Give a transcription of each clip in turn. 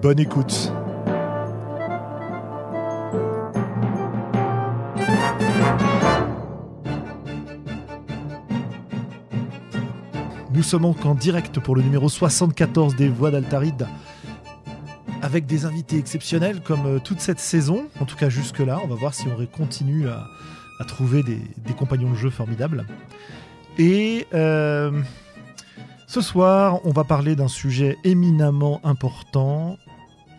Bonne écoute. Nous sommes donc en direct pour le numéro 74 des Voix d'Altaride avec des invités exceptionnels comme euh, toute cette saison, en tout cas jusque-là. On va voir si on continue à, trouver des, des, compagnons de jeu formidables. Et euh, ce soir, on va parler d'un sujet éminemment important.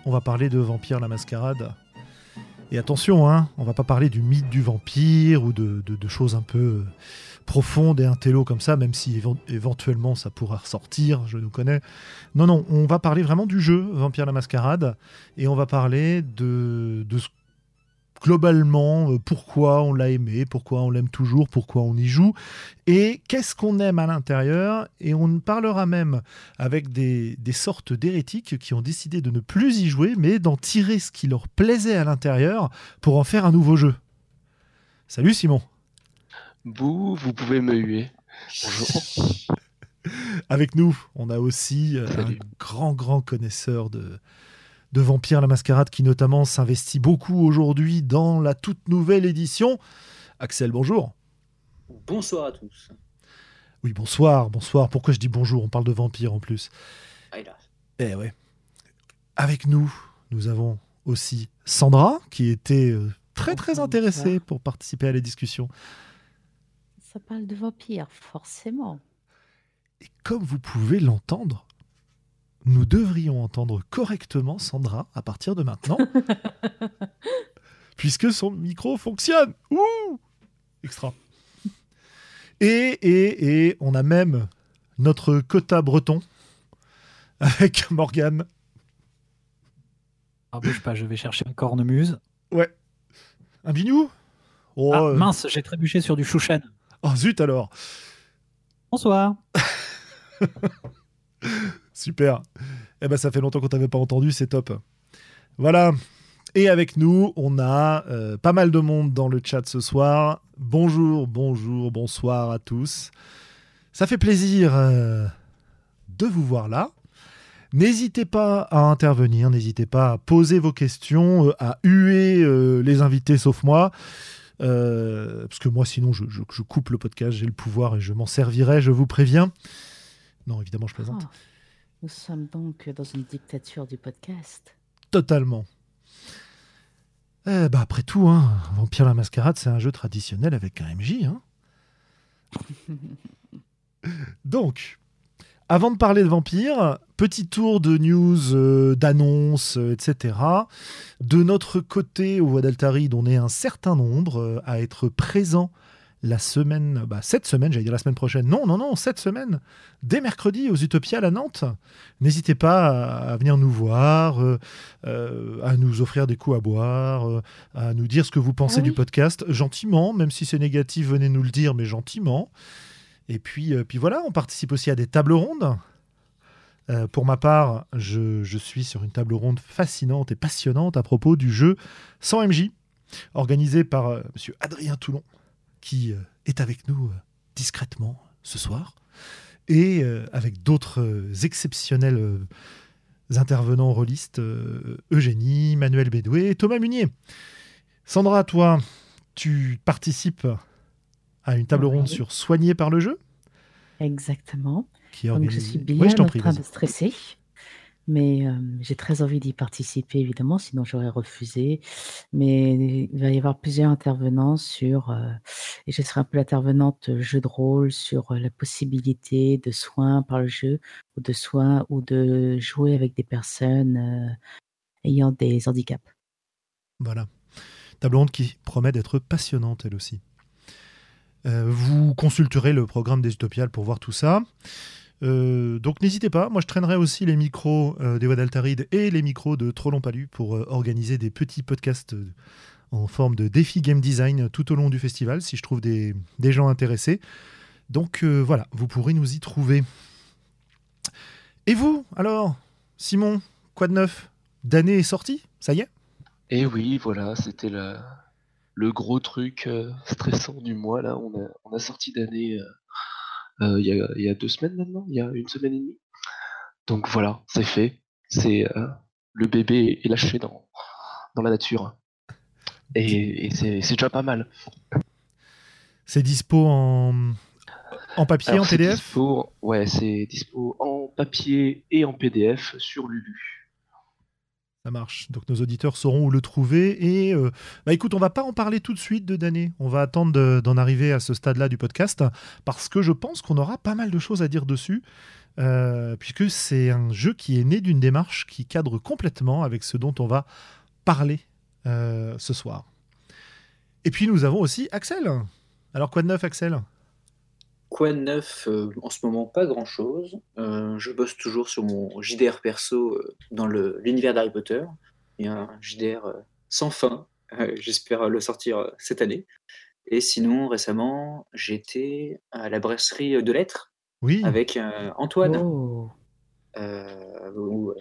On va parler de Vampire la Mascarade. Et attention, hein, on va pas parler du mythe du vampire ou de, de, choses un peu profondes et intello comme ça, même si éventuellement ça pourra ressortir, je nous connais. Non, non, on va parler vraiment du jeu Vampire la Mascarade et on va parler de, de ce globalement euh, pourquoi on l'a aimé, pourquoi on l'aime toujours, pourquoi on y joue, et qu'est-ce qu'on aime à l'intérieur. Et on parlera même avec des, des sortes d'hérétiques qui ont décidé de ne plus y jouer, mais d'en tirer ce qui leur plaisait à l'intérieur pour en faire un nouveau jeu. Salut Simon. Bouh, vous pouvez me huer. Bonjour. avec nous, on a aussi euh, un grand, grand connaisseur de, de Vampire la Mascarade qui notamment s'investit beaucoup aujourd'hui dans la toute nouvelle édition. Axel, bonjour. Bonsoir à tous. Oui, bonsoir, bonsoir. Pourquoi je dis bonjour? On parle de Vampire en plus. Ah, là. Eh ouais. Avec nous, nous avons aussi Sandra qui était euh, très très intéressée pour participer à la discussion. Ça parle de vampire, forcément. Et comme vous pouvez l'entendre, nous devrions entendre correctement Sandra à partir de maintenant. puisque son micro fonctionne. Ouh Extra. Et, et, et on a même notre quota breton avec Morgane. Ah, bouge pas, je vais chercher un cornemuse. Ouais. Un bignou? Oh, ah, mince, j'ai trébuché sur du chouchen. Oh zut alors Bonsoir Super. Eh ben, ça fait longtemps qu'on t'avait pas entendu, c'est top. Voilà. Et avec nous, on a euh, pas mal de monde dans le chat ce soir. Bonjour, bonjour, bonsoir à tous. Ça fait plaisir euh, de vous voir là. N'hésitez pas à intervenir, n'hésitez pas à poser vos questions, euh, à huer les invités sauf moi. parce que moi, sinon, je, coupe le podcast, j'ai le pouvoir et je m'en servirai, je vous préviens. Non, évidemment, je plaisante. Oh, nous sommes donc dans une dictature du podcast. Totalement. Eh bah après tout, hein, Vampire la Mascarade, c'est un jeu traditionnel avec un MJ. Hein. donc, avant de parler de Vampire, petit tour de news, euh, d'annonces, euh, etc. De notre côté, au Voix d'Altaride, on est un certain nombre euh, à être présents la semaine, bah, cette semaine, j'allais dire la semaine prochaine. Non, non, non, cette semaine, dès mercredi aux Utopiales à Nantes. N'hésitez pas à, venir nous voir, euh, euh, à nous offrir des coups à boire, euh, à nous dire ce que vous pensez Ah oui. du podcast, gentiment, même si c'est négatif, venez nous le dire, mais gentiment. Et puis, puis voilà, on participe aussi à des tables rondes. Euh, pour ma part, je, je suis sur une table ronde fascinante et passionnante à propos du jeu 100 MJ, organisé par euh, Monsieur Adrien Toulon, qui euh, est avec nous euh, discrètement ce soir, et euh, avec d'autres exceptionnels intervenants rôlistes, Eugénie, Manuel Bédoué et Thomas Munier. Sandra, toi, tu participes à une table Oui. ronde sur Soigné par le jeu? Exactement. qui Donc je suis bien Oui, je t'en en prie, train de stresser. Mais j'ai très envie d'y participer, évidemment, sinon j'aurais refusé. Mais il va y avoir plusieurs intervenants sur, et je serai un peu l'intervenante jeu de rôle sur la possibilité de soins par le jeu, ou de soins, ou de jouer avec des personnes ayant des handicaps. Voilà. Table ronde qui promet d'être passionnante elle aussi. Vous consulterez le programme des Utopiales pour voir tout ça. Donc n'hésitez pas, moi je traînerai aussi les micros des Voix d'Altaride et les micros de Trollon Palu pour organiser des petits podcasts en forme de défi game design tout au long du festival si je trouve des, gens intéressés. Donc voilà, vous pourrez nous y trouver. Et vous, alors, Simon, quoi de neuf? D'année est sorti Ça y est? Eh oui, voilà, c'était le gros truc stressant du mois. Là, on a, on a sorti d'année il y, a, deux semaines maintenant, il y a une semaine et demie. Donc voilà, c'est fait. C'est le bébé est lâché dans, dans la nature. Et, c'est déjà pas mal. C'est dispo en, en papier, en PDF dispo, Ouais, c'est dispo en papier et en PDF sur Lulu. Marche. Donc nos auditeurs sauront où le trouver. Et euh, bah écoute, on va pas en parler tout de suite de Dané. On va attendre d'en arriver à ce stade-là du podcast parce que je pense qu'on aura pas mal de choses à dire dessus. Euh, puisque c'est un jeu qui est né d'une démarche qui cadre complètement avec ce dont on va parler euh, ce soir. Et puis nous avons aussi Axel. Alors quoi de neuf Axel? Quoi de neuf euh, En ce moment, pas grand-chose. Euh, je bosse toujours sur mon JDR perso dans l'univers d'Harry Potter. Il y a un JDR sans fin. J'espère le sortir cette année. Et sinon, récemment, j'étais à la brasserie de lettres oui. avec Antoine. Oh.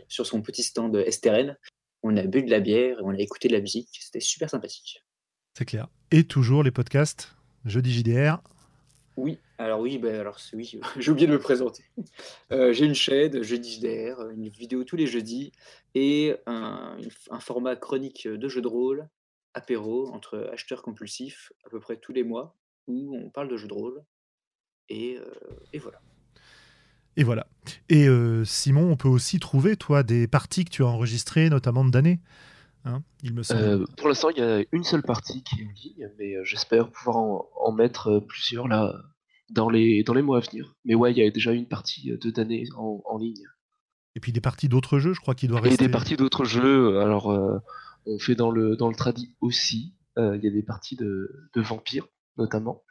sur son petit stand STRN on a bu de la bière et on a écouté de la musique. C'était super sympathique. C'est clair. Et toujours les podcasts Jeudi JDR. Oui, alors oui, ben alors oui, j'ai oublié de me présenter. Euh, j'ai une chaîne, Jeudi JDR, une vidéo tous les jeudis et un, format chronique de jeux de rôle, apéro entre acheteurs compulsifs, à peu près tous les mois, où on parle de jeux de rôle. et euh, voilà. Et voilà. Et euh, Simon, on peut aussi trouver, toi, des parties que tu as enregistrées, notamment de d'année. Hein, il me semble. Euh, pour l'instant, il y a une seule partie qui est en ligne, mais euh, j'espère pouvoir en, mettre plusieurs là dans les, dans les mois à venir. Mais ouais, il y a déjà une partie de d'année en, ligne. Et puis des parties d'autres jeux, je crois qu'il doit rester. Et des parties d'autres jeux. Alors, on fait dans le, dans le tradi aussi. Il y a des parties de, de vampires, notamment,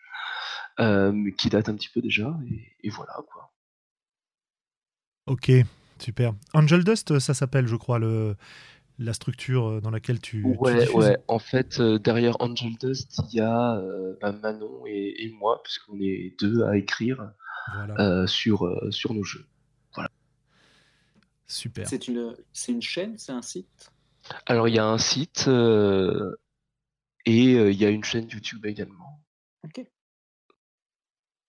qui datent un petit peu déjà. Et, et voilà, quoi. Ok, super. Angel Dust, ça s'appelle, je crois, le, la structure euh, dans laquelle tu. Ouais, ouais. En fait, euh, derrière Angel Dust, il y a euh, bah, Manon et, moi, puisqu'on est deux à écrire sur, sur nos jeux. Voilà. Super. C'est une, c'est une chaîne, c'est un site? Alors, il y a un site et il y a une chaîne YouTube également. Ok.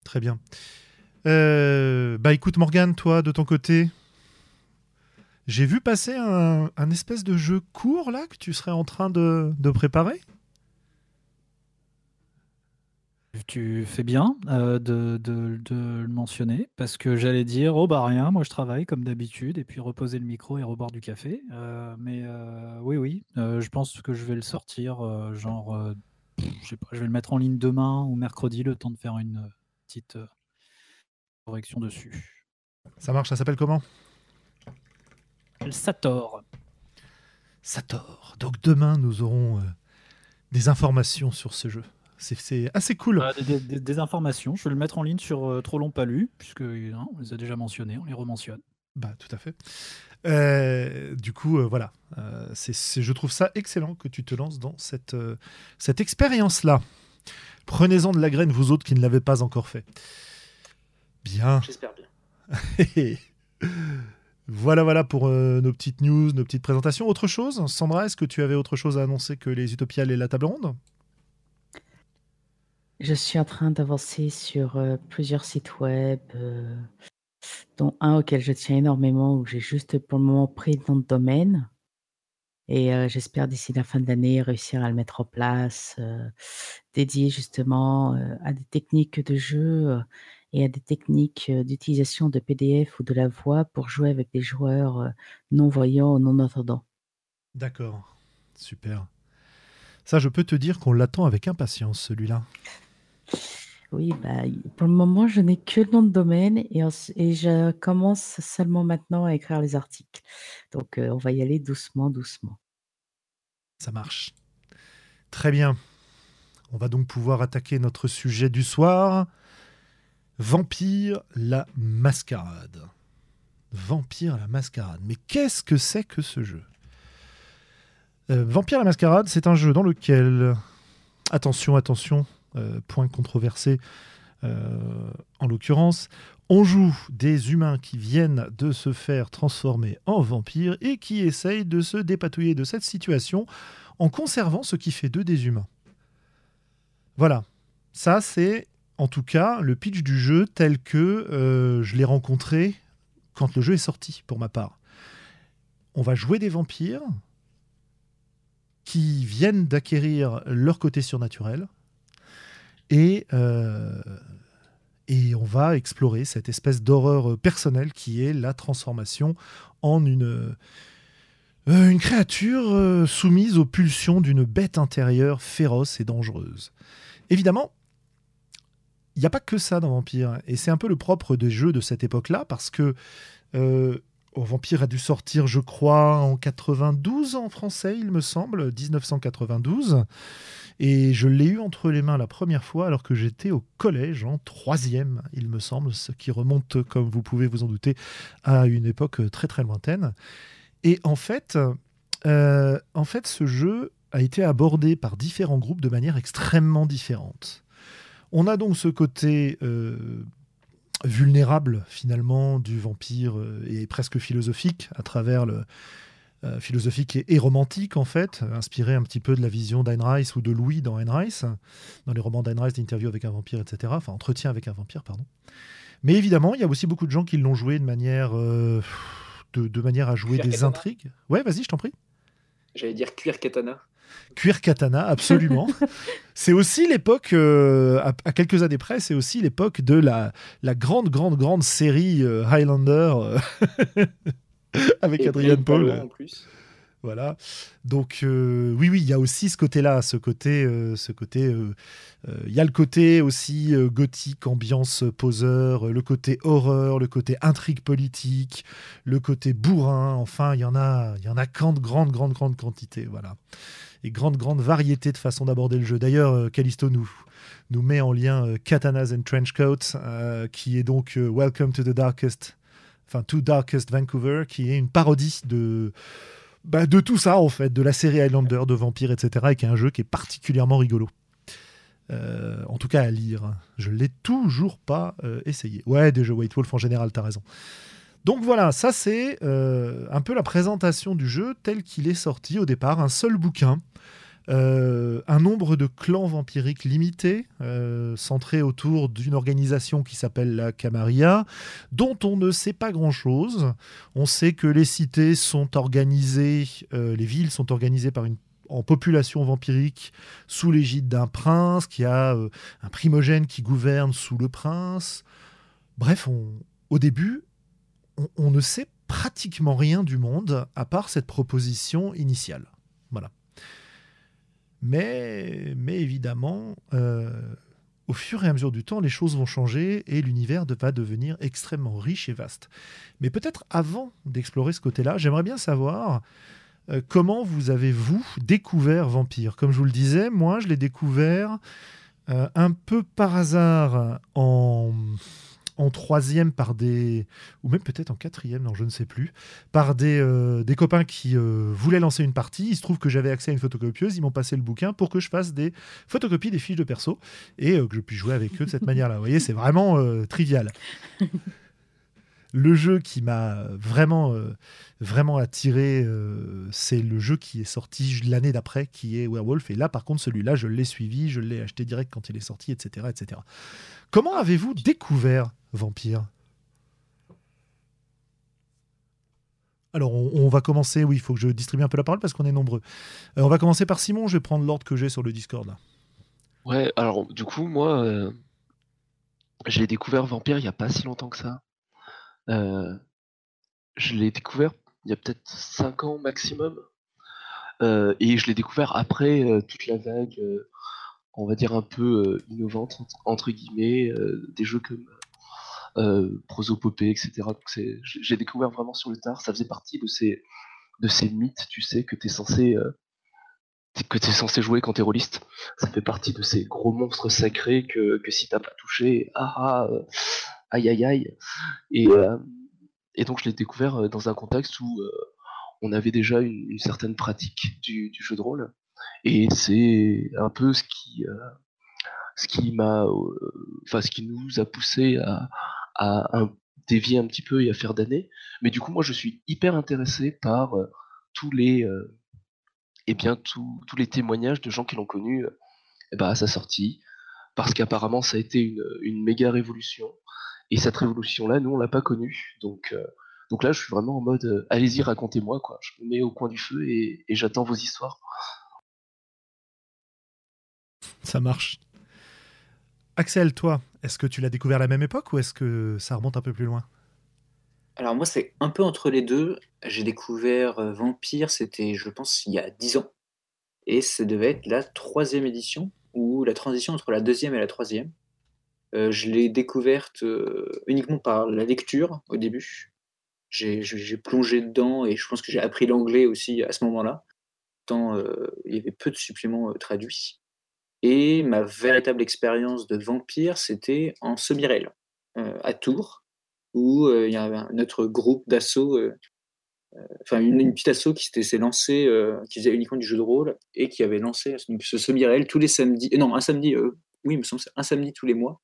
Très bien. Euh, bah écoute Morgane, toi de ton côté, j'ai vu passer un, espèce de jeu court là que tu serais en train de, préparer? Tu fais bien euh, de, le mentionner parce que j'allais dire oh bah rien, moi je travaille comme d'habitude et puis reposer le micro et reboire du café. Euh, mais oui oui, je pense que je vais le sortir genre je sais pas, je vais le mettre en ligne demain ou mercredi le temps de faire une petite correction dessus. Ça marche, ça s'appelle comment? Sator. Sator. Donc demain, nous aurons euh, des informations sur ce jeu. C'est assez cool. des, informations. Je vais le mettre en ligne sur euh, Trop Long Pas Lu, puisque hein, on les a déjà mentionnés, on les rementionne. Bah, tout à fait. Euh, du coup, voilà. c'est je trouve ça excellent que tu te lances dans cette, cette expérience-là. Prenez-en de la graine, vous autres qui ne l'avez pas encore fait. Bien. J'espère bien. voilà, voilà pour euh, nos petites news, nos petites présentations. Autre chose Sandra, est-ce que tu avais autre chose à annoncer que les Utopiales et la table ronde? Je suis en train d'avancer sur euh, plusieurs sites web, euh, dont un auquel je tiens énormément, où j'ai juste pour le moment pris le nom de domaine. Et j'espère d'ici la fin de l'année réussir à le mettre en place, dédié justement à des techniques de jeu et à des techniques d'utilisation de PDF ou de la voix pour jouer avec des joueurs non-voyants ou non-entendants. D'accord, super. Ça, je peux te dire qu'on l'attend avec impatience, celui-là. Oui, bah, pour le moment, je n'ai que le nom de domaine et, et, je commence seulement maintenant à écrire les articles. Donc, on va y aller doucement, doucement. Ça marche. Très bien. On va donc pouvoir attaquer notre sujet du soir. Vampire la mascarade. Vampire la mascarade. Mais qu'est-ce que c'est que ce jeu? Euh, Vampire la mascarade, c'est un jeu dans lequel, attention, attention, euh, point controversé euh, en l'occurrence, on joue des humains qui viennent de se faire transformer en vampires et qui essayent de se dépatouiller de cette situation en conservant ce qui fait d'eux des humains. Voilà, ça c'est en tout cas le pitch du jeu tel que je l'ai rencontré quand le jeu est sorti pour ma part. On va jouer des vampires, qui viennent d'acquérir leur côté surnaturel. Et, euh, et on va explorer cette espèce d'horreur personnelle qui est la transformation en une, euh, une créature euh, soumise aux pulsions d'une bête intérieure féroce et dangereuse. Évidemment, n'y a pas que ça dans Vampire. Et c'est un peu le propre des jeux de cette époque-là, parce que Vampire a dû sortir, je crois, en 92 en français, il me semble, 1992. Et je l'ai eu entre les mains la première fois alors que j'étais au collège en troisième, il me semble, ce qui remonte, comme vous pouvez vous en douter, à une époque très très lointaine. Et en fait, euh, en fait, ce jeu a été abordé par différents groupes de manière extrêmement différente. On a donc ce côté euh, vulnérable finalement du vampire euh, et presque philosophique à travers le euh, philosophique et, romantique en fait, inspiré un petit peu de la vision d'Ayn Rice ou de Louis dans Ayn Rice, dans les romans d'Ayn Rice d'interview avec un vampire, etc. Enfin, entretien avec un vampire, pardon. Mais évidemment, il y a aussi beaucoup de gens qui l'ont joué de manière, de, manière à jouer des intrigues. Ouais, vas-y, je t'en prie. J'allais dire cuir katana. Cuir katana, absolument. c'est aussi l'époque, euh, à, quelques années près, c'est aussi l'époque de la, la grande, grande, grande série euh, Highlander euh, avec Adrian Paul. En plus. Voilà. Donc oui, oui, il y a aussi ce côté-là, ce côté, ce côté. Il y a le côté aussi gothique, ambiance poseur, le côté horreur, le côté intrigue politique, le côté bourrin. Enfin, il y en a, il y en a grande, grande, grande, grande quantité. Voilà et grande, grande variété de façons d'aborder le jeu. D'ailleurs, euh, Callisto nous, met en lien euh, Katanas and Trenchcoats, euh, qui est donc Welcome to the Darkest, enfin To Darkest Vancouver, qui est une parodie de, bah, de tout ça, en fait, de la série Highlander, de vampires, etc., et qui est un jeu qui est particulièrement rigolo. en tout cas à lire. Je l'ai toujours pas essayé. Ouais, des jeux White Wolf en général, t'as raison. Donc voilà, ça c'est euh, un peu la présentation du jeu tel qu'il est sorti au départ, un seul bouquin. Euh, un nombre de clans vampiriques limité, euh, centré autour d'une organisation qui s'appelle la Camarilla, dont on ne sait pas grand-chose. On sait que les cités sont organisées, les villes sont organisées par une en population vampirique sous l'égide d'un prince, qui a un primogène qui gouverne sous le prince. Bref, au début, on, ne sait pratiquement rien du monde à part cette proposition initiale. Voilà. Mais, mais évidemment, euh, au fur et à mesure du temps, les choses vont changer et l'univers va devenir extrêmement riche et vaste. Mais peut-être avant d'explorer ce côté-là, j'aimerais bien savoir euh, comment vous avez, vous, découvert Vampire? Comme je vous le disais, moi, je l'ai découvert euh, un peu par hasard en en troisième par des, ou même peut-être en quatrième, non, je ne sais plus, par des, euh, des copains qui euh, voulaient lancer une partie. Il se trouve que j'avais accès à une photocopieuse, ils m'ont passé le bouquin pour que je fasse des photocopies des fiches de perso et euh, que je puisse jouer avec eux de cette manière-là. Vous voyez, c'est vraiment trivial. Le jeu qui m'a vraiment, vraiment attiré, c'est le jeu qui est sorti l'année d'après, qui est Werewolf. Et là, par contre, celui-là, je l'ai suivi, je l'ai acheté direct quand il est sorti, etc. etc. Comment avez-vous découvert Vampire? Alors, on, va commencer. Oui, il faut que je distribue un peu la parole parce qu'on est nombreux. Euh, on va commencer par Simon. Je vais prendre l'ordre que j'ai sur le Discord. Ouais, alors, du coup, moi, euh, j'ai découvert Vampire il n'y a pas si longtemps que ça. Euh, je l'ai découvert il y a peut-être 5 ans maximum. et je l'ai découvert après toute la vague on va dire un peu euh, innovante entre guillemets, euh, des jeux comme euh, prosopopée, etc. Donc j'ai découvert vraiment sur le tard, ça faisait partie de ces, de ces mythes, tu sais, que tu es censé que tu es censé jouer quand tu es rôliste. Ça fait partie de ces gros monstres sacrés que, que si t'as pas touché, ah, ah euh, aïe aïe aïe. Et, euh, et donc je l'ai découvert euh, dans un contexte où on avait déjà une, certaine pratique du, du, jeu de rôle. Et c'est un peu ce qui, ce qui m'a, enfin ce qui nous a poussé à, à dévier un petit peu et à faire d'années. Mais du coup, moi, je suis hyper intéressé par tous les et bien tous les témoignages de gens qui l'ont connu eh ben, à sa sortie, parce qu'apparemment ça a été une, une, méga révolution. Et cette révolution-là, nous, on l'a pas connue. Donc, euh, donc là, je suis vraiment en mode, euh, allez-y, racontez-moi, quoi. Je me mets au coin du feu et, et j'attends vos histoires. Ça marche. Axel, toi, est-ce que tu l'as découvert à la même époque ou est-ce que ça remonte un peu plus loin? Alors moi, c'est un peu entre les deux. J'ai découvert euh, Vampire, c'était, je pense, il y a 10 ans. Et ça devait être la troisième édition, ou la transition entre la deuxième et la troisième. Euh, je l'ai découverte euh, uniquement par la lecture au début. J'ai plongé dedans et je pense que j'ai appris l'anglais aussi à ce moment-là, tant il y avait peu de suppléments traduits. Et ma véritable expérience de vampire, c'était en semi-réel, à Tours, où il y a notre groupe d'assaut, enfin une, petite asso qui s'est lancée, qui faisait uniquement du jeu de rôle et qui avait lancé ce semi-réel tous les samedis, non un samedi, oui, il me semble, un samedi tous les mois.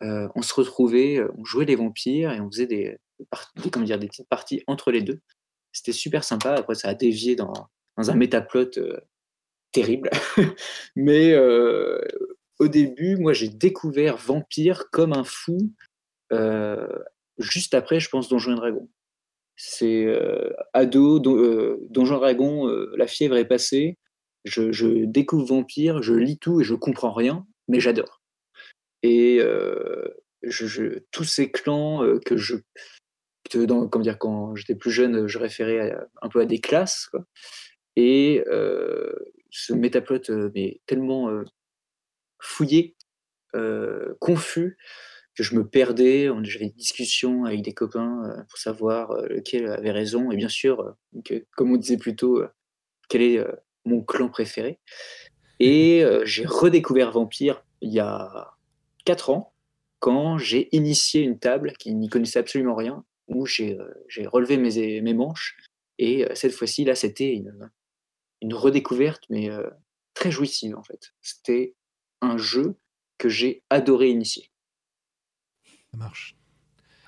On se retrouvait, on jouait les vampires et on faisait des, comment dire, des petites parties entre les deux. C'était super sympa. Après, ça a dévié dans, un métaplot terrible. Mais au début, moi, j'ai découvert Vampire comme un fou euh, juste après, je pense, Donjons et Dragons. C'est euh, ado, euh, Donjons et Dragons, la fièvre est passée. Je, découvre Vampire, je lis tout et je comprends rien, mais j'adore. Et je, tous ces clans que je. Dans, comme dire, quand j'étais plus jeune, je référais un peu à des classes. Quoi. Et ce métaplot mais tellement fouillé, confus, que je me perdais. J'avais des discussions avec des copains pour savoir lequel avait raison. Et bien sûr, comme on disait plus tôt, quel est mon clan préféré. Et j'ai redécouvert Vampire il y a 4 ans, quand j'ai initié une table qui n'y connaissait absolument rien, où j'ai relevé mes, mes manches. Et cette fois-ci, là, c'était une, une redécouverte, mais très jouissive en fait. C'était un jeu que j'ai adoré initier. Ça marche.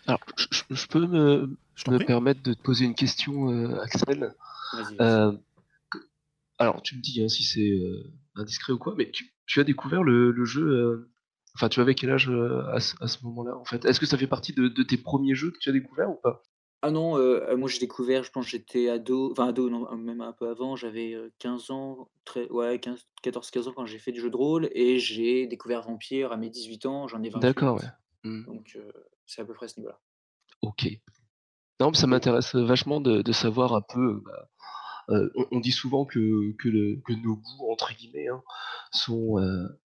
Alors, je, peux me, permettre de te poser une question, euh, Axel? Euh, Alors, tu me dis hein, si c'est euh, indiscret ou quoi, mais tu, as découvert le, jeu. Enfin, tu avais quel âge à, ce moment-là, en fait? Est-ce que ça fait partie de, tes premiers jeux que tu as découvert ou pas? Ah non, moi j'ai découvert, je pense j'étais ado, enfin ado, non, même un peu avant, j'avais 15 ans, très, ouais, 14-15 ans quand j'ai fait du jeu de rôle, et j'ai découvert Vampire à mes 18 ans, j'en ai 28. D'accord, ouais. Mmh. Donc, c'est à peu près ce niveau-là. Ok. Non, mais ça m'intéresse vachement de, savoir un peu. Bah, on, dit souvent que, que, nos goûts, entre guillemets, hein, sont,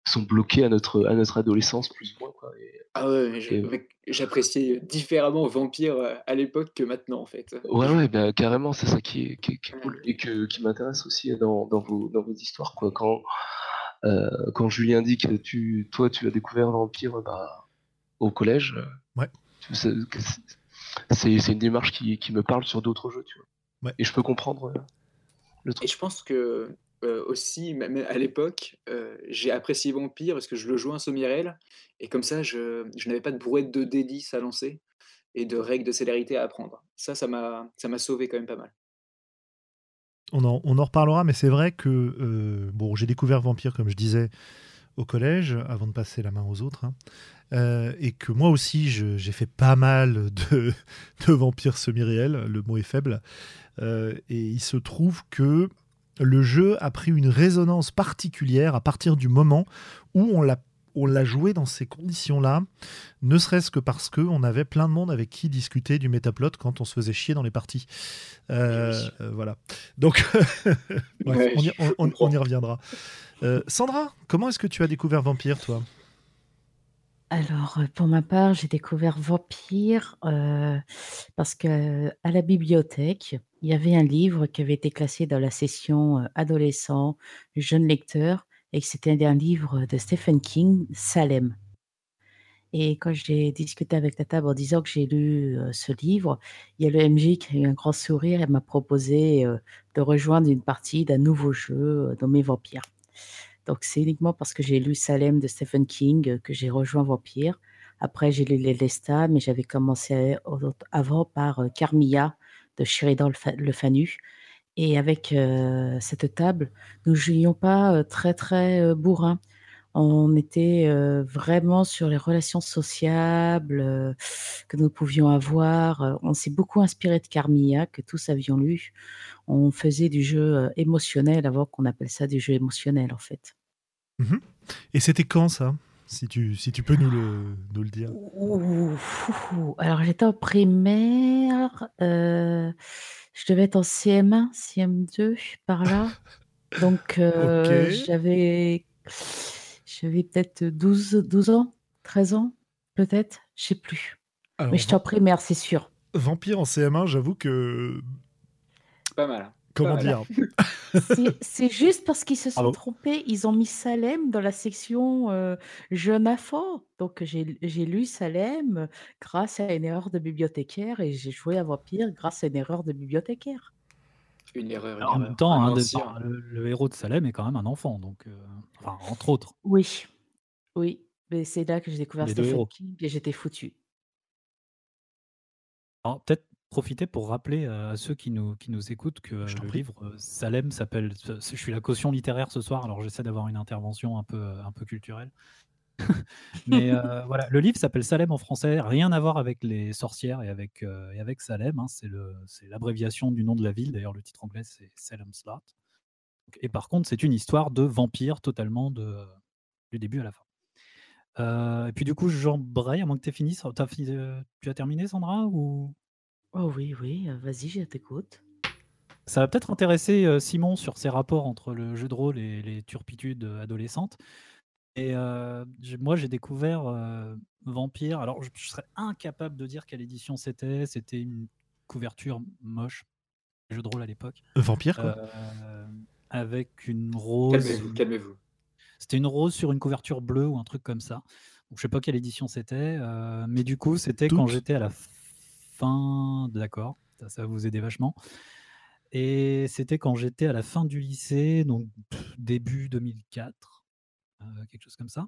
sont bloqués à notre, à notre adolescence, plus ou moins. Quoi, ah ouais, j'appréciais différemment Vampire à l'époque que maintenant, en fait. Ouais, ouais, bah, carrément, c'est ça qui est, qui, cool et que, qui m'intéresse aussi dans, dans, vos, dans vos histoires. Quoi. Quand, quand Julien dit que tu, toi, tu as découvert Vampire, bah au collège. Euh, ouais. C'est une démarche qui, qui, me parle sur d'autres jeux, tu vois. Et je peux comprendre euh, le truc. Et je pense que euh, aussi, même à l'époque, j'ai apprécié Vampire parce que je le jouais en semi-réel. Et comme ça, je, je n'avais pas de brouette de D10 à lancer et de règles de célérité à apprendre. Ça, ça m'a sauvé quand même pas mal. On en, on en reparlera, mais c'est vrai que bon, j'ai découvert Vampire, comme je disais, au collège, avant de passer la main aux autres. Hein. Euh, et que moi aussi, j'ai fait pas mal de, de vampires semi-réels, le mot est faible. Euh, et il se trouve que le jeu a pris une résonance particulière à partir du moment où on l'a on l'a joué dans ces conditions-là, ne serait-ce que parce qu'on avait plein de monde avec qui discuter du métaplot quand on se faisait chier dans les parties. Euh, voilà. Donc, on, y, on, y, reviendra. Sandra, comment est-ce que tu as découvert Vampire, toi? Alors, euh, pour ma part, j'ai découvert Vampire euh, parce que à la bibliothèque, il y avait un livre qui avait été classé dans la session euh, adolescent, jeune lecteur, et que c'était un livre de Stephen King, Salem. Et quand j'ai discuté avec la table en disant que j'ai lu ce livre, il y a le MJ qui a eu un grand sourire et m'a proposé de rejoindre une partie d'un nouveau jeu nommé Vampire. Donc, c'est uniquement parce que j'ai lu Salem de Stephen King euh, que j'ai rejoint Vampire. Après, j'ai lu Les mais j'avais commencé avant par euh, Carmilla de Sheridan Le Fanu. Et avec euh, cette table, nous ne jouions pas très, très bourrin. On était vraiment sur les relations sociables que nous pouvions avoir. On s'est beaucoup inspiré de Carmilla, que tous avions lu. On faisait du jeu émotionnel avant qu'on appelle ça du jeu émotionnel, en fait. Mmh Et c'était quand ça? Si tu, si tu peux nous le, nous le dire. Alors j'étais en primaire, je devais être en CM1, CM2, par là. Donc j'avais j'avais peut-être 12, 12 ans, 13 ans, peut-être, je sais plus. Mais j'étais en primaire, c'est sûr. Vampire en CM1, j'avoue que. Pas mal. Comment dire C'est juste parce qu'ils se sont trompés. Ils ont mis Salem dans la section euh, jeune enfant. Donc j'ai lu Salem grâce à une erreur de bibliothécaire et j'ai joué à Vampire grâce à une erreur de bibliothécaire. Une erreur. en même temps, hein, le, héros de Salem est quand même un enfant, donc euh, entre autres. Oui, oui. Mais c'est là que j'ai découvert Stephen King et j'étais foutu. peut-être profiter pour rappeler à ceux qui nous, qui nous écoutent que le livre Salem s'appelle. Je suis la caution littéraire ce soir, alors j'essaie d'avoir une intervention un peu, un peu culturelle. Mais voilà, le livre s'appelle Salem en français, rien à voir avec les sorcières et avec, et avec Salem. Hein, c'est l'abréviation du nom de la ville. D'ailleurs, le titre anglais c'est Salem Slot. Et par contre, c'est une histoire de vampire totalement de, du début à la fin. et puis du coup, Jean Bray, à moins que tu aies fini, tu as terminé Sandra ou? Oh oui, oui, vas-y, je t'écoute. Ça va peut-être intéresser Simon sur ses rapports entre le jeu de rôle et les turpitudes adolescentes. Et moi, j'ai découvert Vampire. Alors, je, serais incapable de dire quelle édition c'était. C'était une couverture moche, jeu de rôle à l'époque. Vampire, quoi. avec une rose. Calmez-vous, calmez-vous. C'était une rose sur une couverture bleue ou un truc comme ça. Donc, je sais pas quelle édition c'était, mais du coup, c'était quand j'étais à la fin. D'accord, ça, vous aider vachement. Et c'était quand j'étais à la fin du lycée, donc début 2004, euh, quelque chose comme ça.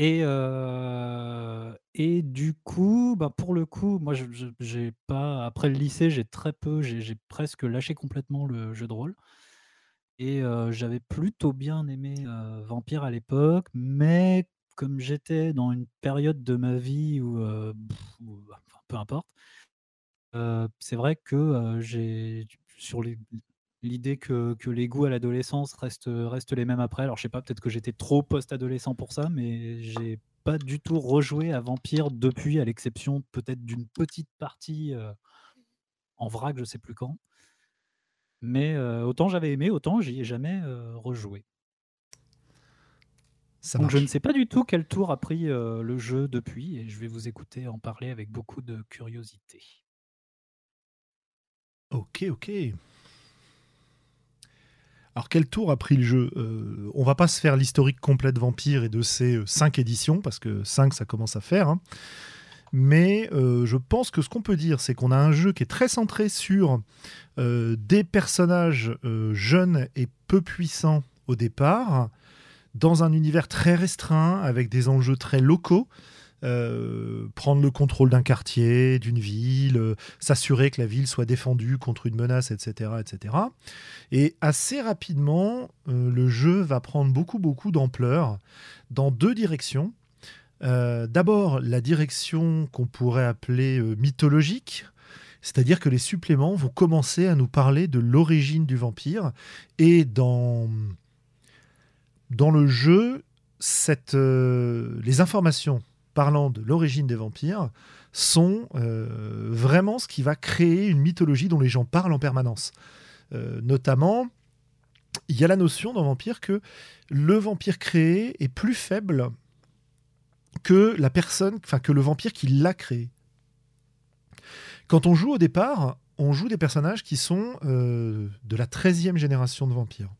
Et, euh, et du coup, bah pour le coup, moi, j'ai pas. Après le lycée, j'ai très peu, j'ai presque lâché complètement le jeu de rôle. Et euh, j'avais plutôt bien aimé Vampire à l'époque, mais comme j'étais dans une période de ma vie où, peu importe, c'est vrai que j'ai sur l'idée que, les goûts à l'adolescence restent, restent les mêmes après. Alors je sais pas, peut-être que j'étais trop post-adolescent pour ça, mais j'ai pas du tout rejoué à Vampire depuis, à l'exception peut-être d'une petite partie en vrac, je sais plus quand. Mais autant j'avais aimé, autant j'y ai jamais rejoué. Donc je ne sais pas du tout quel tour a pris le jeu depuis et je vais vous écouter en parler avec beaucoup de curiosité. Ok, ok. Alors quel tour a pris le jeu? On va pas se faire l'historique complet de Vampire et de ses cinq éditions, parce que 5 ça commence à faire. Hein. Mais je pense que ce qu'on peut dire, c'est qu'on a un jeu qui est très centré sur des personnages jeunes et peu puissants au départ, dans un univers très restreint, avec des enjeux très locaux. Euh, prendre le contrôle d'un quartier, d'une ville, euh, s'assurer que la ville soit défendue contre une menace, etc. etc. Et assez rapidement, euh, le jeu va prendre beaucoup, beaucoup d'ampleur dans deux directions. D'abord, la direction qu'on pourrait appeler mythologique, c'est-à-dire que les suppléments vont commencer à nous parler de l'origine du vampire et dans dans le jeu, euh, les informations parlant de l'origine des vampires sont euh, vraiment ce qui va créer une mythologie dont les gens parlent en permanence. Euh, notamment, il y a la notion dans Vampire que le vampire créé est plus faible que la personne, enfin que le vampire qui l'a créé. Quand on joue au départ, on joue des personnages qui sont de la 13e génération de vampires.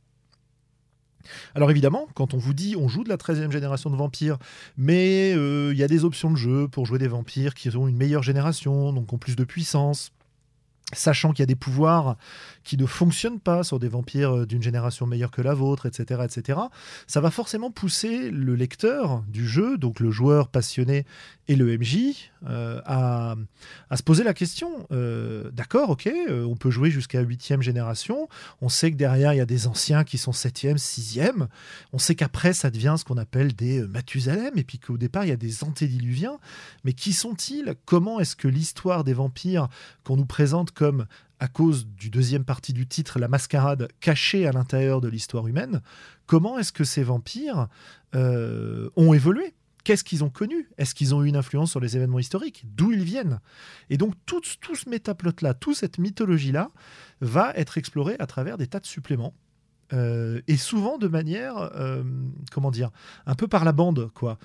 Alors évidemment, quand on vous dit on joue de la 13e génération de vampires, mais euh, il y a des options de jeu pour jouer des vampires qui ont une meilleure génération, donc ont plus de puissance, sachant qu'il y a des pouvoirs qui ne fonctionnent pas sur des vampires euh, d'une génération meilleure que la vôtre, etc., etc., ça va forcément pousser le lecteur du jeu, donc le joueur passionné et le MJ, euh, à, se poser la question. Euh, d'accord, ok, on peut jouer jusqu'à 8 génération, on sait que derrière il y a des anciens qui sont 7e, 6e, on sait qu'après ça devient ce qu'on appelle des Mathusalem, et puis qu'au départ il y a des antédiluviens, mais qui sont-ils? Comment est-ce que l'histoire des vampires qu'on nous présente comme à cause du deuxième partie du titre, la mascarade cachée à l'intérieur de l'histoire humaine, comment est-ce que ces vampires euh, ont évolué? Qu'est-ce qu'ils ont connu? Est-ce qu'ils ont eu une influence sur les événements historiques? D'où ils viennent? Et donc tout, ce métaplot-là, toute cette mythologie-là, va être explorée à travers des tas de suppléments. Euh, et souvent de manière, euh, comment dire, un peu par la bande. quoi.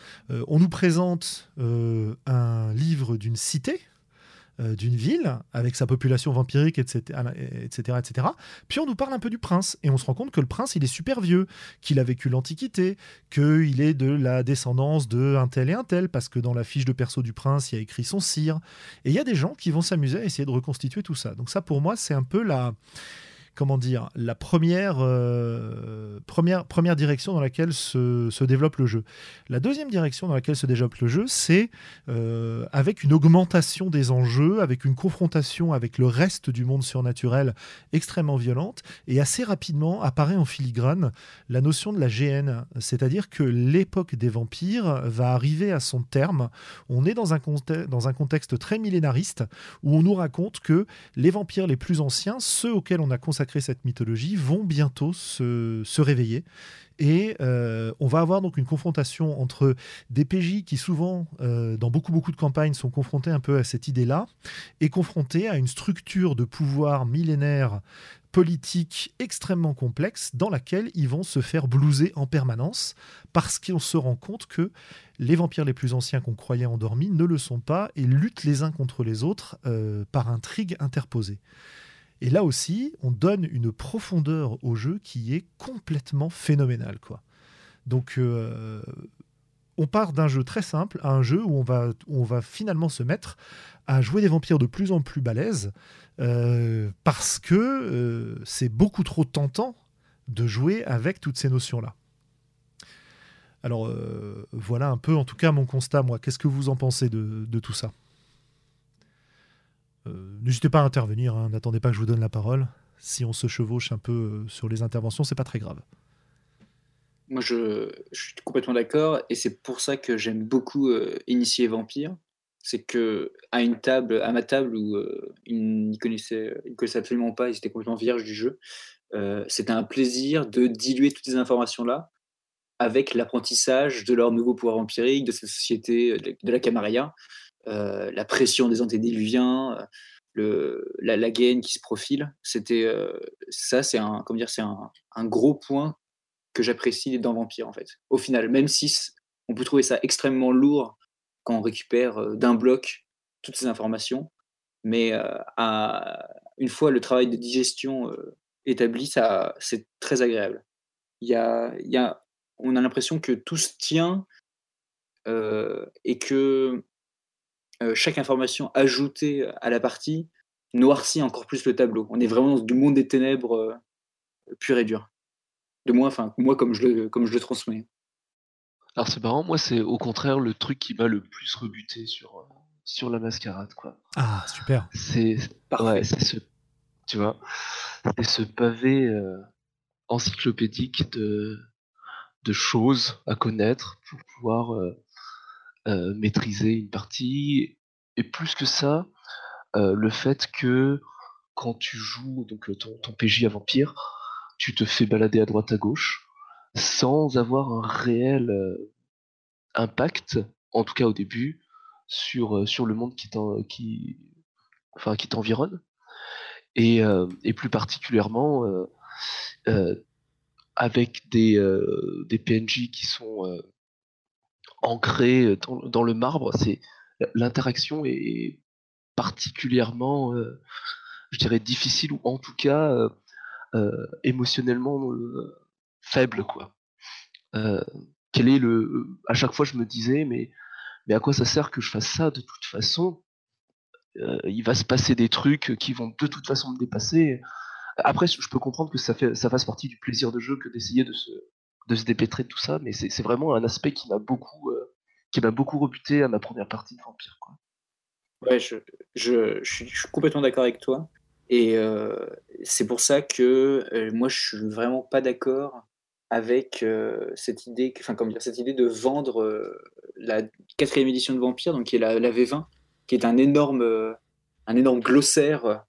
on nous présente un livre d'une cité, euh, d'une ville avec sa population vampirique, etc., etc., etc. Puis on nous parle un peu du prince et on se rend compte que le prince il est super vieux, qu'il a vécu l'Antiquité, qu'il est de la descendance de un tel et un tel parce que dans la fiche de perso du prince il y a écrit son sire. Et il y a des gens qui vont s'amuser à essayer de reconstituer tout ça. Donc ça pour moi c'est un peu la comment dire, la première, euh, première, première direction dans laquelle se, se, développe le jeu. La deuxième direction dans laquelle se développe le jeu, c'est euh, avec une augmentation des enjeux, avec une confrontation avec le reste du monde surnaturel extrêmement violente, et assez rapidement apparaît en filigrane la notion de la GN, c'est-à-dire que l'époque des vampires va arriver à son terme. On est dans un, dans un contexte très millénariste où on nous raconte que les vampires les plus anciens, ceux auxquels on a consacré cette mythologie vont bientôt se, réveiller. Et euh, on va avoir donc une confrontation entre des PJ qui souvent, euh, dans beaucoup beaucoup de campagnes, sont confrontés un peu à cette idée-là, et confrontés à une structure de pouvoir millénaire politique extrêmement complexe dans laquelle ils vont se faire blouser en permanence parce qu'on se rend compte que les vampires les plus anciens qu'on croyait endormis ne le sont pas et luttent les uns contre les autres euh, par intrigue interposée. Et là aussi, on donne une profondeur au jeu qui est complètement phénoménale. Quoi. Donc, euh, on part d'un jeu très simple à un jeu où on va, finalement se mettre à jouer des vampires de plus en plus balèzes euh, parce que euh, c'est beaucoup trop tentant de jouer avec toutes ces notions-là. Alors voilà un peu en tout cas mon constat, moi. Qu'est-ce que vous en pensez de tout ça? Euh, n'hésitez pas à intervenir, hein. n'attendez pas que je vous donne la parole. Si on se chevauche un peu euh, sur les interventions, c'est pas très grave. Moi, je, suis complètement d'accord, et c'est pour ça que j'aime beaucoup euh, initier Vampire. C'est que à une table, à ma table où ils ne connaissaient, absolument pas, ils étaient complètement vierges du jeu. C'était un plaisir de diluer toutes ces informations-là avec l'apprentissage de leur nouveau pouvoir vampirique, de cette société, de la Camarilla, euh, la pression des antédiluviens, euh, le, la, la gaine qui se profile. C'était euh, ça, c'est un, comment dire, c'est un, gros point que j'apprécie dans Vampire en fait. Au final, même si on peut trouver ça extrêmement lourd quand on récupère d'un bloc toutes ces informations, mais une fois le travail de digestion établi, ça, c'est très agréable. Il y a, y a, on a l'impression que tout se tient et que chaque information ajoutée à la partie noircit encore plus le tableau. On est vraiment dans du monde des ténèbres euh, pur et dur. De moi, enfin, moi comme je le, comme je le transmets. Alors c'est marrant, moi c'est au contraire le truc qui m'a le plus rebuté sur, euh, sur la mascarade. Quoi. Ah, super. C'est ouais, ce, tu vois, c'est ce pavé encyclopédique de, de choses à connaître pour pouvoir euh, maîtriser une partie. Et plus que ça, euh, le fait que quand tu joues donc euh, ton, ton PJ à vampire, tu te fais balader à droite à gauche sans avoir un réel impact, en tout cas au début, sur, le monde qui, t'environne. Et, et, plus particulièrement avec des, des PNJ qui sont ancré dans, le marbre. C'est l'interaction est particulièrement, je dirais, difficile ou en tout cas émotionnellement faible, quoi. quel est le à chaque fois je me disais mais mais à quoi ça sert que je fasse ça? De toute façon il va se passer des trucs qui vont de toute façon me dépasser après, je peux comprendre que ça, fait, ça fasse partie du plaisir de jeu que d'essayer de se, de se dépêtrer de tout ça, mais c'est vraiment un aspect qui m'a beaucoup, euh, beaucoup rebuté à ma première partie de Vampire. Quoi. Ouais, je, je, je, suis, complètement d'accord avec toi. Et euh, c'est pour ça que euh, moi, je suis vraiment pas d'accord avec cette idée, comment dire, cette idée de vendre la quatrième édition de Vampire, donc qui est la, la V20, qui est un énorme, un énorme glossaire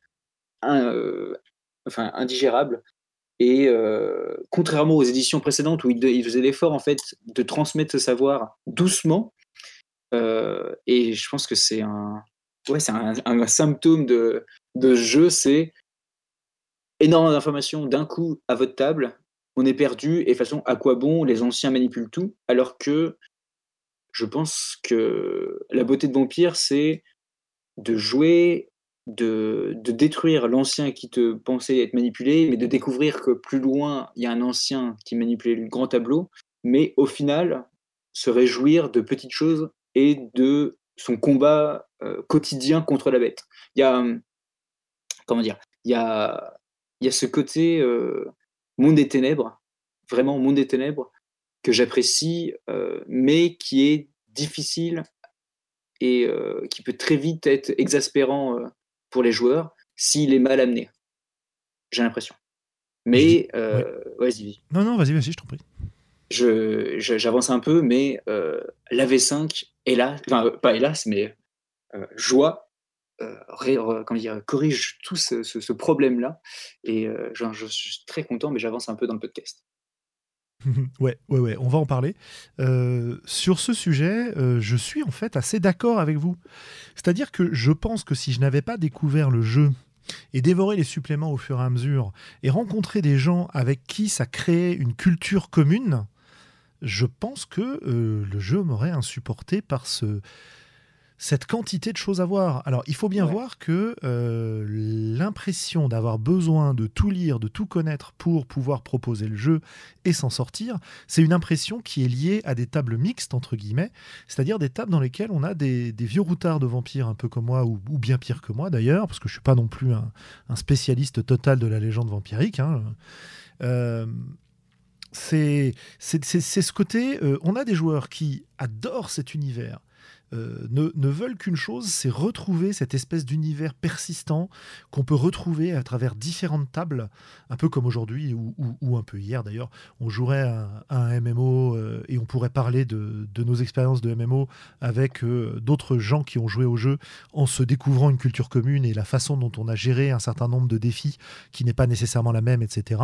enfin indigérable. Et euh, contrairement aux éditions précédentes où il, faisait l'effort en fait de transmettre ce savoir doucement, euh, et je pense que c'est un, ouais, c'est symptôme de, de jeu, c'est énormément d'informations d'un coup à votre table, on est perdu, et de façon à quoi bon les anciens manipulent tout, alors que je pense que la beauté de Vampire, c'est de jouer de, détruire l'ancien qui te pensait être manipulé, mais de découvrir que plus loin, il y a un ancien qui manipulait le grand tableau, mais au final, se réjouir de petites choses et de son combat euh, quotidien contre la bête. Il y a, hum, comment dire, il y a, y a ce côté euh, monde des ténèbres, vraiment monde des ténèbres, que j'apprécie, euh, mais qui est difficile et qui peut très vite être exaspérant pour les joueurs s'il est mal amené. J'ai l'impression. Mais, euh, vas-y. Non, non, vas-y, vas-y, je t'en prie. J'avance un peu, mais euh, la V5, hélas, enfin, pas hélas, mais euh, joie, comment dire, corrige tout ce, problème-là. Et je suis très content, mais j'avance un peu dans le podcast. ouais, ouais, ouais, on va en parler. Euh, sur ce sujet, euh, je suis en fait assez d'accord avec vous. C'est-à-dire que je pense que si je n'avais pas découvert le jeu et dévoré les suppléments au fur et à mesure et rencontré des gens avec qui ça créait une culture commune, je pense que euh, le jeu m'aurait insupporté par ce, cette quantité de choses à voir. Alors, il faut bien voir que euh, l'impression d'avoir besoin de tout lire, de tout connaître pour pouvoir proposer le jeu et s'en sortir, c'est une impression qui est liée à des tables mixtes, entre guillemets, c'est-à-dire des tables dans lesquelles on a des, vieux routards de vampires, un peu comme moi, ou, bien pire que moi d'ailleurs, parce que je ne suis pas non plus un, spécialiste total de la légende vampirique. Hein. Euh, c'est ce côté, euh, on a des joueurs qui adorent cet univers, euh, ne, veulent qu'une chose, c'est retrouver cette espèce d'univers persistant qu'on peut retrouver à travers différentes tables, un peu comme aujourd'hui ou, un peu hier d'ailleurs. On jouerait un, un MMO euh, et on pourrait parler de, nos expériences de MMO avec euh, d'autres gens qui ont joué au jeu en se découvrant une culture commune et la façon dont on a géré un certain nombre de défis qui n'est pas nécessairement la même, etc.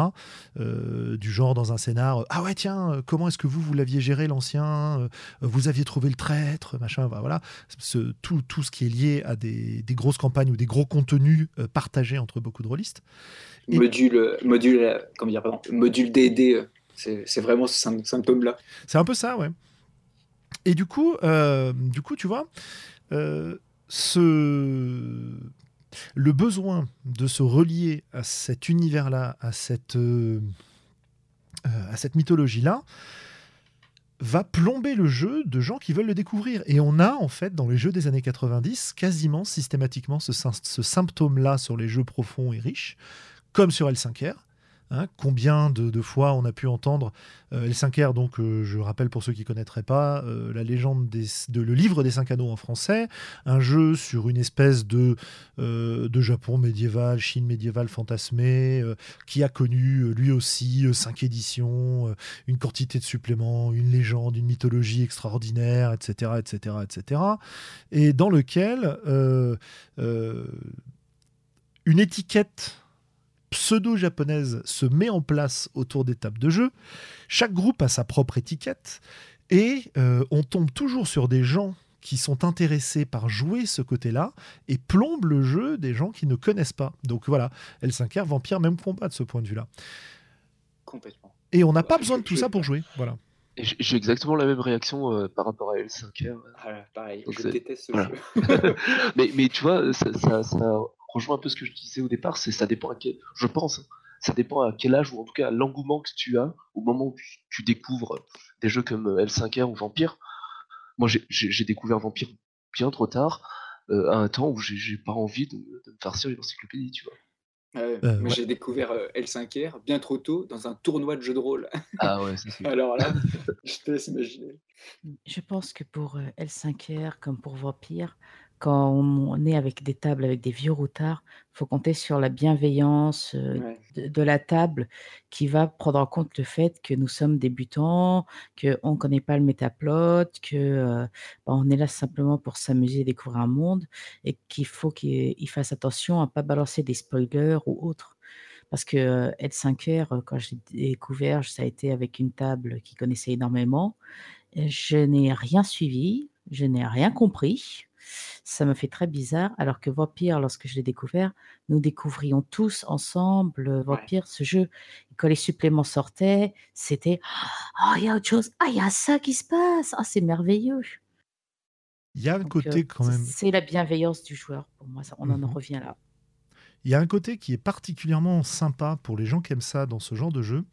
du genre dans un scénar, ah ouais tiens, comment est-ce que vous, vous l'aviez géré l'ancien? Vous aviez trouvé le traître, machin voilà, ce, tout, tout, ce qui est lié à des, grosses campagnes ou des gros contenus euh, partagés entre beaucoup de rôlistes. Module, module, comment dire, pardon, module DD, euh, c'est vraiment ce symptôme-là. C'est un peu ça, ouais. Et du coup, euh, du coup, tu vois, ce le besoin de se relier à cet univers-là, à cette, à cette mythologie-là, va plomber le jeu de gens qui veulent le découvrir. Et on a en fait dans les jeux des années 90 quasiment systématiquement ce, symptôme-là sur les jeux profonds et riches, comme sur L5R, Hein, combien de, fois on a pu entendre euh, L5R, donc euh, je rappelle pour ceux qui ne connaîtraient pas, euh, la légende de le livre des cinq anneaux en français, un jeu sur une espèce de, Japon médiéval, Chine médiévale fantasmée, qui a connu lui aussi cinq éditions, une quantité de suppléments, une légende, une mythologie extraordinaire, etc. etc., etc. et dans lequel une étiquette pseudo-japonaise se met en place autour des tables de jeu. Chaque groupe a sa propre étiquette et euh, on tombe toujours sur des gens qui sont intéressés par jouer ce côté-là et plombent le jeu des gens qui ne connaissent pas. Donc voilà, L5R, Vampire, même combat de ce point de vue-là. Complètement. Et on n'a pas besoin de tout ça pour jouer. Voilà. J'ai exactement la même réaction euh, par rapport à L5R. Ah, pareil, je déteste ce jeu. mais, mais tu vois, ça, ça, rejoint un peu ce que je disais au départ, c'est ça dépend à quel, je pense, ça dépend à quel âge ou en tout cas l'engouement que tu as au moment où tu, découvres des jeux comme euh, L5R ou Vampire. Moi, j'ai découvert Vampire bien trop tard, euh, à un temps où j'ai pas envie de, de me farcir une encyclopédie, tu vois. Euh, moi, j'ai découvert euh, L5R bien trop tôt dans un tournoi de jeux de rôle. Ah ouais, c'est Alors là, je te laisse imaginer. Je pense que pour euh, L5R, comme pour Vampire, quand on est avec des tables avec des vieux routards, il faut compter sur la bienveillance de, la table qui va prendre en compte le fait que nous sommes débutants, qu'on ne connaît pas le métaplot, que bah, on est là simplement pour s'amuser et découvrir un monde, et qu'il faut qu'il fasse attention à ne pas balancer des spoilers ou autres. Parce que L5R, quand j'ai découvert, ça a été avec une table qui connaissait énormément. Je n'ai rien suivi, je n'ai rien compris. Ça me fait très bizarre, alors que Vampire, lorsque je l'ai découvert, nous découvrions tous ensemble euh, Vampire, ce jeu. quand les suppléments sortaient, c'était oh, il y a autre chose, ah, il y a ça qui se passe, ah, c'est merveilleux. Il y a un côté quand même. C'est la bienveillance du joueur pour moi, ça, on en mmh revient là. Il y a un côté qui est particulièrement sympa pour les gens qui aiment ça dans ce genre de jeu,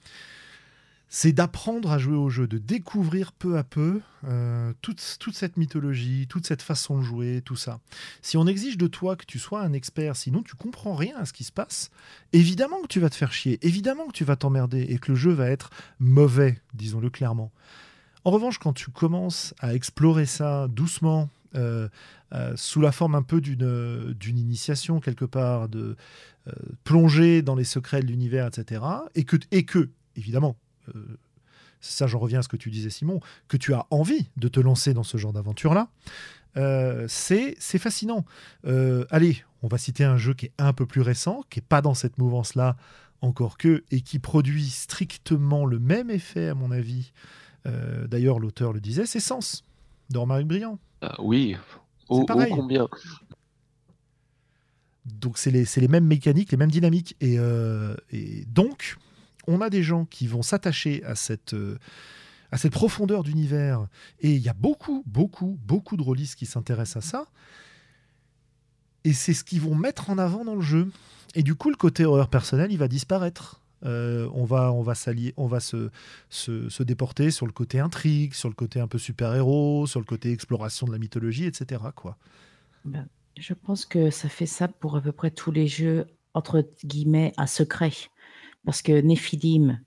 c'est d'apprendre à jouer au jeu, de découvrir peu à peu euh, toute, cette mythologie, toute cette façon de jouer, tout ça. Si on exige de toi que tu sois un expert, sinon tu comprends rien à ce qui se passe, évidemment que tu vas te faire chier, évidemment que tu vas t'emmerder et que le jeu va être mauvais, disons-le clairement. En revanche, quand tu commences à explorer ça doucement, euh, euh, sous la forme un peu d'une initiation quelque part, de plonger dans les secrets de l'univers, etc., et que, et que, évidemment, ça j'en reviens à ce que tu disais Simon, que tu as envie de te lancer dans ce genre d'aventure-là, euh, c'est fascinant. Euh, allez, on va citer un jeu qui est un peu plus récent, qui n'est pas dans cette mouvance-là encore que, et qui produit strictement le même effet à mon avis. D'ailleurs, l'auteur le disait, c'est Sens, d'Ormaric Briand. Ah oui, oh, combien donc c'est les, les, mêmes mécaniques, les mêmes dynamiques. Et, et donc, on a des gens qui vont s'attacher à cette, euh, à cette profondeur d'univers. Et il y a beaucoup, beaucoup, beaucoup de rôlistes qui s'intéressent à ça. Et c'est ce qu'ils vont mettre en avant dans le jeu. Et du coup, le côté horreur personnel, il va disparaître. Euh, on va, on va s'allier, on va se, se, déporter sur le côté intrigue, sur le côté un peu super-héros, sur le côté exploration de la mythologie, etc. Quoi. Ben, je pense que ça fait ça pour à peu près tous les jeux entre guillemets un secret. Parce que Néphilim,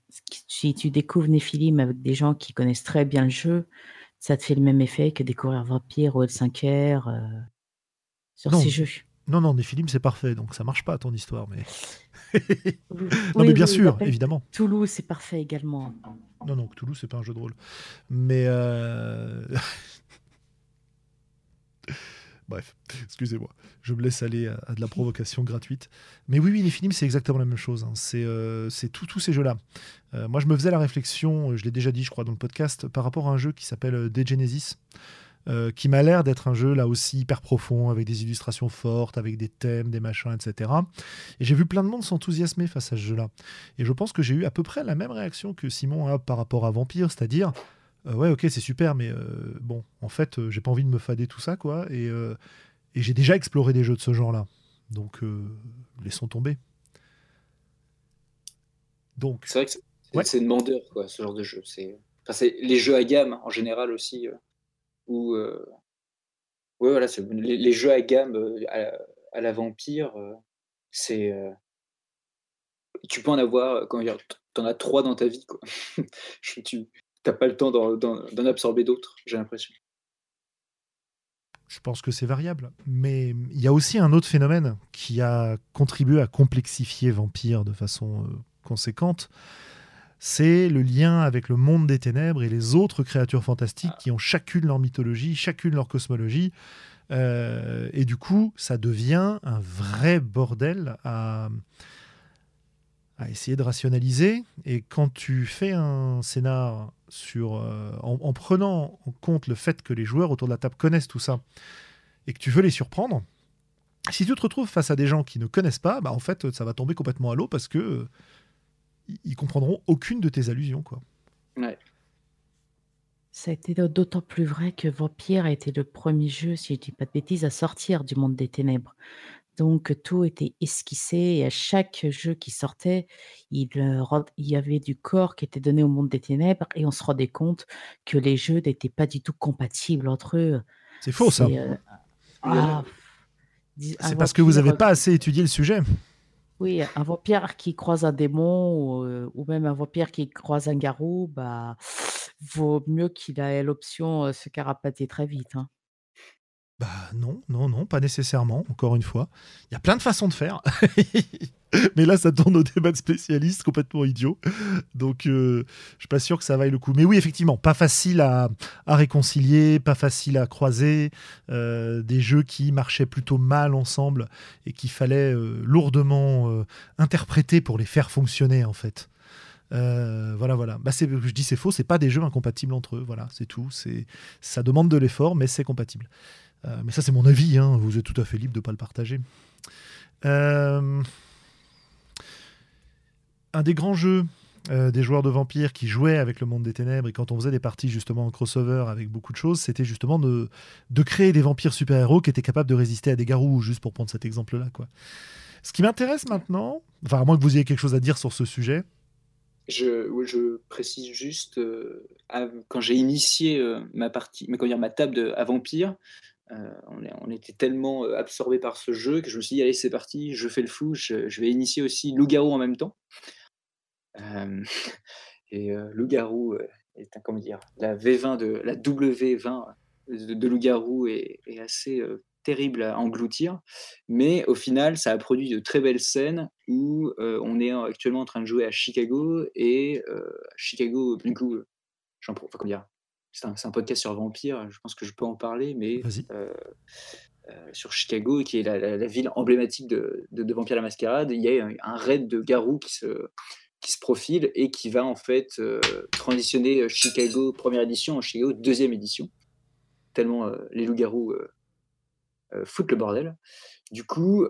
si tu découvres Néphilim avec des gens qui connaissent très bien le jeu, ça te fait le même effet que découvrir Vampire ou L5R euh, sur ces jeux. Non, non, Néphilim, c'est parfait, donc ça marche pas ton histoire. Mais... non, mais bien sûr, évidemment. Toulouse, c'est parfait également. Non, non, Toulouse, c'est pas un jeu de rôle. Mais. Euh... Bref, excusez-moi. Je me laisse aller à, de la provocation gratuite. Mais oui, oui, les films, c'est exactement la même chose. Hein. C'est euh, tous ces jeux-là. Euh, moi, je me faisais la réflexion, je l'ai déjà dit, je crois, dans le podcast, par rapport à un jeu qui s'appelle euh, Degenesis. qui m'a l'air d'être un jeu là aussi hyper profond, avec des illustrations fortes, avec des thèmes, des machins, etc. Et j'ai vu plein de monde s'enthousiasmer face à ce jeu-là. Et je pense que j'ai eu à peu près la même réaction que Simon a par rapport à Vampire, c'est-à-dire euh, ouais, ok, c'est super, mais euh, bon, en fait, euh, j'ai pas envie de me fader tout ça, quoi. Et, et j'ai déjà exploré des jeux de ce genre-là. Donc, laissons tomber. Donc. C'est vrai que c'est demandeur, quoi, ce genre de jeu. C'est les jeux à gamme, en général aussi, où. Ouais, voilà, les, les, jeux à gamme à, la vampire, c'est. tu peux en avoir, quand tu en as trois dans ta vie, quoi. tu, t'as pas le temps d'en absorber d'autres, j'ai l'impression. Je pense que c'est variable. Mais il y a aussi un autre phénomène qui a contribué à complexifier Vampire de façon euh, conséquente. C'est le lien avec le monde des ténèbres et les autres créatures fantastiques qui ont chacune leur mythologie, chacune leur cosmologie. Euh, et du coup, ça devient un vrai bordel à, à essayer de rationaliser. Et quand tu fais un scénar sur, euh, en, prenant en compte le fait que les joueurs autour de la table connaissent tout ça et que tu veux les surprendre, si tu te retrouves face à des gens qui ne connaissent pas, bah en fait, ça va tomber complètement à l'eau parce que euh, ils comprendront aucune de tes allusions, quoi. Ouais. Ça a été d'autant plus vrai que Vampire a été le premier jeu, si je dis pas de bêtises, à sortir du monde des ténèbres. Donc tout était esquissé et à chaque jeu qui sortait, il, euh, il y avait du corps qui était donné au monde des ténèbres et on se rendait compte que les jeux n'étaient pas du tout compatibles entre eux. C'est faux ça. Euh, ah, c'est parce que vous n'avez pas assez étudié le sujet. Oui, un vampire qui croise un démon ou, euh, même un vampire qui croise un garou, bah, vaut mieux qu'il ait l'option se carapater très vite. Hein. Bah non, non, non, pas nécessairement, encore une fois. Il y a plein de façons de faire. Mais là, ça tourne au débat de spécialistes complètement idiot. Donc, euh, je suis pas sûr que ça vaille le coup. Mais oui, effectivement, pas facile à, réconcilier, pas facile à croiser. Euh, des jeux qui marchaient plutôt mal ensemble et qu'il fallait euh, lourdement interpréter pour les faire fonctionner, en fait. voilà, voilà. Bah, je dis c'est faux, c'est pas des jeux incompatibles entre eux. Voilà, c'est tout. Ça demande de l'effort, mais c'est compatible. Euh, mais ça, c'est mon avis. Hein. Vous êtes tout à fait libre de ne pas le partager. Euh, un des grands jeux euh, des joueurs de vampires qui jouaient avec le monde des ténèbres et quand on faisait des parties justement en crossover avec beaucoup de choses, c'était justement de, de, créer des vampires super-héros qui étaient capables de résister à des garous, juste pour prendre cet exemple-là. Quoi. Ce qui m'intéresse maintenant, enfin à moins que vous ayez quelque chose à dire sur ce sujet. Je, précise juste, quand j'ai initié ma partie, dire, ma table de, à vampire, euh, on, était tellement euh, absorbé par ce jeu que je me suis dit, allez, c'est parti, je fais le fou, je, vais initier aussi Loup-Garou en même temps. Euh, et Loup-Garou est, comment dire, la V20 de la W20 de, Loup-Garou est, assez terrible à engloutir, mais au final, ça a produit de très belles scènes où on est actuellement en train de jouer à Chicago et Chicago, du coup, j'en enfin, comment dire, c'est un, podcast sur Vampire, je pense que je peux en parler, mais euh, euh, sur Chicago, qui est la, ville emblématique de, de, Vampire la Mascarade, il y a un, raid de garous qui se, qui se profile et qui va en fait euh, transitionner Chicago première édition en Chicago deuxième édition, tellement les loups-garous foutent le bordel. Du coup,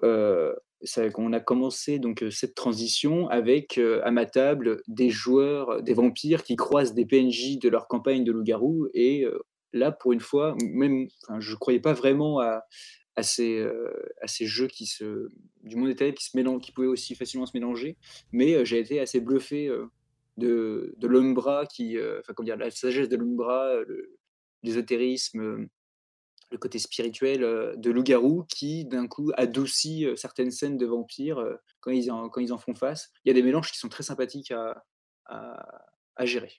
on a commencé donc euh, cette transition avec euh, à ma table des joueurs, des vampires qui croisent des PNJ de leur campagne de loup-garou. Et euh, là, pour une fois, même, je ne croyais pas vraiment à, ces, jeux qui se, du monde des qui, qui pouvaient aussi facilement se mélanger. Mais j'ai été assez bluffé de, de qui, comment dire, la sagesse de l'Umbra, l'ésotérisme le côté spirituel de loup-garou qui, d'un coup, adoucit certaines scènes de vampires quand, ils en, quand ils en font face. Il y a des mélanges qui sont très sympathiques à, à, gérer.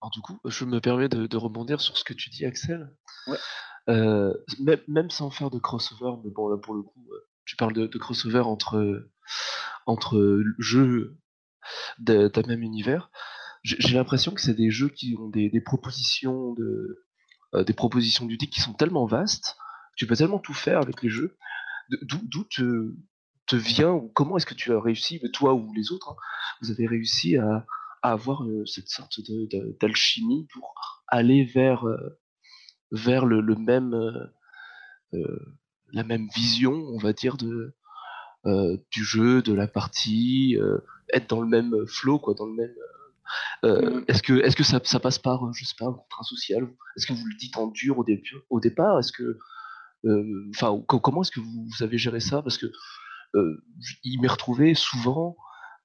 Alors, du coup, je me permets de, rebondir sur ce que tu dis, Axel. même, sans faire de crossover, mais bon, là, pour le coup, tu parles de, crossover entre, entre jeux d'un même univers. J'ai l'impression que c'est des jeux qui ont des propositions de, euh, des propositions du qui sont tellement vastes, tu peux tellement tout faire avec les jeux. D'où te, te, vient, ou comment est-ce que tu as réussi, toi ou les autres, hein, vous avez réussi à, avoir euh, cette sorte d'alchimie pour aller vers, euh, vers le, même, la même vision, on va dire, de, du jeu, de la partie, être dans le même flow, quoi, dans le même euh, est-ce que, est-ce que ça, ça, passe par, je sais pas, un contrat social Est-ce que vous le dites en dur au, début, au départ? Est-ce que, euh, enfin, comment est-ce que vous, avez géré ça? Parce que euh, il m'est retrouvé souvent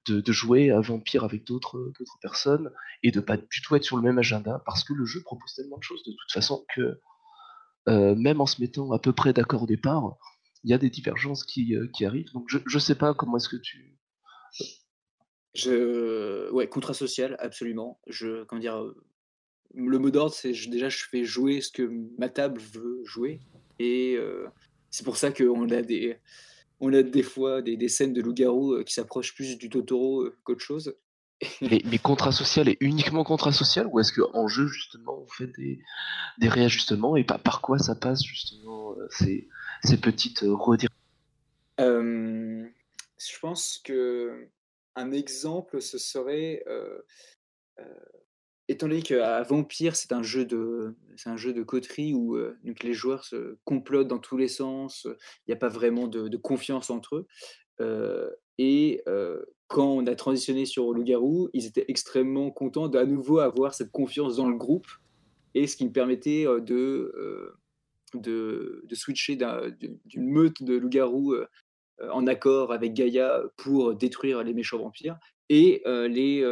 de, de, jouer à Vampire avec d'autres, personnes et de pas du tout être sur le même agenda parce que le jeu propose tellement de choses. De toute façon que même en se mettant à peu près d'accord au départ, il y a des divergences qui, qui arrivent. Donc je, je sais pas comment est-ce que tu je ouais, contrat social, absolument. Je comment dire, le mot d'ordre, c'est déjà je fais jouer ce que ma table veut jouer et c'est pour ça qu'on a des on a des fois des, des scènes de loup-garou qui s'approchent plus du Totoro qu'autre chose. Mais, mais, contrat social est uniquement contrat social ou est-ce qu'en jeu justement vous faites des, des réajustements et par quoi ça passe justement ces, ces petites redires Je pense que un exemple, ce serait, euh, euh, étant donné qu'à Vampire, c'est un jeu de, un jeu de coterie où euh, les joueurs se complotent dans tous les sens, il n'y a pas vraiment de, confiance entre eux. et quand on a transitionné sur Loup-Garou, ils étaient extrêmement contents d'à nouveau avoir cette confiance dans le groupe et ce qui me permettait de, de, de, switcher d'une meute de loups-garous en accord avec Gaïa pour détruire les méchants vampires et les,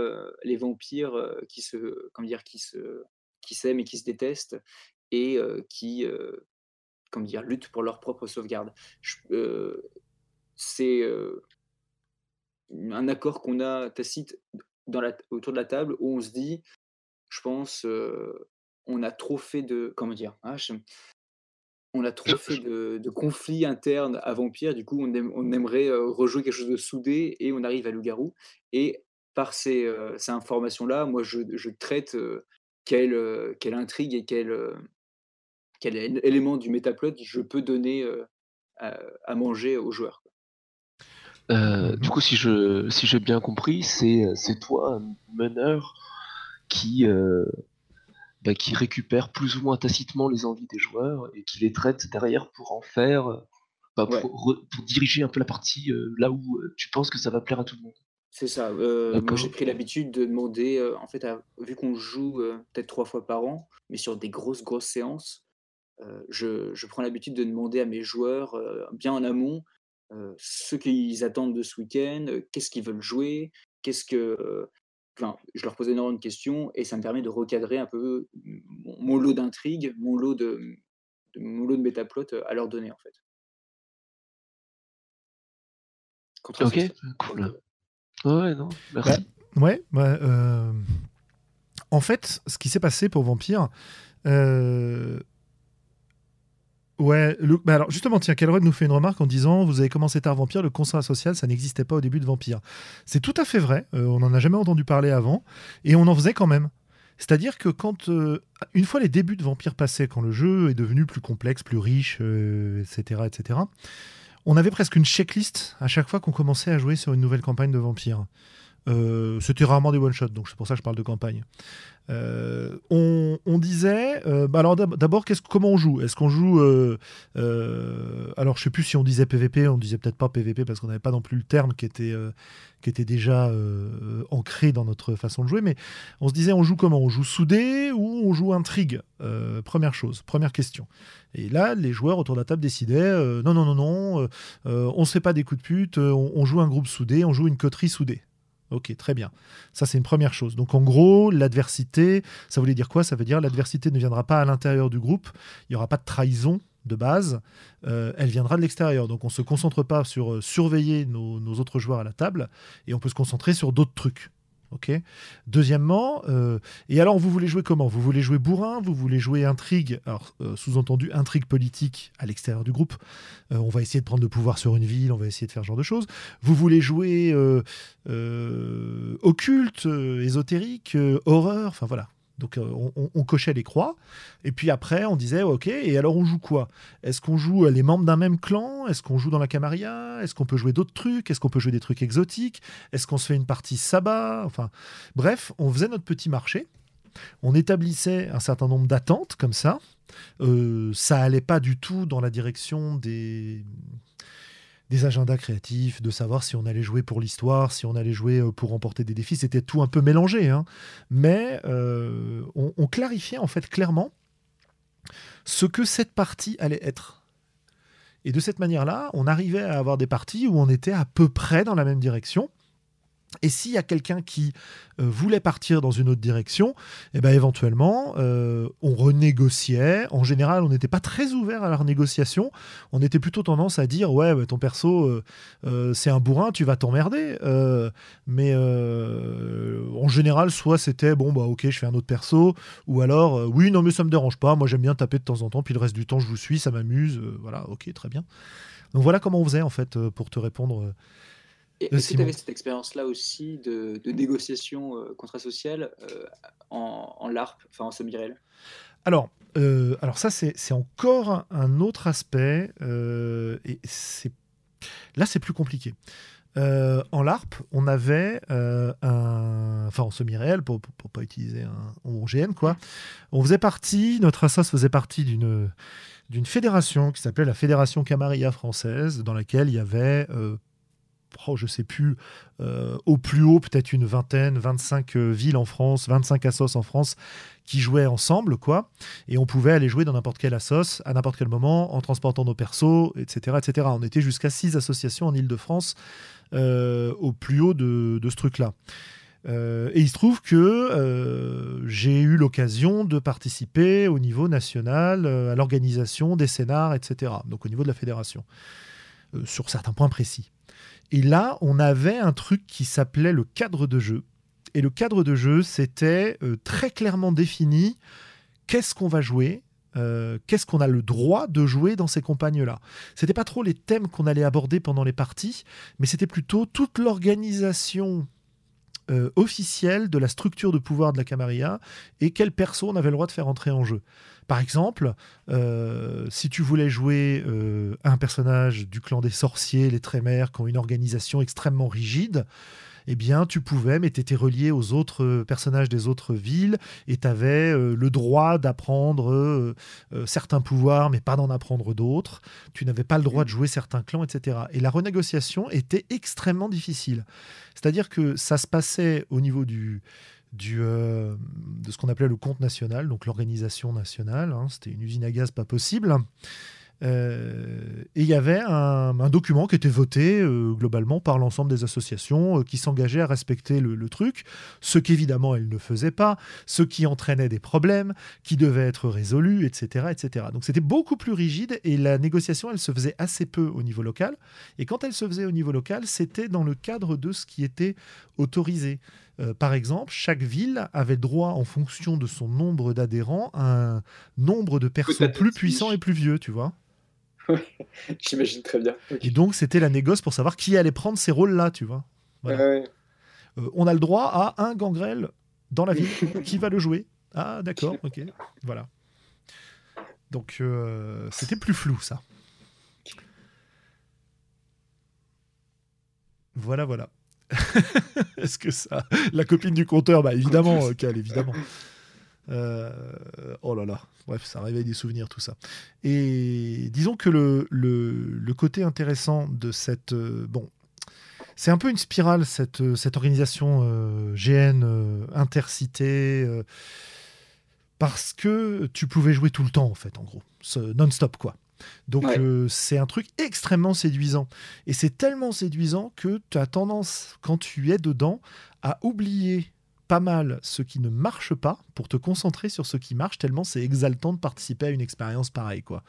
les vampires qui se comment dire qui se qui s'aiment et qui se détestent et qui comment dire luttent pour leur propre sauvegarde. c'est un accord qu'on a tacite dans la, autour de la table où on se dit, je pense, on a trop fait de comment dire, ah, on a trop fait de, conflits internes à Vampire, du coup on, on aimerait rejouer quelque chose de soudé et on arrive à Loup-Garou. Et par ces, ces informations-là, moi je, je traite quelle, quelle, intrigue et quel, quel élément du métaplot je peux donner à, manger aux joueurs. Euh, du coup, si j'ai bien compris, c'est toi, un meneur, qui bah, qui récupère plus ou moins tacitement les envies des joueurs et qui les traite derrière pour en faire, bah, pour, diriger un peu la partie là où tu penses que ça va plaire à tout le monde. C'est ça. moi, j'ai pris l'habitude de demander, en fait, vu qu'on joue peut-être trois fois par an, mais sur des grosses grosses séances, je, je, prends l'habitude de demander à mes joueurs, bien en amont, ce qu'ils attendent de ce week-end, qu'est-ce qu'ils veulent jouer, qu'est-ce que je leur pose énormément de questions et ça me permet de recadrer un peu mon, lot d'intrigues, mon lot de, mon lot de métaplot à leur donner en fait. Ok, cool. Ouais, non, merci. Bah, ouais, bah, euh, en fait, ce qui s'est passé pour Vampire, euh, Ouais, alors justement, tiens, Kelrod nous fait une remarque en disant Vous avez commencé tard Vampire, le contrat social, ça n'existait pas au début de Vampire. C'est tout à fait vrai, euh, on n'en a jamais entendu parler avant, et on en faisait quand même. C'est-à-dire que quand, euh, une fois les débuts de Vampire passés, quand le jeu est devenu plus complexe, plus riche, etc., euh, etc., on avait presque une checklist à chaque fois qu'on commençait à jouer sur une nouvelle campagne de Vampire. C'était rarement des one-shots, donc c'est pour ça que je parle de campagne. Euh, on, disait, euh, bah alors d'abord, comment on joue? Est-ce qu'on joue euh, Alors, je sais plus si on disait PVP, on disait peut-être pas PVP parce qu'on n'avait pas non plus le terme qui était qui était déjà ancré dans notre façon de jouer, mais on se disait, on joue comment? On joue soudé ou on joue intrigue? Première chose, première question. Et là, les joueurs autour de la table décidaient, non, non, non, non, on se fait pas des coups de pute, on joue un groupe soudé, on joue une coterie soudée. Ok, très bien. Ça, c'est une première chose. Donc, en gros, l'adversité, ça voulait dire quoi? Ça veut dire l'adversité ne viendra pas à l'intérieur du groupe. Il n'y aura pas de trahison de base. Euh, elle viendra de l'extérieur. Donc, on ne se concentre pas sur euh, surveiller nos, autres joueurs à la table et on peut se concentrer sur d'autres trucs. Ok. Deuxièmement, euh, et alors vous voulez jouer comment? Vous voulez jouer bourrin? Vous voulez jouer intrigue? Alors euh, sous-entendu intrigue politique à l'extérieur du groupe. Euh, on va essayer de prendre le pouvoir sur une ville. On va essayer de faire ce genre de choses. Vous voulez jouer occulte, ésotérique, horreur. Enfin voilà. Donc euh, on, cochait les croix. Et puis après, on disait, ok, et alors on joue quoi? Est-ce qu'on joue les membres d'un même clan? Est-ce qu'on joue dans la Camarilla? Est-ce qu'on peut jouer d'autres trucs? Est-ce qu'on peut jouer des trucs exotiques? Est-ce qu'on se fait une partie sabbat? Enfin, bref, on faisait notre petit marché. On établissait un certain nombre d'attentes comme ça. Euh, ça allait pas du tout dans la direction des des agendas créatifs, de savoir si on allait jouer pour l'histoire, si on allait jouer euh, pour remporter des défis. C'était tout un peu mélangé. Hein. Mais euh, on, clarifiait en fait clairement ce que cette partie allait être. Et de cette manière-là, on arrivait à avoir des parties où on était à peu près dans la même direction. Et s'il y a quelqu'un qui euh, voulait partir dans une autre direction, eh ben éventuellement, euh, on renégociait. En général, on n'était pas très ouvert à la renégociation. On était plutôt tendance à dire ouais, ton perso, euh, c'est un bourrin, tu vas t'emmerder. mais en général, soit c'était bon, bah ok, je fais un autre perso, ou alors oui, non, mais ça me dérange pas. Moi, j'aime bien taper de temps en temps, puis le reste du temps, je vous suis, ça m'amuse. voilà, ok, très bien. Donc voilà comment on faisait en fait pour te répondre est-ce que tu avais cette expérience-là aussi de, négociation euh, contrat-sociale euh, en, LARP, enfin en semi-réel? Alors, euh, alors ça, c'est encore un autre aspect. et c'est là, c'est plus compliqué. en LARP, on avait un. Enfin, en semi-réel, pour ne pas utiliser un GN, quoi. On faisait partie, notre assos faisait partie d'une d'une fédération qui s'appelait la Fédération Camarilla française, dans laquelle il y avait oh, je sais plus, euh, au plus haut, peut-être une vingtaine, 25 euh, villes en France, 25 assos en France qui jouaient ensemble, quoi. Et on pouvait aller jouer dans n'importe quelle assos, à n'importe quel moment, en transportant nos persos, etc. etc. On était jusqu'à six associations en Ile-de-France au plus haut de, ce truc-là. et il se trouve que j'ai eu l'occasion de participer au niveau national à l'organisation des scénars, etc. Donc au niveau de la fédération. Euh, sur certains points précis. Et là, on avait un truc qui s'appelait le cadre de jeu. Et le cadre de jeu, c'était euh, très clairement défini qu'est-ce qu'on va jouer, euh, qu'est-ce qu'on a le droit de jouer dans ces campagnes-là. C'était pas trop les thèmes qu'on allait aborder pendant les parties, mais c'était plutôt toute l'organisation officielle de la structure de pouvoir de la Camarilla et quelle personne avait le droit de faire entrer en jeu. Par exemple, euh, si tu voulais jouer euh, un personnage du clan des sorciers, les Trémères, qui ont une organisation extrêmement rigide, eh bien, tu pouvais, mais tu étais relié aux autres personnages des autres villes et tu avais euh, le droit d'apprendre certains pouvoirs, mais pas d'en apprendre d'autres. Tu n'avais pas le droit de jouer certains clans, etc. Et la renégociation était extrêmement difficile. C'est-à-dire que ça se passait au niveau du, du, euh, de ce qu'on appelait le compte national, donc l'organisation nationale. Hein, C'était une usine à gaz pas possible. Euh, et il y avait un, document qui était voté euh, globalement par l'ensemble des associations qui s'engageaient à respecter le, truc, ce qu'évidemment elles ne faisaient pas, ce qui entraînait des problèmes, qui devaient être résolus, etc. etc. Donc c'était beaucoup plus rigide et la négociation, elle se faisait assez peu au niveau local. Et quand elle se faisait au niveau local, c'était dans le cadre de ce qui était autorisé. Euh, par exemple, chaque ville avait droit, en fonction de son nombre d'adhérents, à un nombre de personnes plus puissants et plus vieux, tu vois. J'imagine très bien. Et donc, c'était la négoce pour savoir qui allait prendre ces rôles-là, tu vois. Euh, on a le droit à un gangrel dans la ville. qui va le jouer Ah, d'accord, ok. Voilà. Donc, euh, c'était plus flou, ça. Voilà, voilà. Est-ce que ça. La copine du compteur, bah évidemment, euh, Cal, évidemment. Euh, oh là là, bref, ça réveille des souvenirs, tout ça. Et disons que le, le, côté intéressant de cette. Euh, bon, c'est un peu une spirale, cette, cette organisation GN intercité, parce que tu pouvais jouer tout le temps, en fait, en gros. Non-stop, quoi. Donc euh, c'est un truc extrêmement séduisant. Et c'est tellement séduisant que tu as tendance, quand tu es dedans, à oublier pas mal ce qui ne marche pas pour te concentrer sur ce qui marche, tellement c'est exaltant de participer à une expérience pareille. quoi.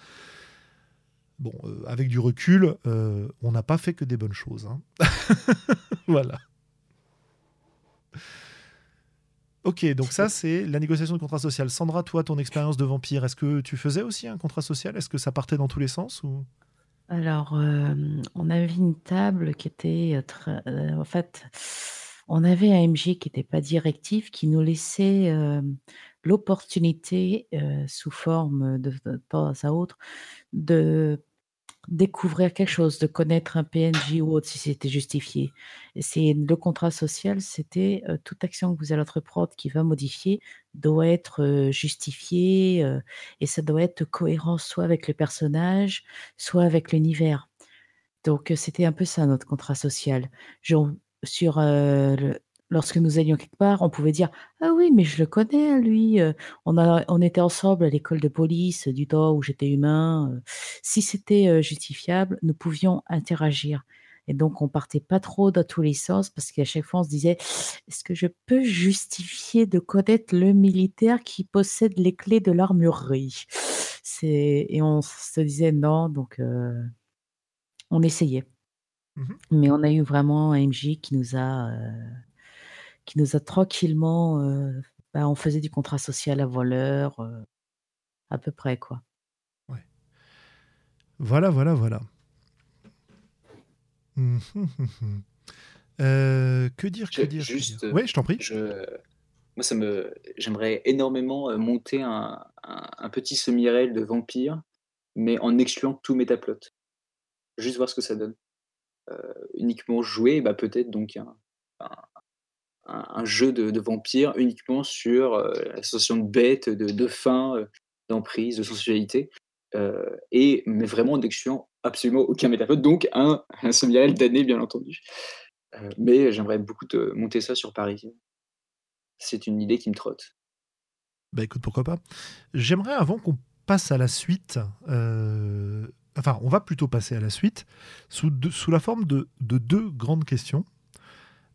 Bon, euh, avec du recul, euh, on n'a pas fait que des bonnes choses. Hein. voilà. Ok, donc ça, c'est la négociation de contrat social. Sandra, toi, ton expérience de vampire, est-ce que tu faisais aussi un contrat social? Est-ce que ça partait dans tous les sens ou... Alors, euh, on avait une table qui était très, en fait, on avait un MJ qui n'était pas directif, qui nous laissait l'opportunité, sous forme de, de temps à autre, de découvrir quelque chose, de connaître un PNJ ou autre si c'était justifié. c'est le contrat social, c'était toute action que vous allez entreprendre qui va modifier doit être justifiée et ça doit être cohérent soit avec le personnage, soit avec l'univers. Donc c'était un peu ça notre contrat social. Lorsque nous allions quelque part, on pouvait dire Ah oui, mais je le connais, lui. On était ensemble à l'école de police du temps où j'étais humain. Si c'était justifiable, nous pouvions interagir. Et donc, on partait pas trop dans tous les sens parce qu'à chaque fois, on se disait Est-ce que je peux justifier de connaître le militaire qui possède les clés de l'armurerie? Et on se disait non, donc on essayait. Mmh mais on a eu vraiment un MJ qui nous a qui nous a tranquillement, euh, bah, on faisait du contrat social à voleur, euh, à peu près quoi. Ouais. Voilà, voilà, voilà. Mmh, mmh, euh, que dire, que dire, juste, Oui, je t'en prie. moi, ça me, j'aimerais énormément monter un, un, petit semi-réel de vampire, mais en excluant tout métaplot. Juste voir ce que ça donne. Uniquement jouer, bah, peut-être donc un, un, jeu de, de, vampire uniquement sur euh, l'association de bêtes, de, de faim, euh, d'emprise, de sensualité. et, mais vraiment n'excluant absolument aucun métaphone, donc un, un semi d'année, bien entendu. mais j'aimerais beaucoup te monter ça sur Paris. C'est une idée qui me trotte. Bah écoute, pourquoi pas. J'aimerais, avant qu'on passe à la suite, enfin, on va plutôt passer à la suite, sous, la forme de, de, deux grandes questions.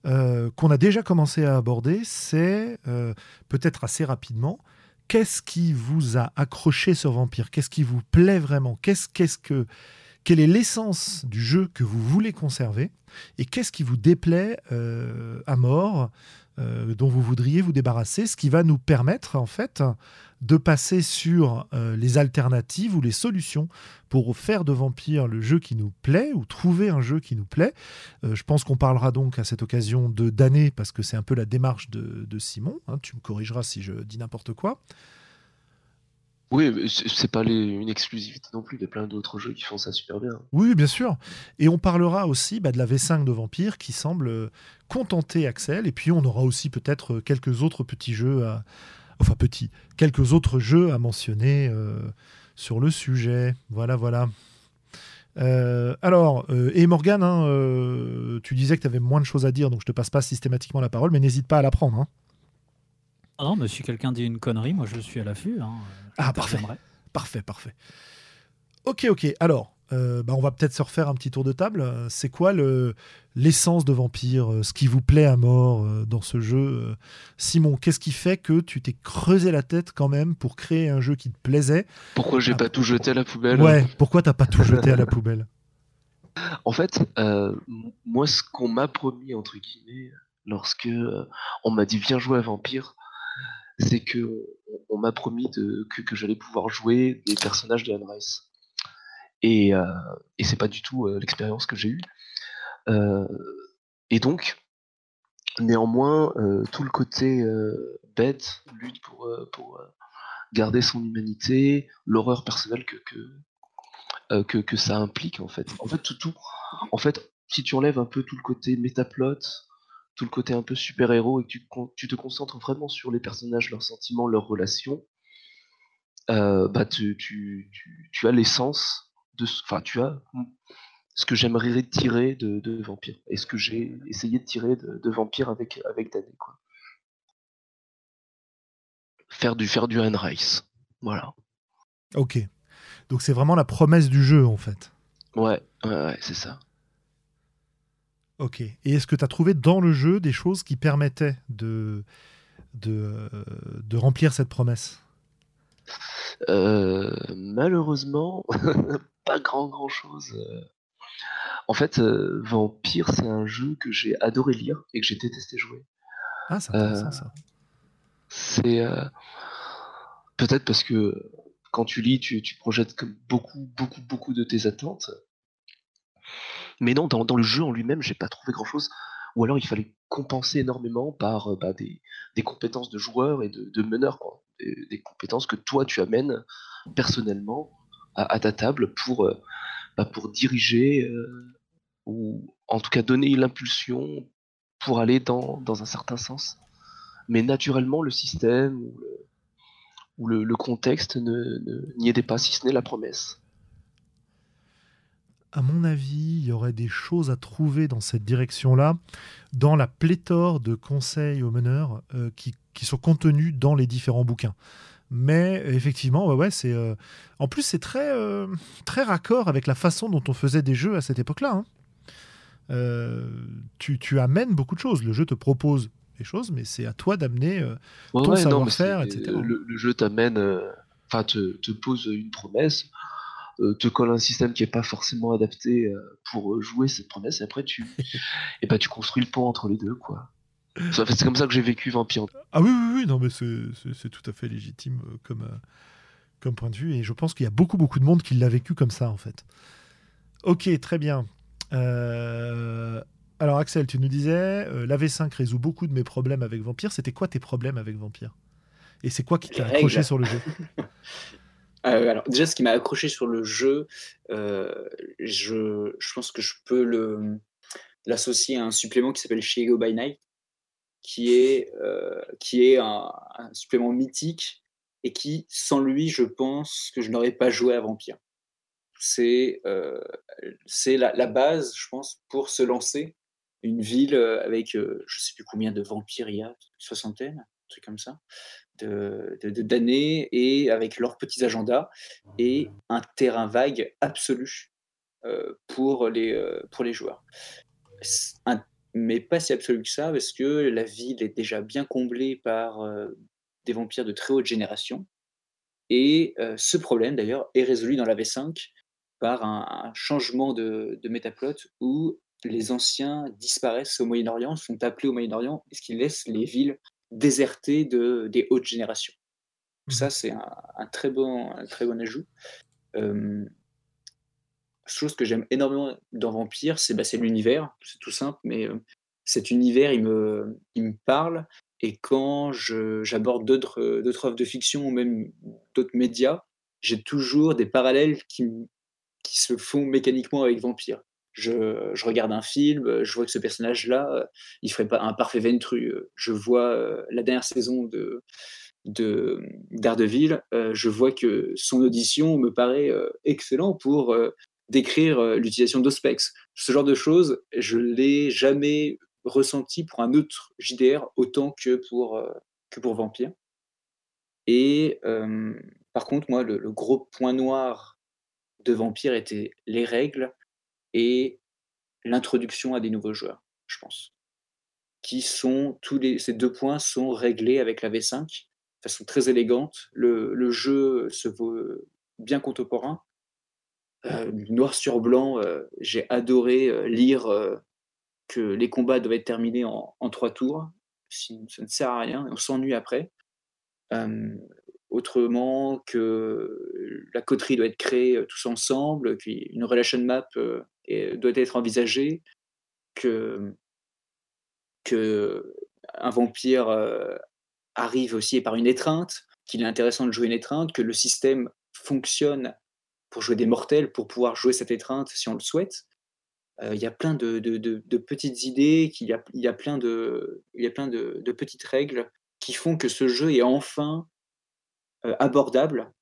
qu'on a déjà commencé à aborder, c'est peut-être assez rapidement, qu'est-ce qui vous a accroché sur Vampire? Qu'est-ce qui vous plaît vraiment? Qu'est-ce que, Quelle est l'essence du jeu que vous voulez conserver? Et qu'est-ce qui vous déplaît euh, à mort? Euh, dont vous voudriez vous débarrasser, ce qui va nous permettre en fait de passer sur euh, les alternatives ou les solutions pour faire de Vampire le jeu qui nous plaît ou trouver un jeu qui nous plaît. Euh, je pense qu'on parlera donc à cette occasion de d'année parce que c'est un peu la démarche de, Simon. Hein. tu me corrigeras si je dis n'importe quoi. Oui, c'est pas une exclusivité non plus. Il y a plein d'autres jeux qui font ça super bien. Oui, bien sûr. Et on parlera aussi bah, de la V5 de Vampire qui semble euh, contenter Axel. Et puis on aura aussi peut-être euh, quelques autres petits jeux, à... enfin petits, quelques autres jeux à mentionner euh, sur le sujet. Voilà, voilà. alors, et Morgane, hein, tu disais que tu avais moins de choses à dire, donc je te passe pas systématiquement la parole, mais n'hésite pas à la prendre. Hein. Ah non, mais si quelqu'un dit une connerie, moi je suis à l'affût. Hein. Ah, parfait. Parfait, parfait. Ok, ok. Alors, euh, bah, on va peut-être se refaire un petit tour de table. C'est quoi le, l'essence de Vampire euh, Ce qui vous plaît à mort euh, dans ce jeu Simon, qu'est-ce qui fait que tu t'es creusé la tête quand même pour créer un jeu qui te plaisait? Pourquoi j'ai ah. pas tout jeté à la poubelle? Ouais, pourquoi t'as pas tout jeté à la poubelle? En fait, moi, ce qu'on m'a promis, entre guillemets, lorsque on m'a dit viens jouer à Vampire, c'est que on, m'a promis que, j'allais pouvoir jouer des personnages de Anne Rice. Et, euh, et c'est pas du tout euh, l'expérience que j'ai eue. Euh, et donc, néanmoins, tout le côté bête, lutte pour, pour garder son humanité, l'horreur personnelle que, que, que, ça implique en fait. En fait, tout, tout, en fait, si tu enlèves un peu tout le côté métaplot, tout le côté un peu super-héros et que tu, te concentres vraiment sur les personnages, leurs sentiments, leurs relations, euh, bah tu, as l'essence de enfin tu as ce que j'aimerais tirer de, de, Vampire et ce que j'ai essayé de tirer de, Vampire avec avec Danny quoi. Faire du faire du Rice, voilà. Ok, donc c'est vraiment la promesse du jeu en fait. Ouais, ouais, ouais c'est ça. Ok. Et est-ce que tu as trouvé dans le jeu des choses qui permettaient de, de, de remplir cette promesse? Euh, Malheureusement, pas grand grand chose. En fait, euh, Vampire, c'est un jeu que j'ai adoré lire et que j'ai détesté jouer. Ah, c'est intéressant ça. C'est peut-être parce que quand tu lis, tu, tu projettes beaucoup, beaucoup, beaucoup de tes attentes. Mais non, dans, le jeu en lui-même, j'ai pas trouvé grand-chose. Ou alors il fallait compenser énormément par euh, bah, des, compétences de joueur et de, meneur, quoi. Des, compétences que toi tu amènes personnellement à, ta table pour, euh, bah, pour diriger euh, ou en tout cas donner l'impulsion pour aller dans, un certain sens. Mais naturellement, le système ou le, contexte n'y ne, aidait pas, si ce n'est la promesse à mon avis, il y aurait des choses à trouver dans cette direction-là, dans la pléthore de conseils aux meneurs euh, qui, sont contenus dans les différents bouquins. Mais effectivement, ouais, ouais c'est. Euh, en plus, c'est très, euh, très raccord avec la façon dont on faisait des jeux à cette époque-là. Hein. Tu, amènes beaucoup de choses. Le jeu te propose des choses, mais c'est à toi d'amener ton savoir-faire, etc. Le, jeu t'amène, enfin, te, te, pose une promesse. Euh, te colle un système qui est pas forcément adapté euh, pour euh, jouer cette promesse et après tu et bah tu construis le pont entre les deux quoi. C'est comme ça que j'ai vécu Vampire ah oui oui oui non mais c'est tout à fait légitime comme comme point de vue et je pense qu'il y a beaucoup beaucoup de monde qui l'a vécu comme ça en fait. Ok très bien. Alors Axel tu nous disais la V5 résout beaucoup de mes problèmes avec Vampire. C'était quoi tes problèmes avec Vampire? Et c'est quoi qui t'a accroché sur le jeu? Euh, alors déjà, ce qui m'a accroché sur le jeu, euh, je, pense que je peux l'associer à un supplément qui s'appelle Chicago by Night, qui est, euh, qui est un, supplément mythique et qui, sans lui, je pense que je n'aurais pas joué à Vampire. C'est la, la, base, je pense, pour se lancer. Une ville avec, je ne sais plus combien de vampires il y a, une soixantaine, un truc comme ça, d'années, de, de, et avec leurs petits agendas, et un terrain vague absolu euh, pour, les, euh, pour les joueurs. Un, mais pas si absolu que ça, parce que la ville est déjà bien comblée par euh, des vampires de très haute génération. Et ce problème, d'ailleurs, est résolu dans la V5 par un, changement de, de métaplot où les anciens disparaissent au Moyen-Orient, sont appelés au Moyen-Orient, ce qui laisse les villes désertées de, des hautes générations. Ça, mmh. c'est un, très bon, un très bon ajout chose que j'aime énormément dans Vampire, c'est bah, l'univers, c'est tout simple, mais euh, cet univers, il me, il me parle. Et quand j'aborde d'autres œuvres de fiction ou même d'autres médias, j'ai toujours des parallèles qui, qui, se font mécaniquement avec Vampire. Je, regarde un film, je vois que ce personnage-là, il ferait pas un parfait Ventru. Je vois euh, la dernière saison de de d'Ardeville, euh, je vois que son audition me paraît excellent pour d'écrire euh, l'utilisation d'Ospex. Ce genre de choses, je l'ai jamais ressenti pour un autre JDR autant que pour, euh, que pour Vampire. Et euh, par contre, moi, le, gros point noir de Vampire était les règles et l'introduction à des nouveaux joueurs, je pense. Qui sont tous les, ces deux points sont réglés avec la V5 de façon très élégante. Le, le jeu se veut bien contemporain euh, noir sur blanc, euh, j'ai adoré euh, lire que les combats doivent être terminés en, trois tours. ça ne sert à rien, on s'ennuie après. autrement que la coterie doit être créée tous ensemble, qu'une relation map doit être envisagée, que, un vampire arrive aussi par une étreinte, qu'il est intéressant de jouer une étreinte, que le système fonctionne pour jouer des mortels, pour pouvoir jouer cette étreinte si on le souhaite. Euh, il y a plein de, de, petites idées, il y a, y a plein, de, y a plein de, petites règles qui font que ce jeu est enfin euh, abordable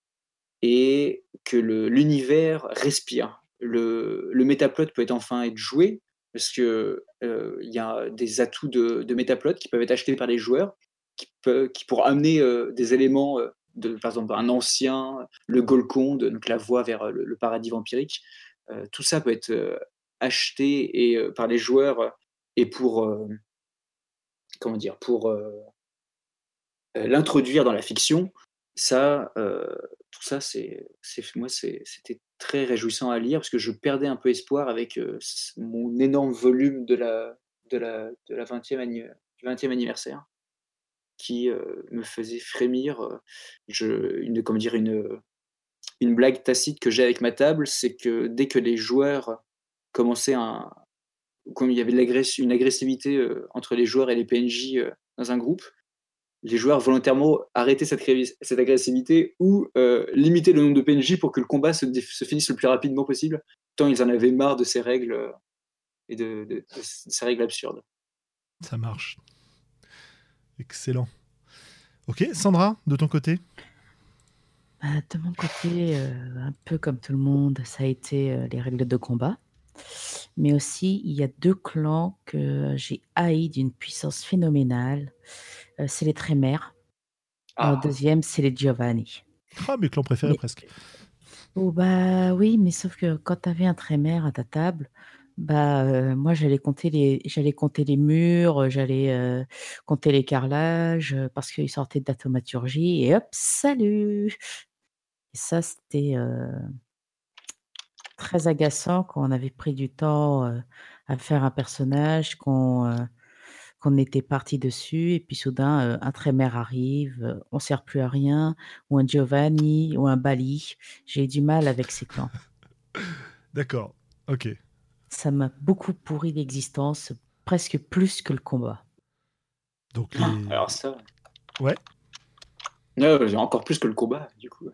et que l'univers respire. Le, le métaplot peut enfin être joué parce que euh, il y a des atouts de, de qui peuvent être achetés par les joueurs, qui, peut, pour amener des éléments de, par exemple, un ancien, le Golconde, donc la voie vers le, paradis vampirique. Euh, tout ça peut être euh, acheté et, euh, par les joueurs et pour, comment dire, pour l'introduire dans la fiction. Ça, tout ça, c'est, moi, c'était très réjouissant à lire parce que je perdais un peu espoir avec mon énorme volume de la, de la, de la 20e, du 20e anniversaire qui me faisait frémir. Je, une, comment dire, une, une blague tacite que j'ai avec ma table, c'est que dès que les joueurs commençaient un, comme il y avait une agressivité entre les joueurs et les PNJ dans un groupe, les joueurs volontairement arrêtaient cette, cette agressivité ou euh, limitaient le nombre de PNJ pour que le combat se, se, finisse le plus rapidement possible, tant ils en avaient marre de ces règles et de, de ces règles absurdes. Ça marche. Excellent. Ok, Sandra, de ton côté? Bah, De mon côté, euh, un peu comme tout le monde, ça a été euh, les règles de combat. Mais aussi, il y a deux clans que j'ai haïs d'une puissance phénoménale. Euh, c'est les Trémères. Ah. deuxième, c'est les Giovanni. Ah, mes clans préférés presque. Oh, bah oui, mais sauf que quand tu avais un Trémère à ta table, bah, moi j'allais compter les j'allais compter les murs, j'allais, compter les carrelages, parce qu'ils sortaient de la thaumaturgie et hop, salut! Et ça, c'était, très agaçant quand on avait pris du temps, à faire un personnage, qu'on, qu'on était parti dessus et puis soudain, un Trémère arrive, on sert plus à rien ou un Giovanni ou un Bali. J'ai du mal avec ces clans. D'accord, OK ça m'a beaucoup pourri l'existence, presque plus que le combat. Donc ah, Alors ça. Ouais. Non, encore plus que le combat, du coup.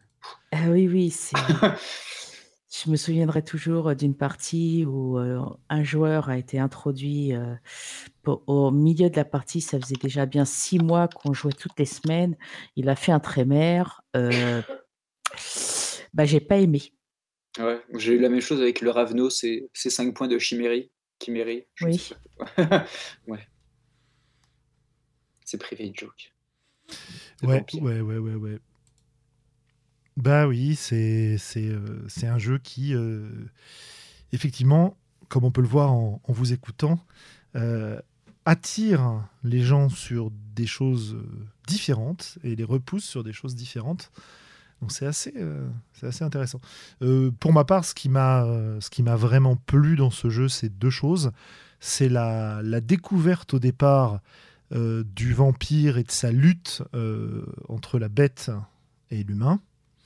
Ah oui, oui, c'est. Je me souviendrai toujours d'une partie où un joueur a été introduit au milieu de la partie. Ça faisait déjà bien six mois qu'on jouait toutes les semaines. Il a fait un trémère. Euh, bah, j'ai pas aimé. Ouais, j'ai eu la même chose avec le Ravno, c'est 5 points de chimérie. Chimérie oui. ouais. C'est privé de joke. Ouais, ouais, ouais, ouais, ouais. Bah oui, c'est euh, un jeu qui, euh, effectivement, comme on peut le voir en, vous écoutant, euh, attire les gens sur des choses différentes et les repousse sur des choses différentes. Donc c'est assez, c'est assez intéressant. pour ma part, ce qui m'a, vraiment plu dans ce jeu, c'est deux choses. C'est la découverte au départ du vampire et de sa lutte entre la bête et l'humain.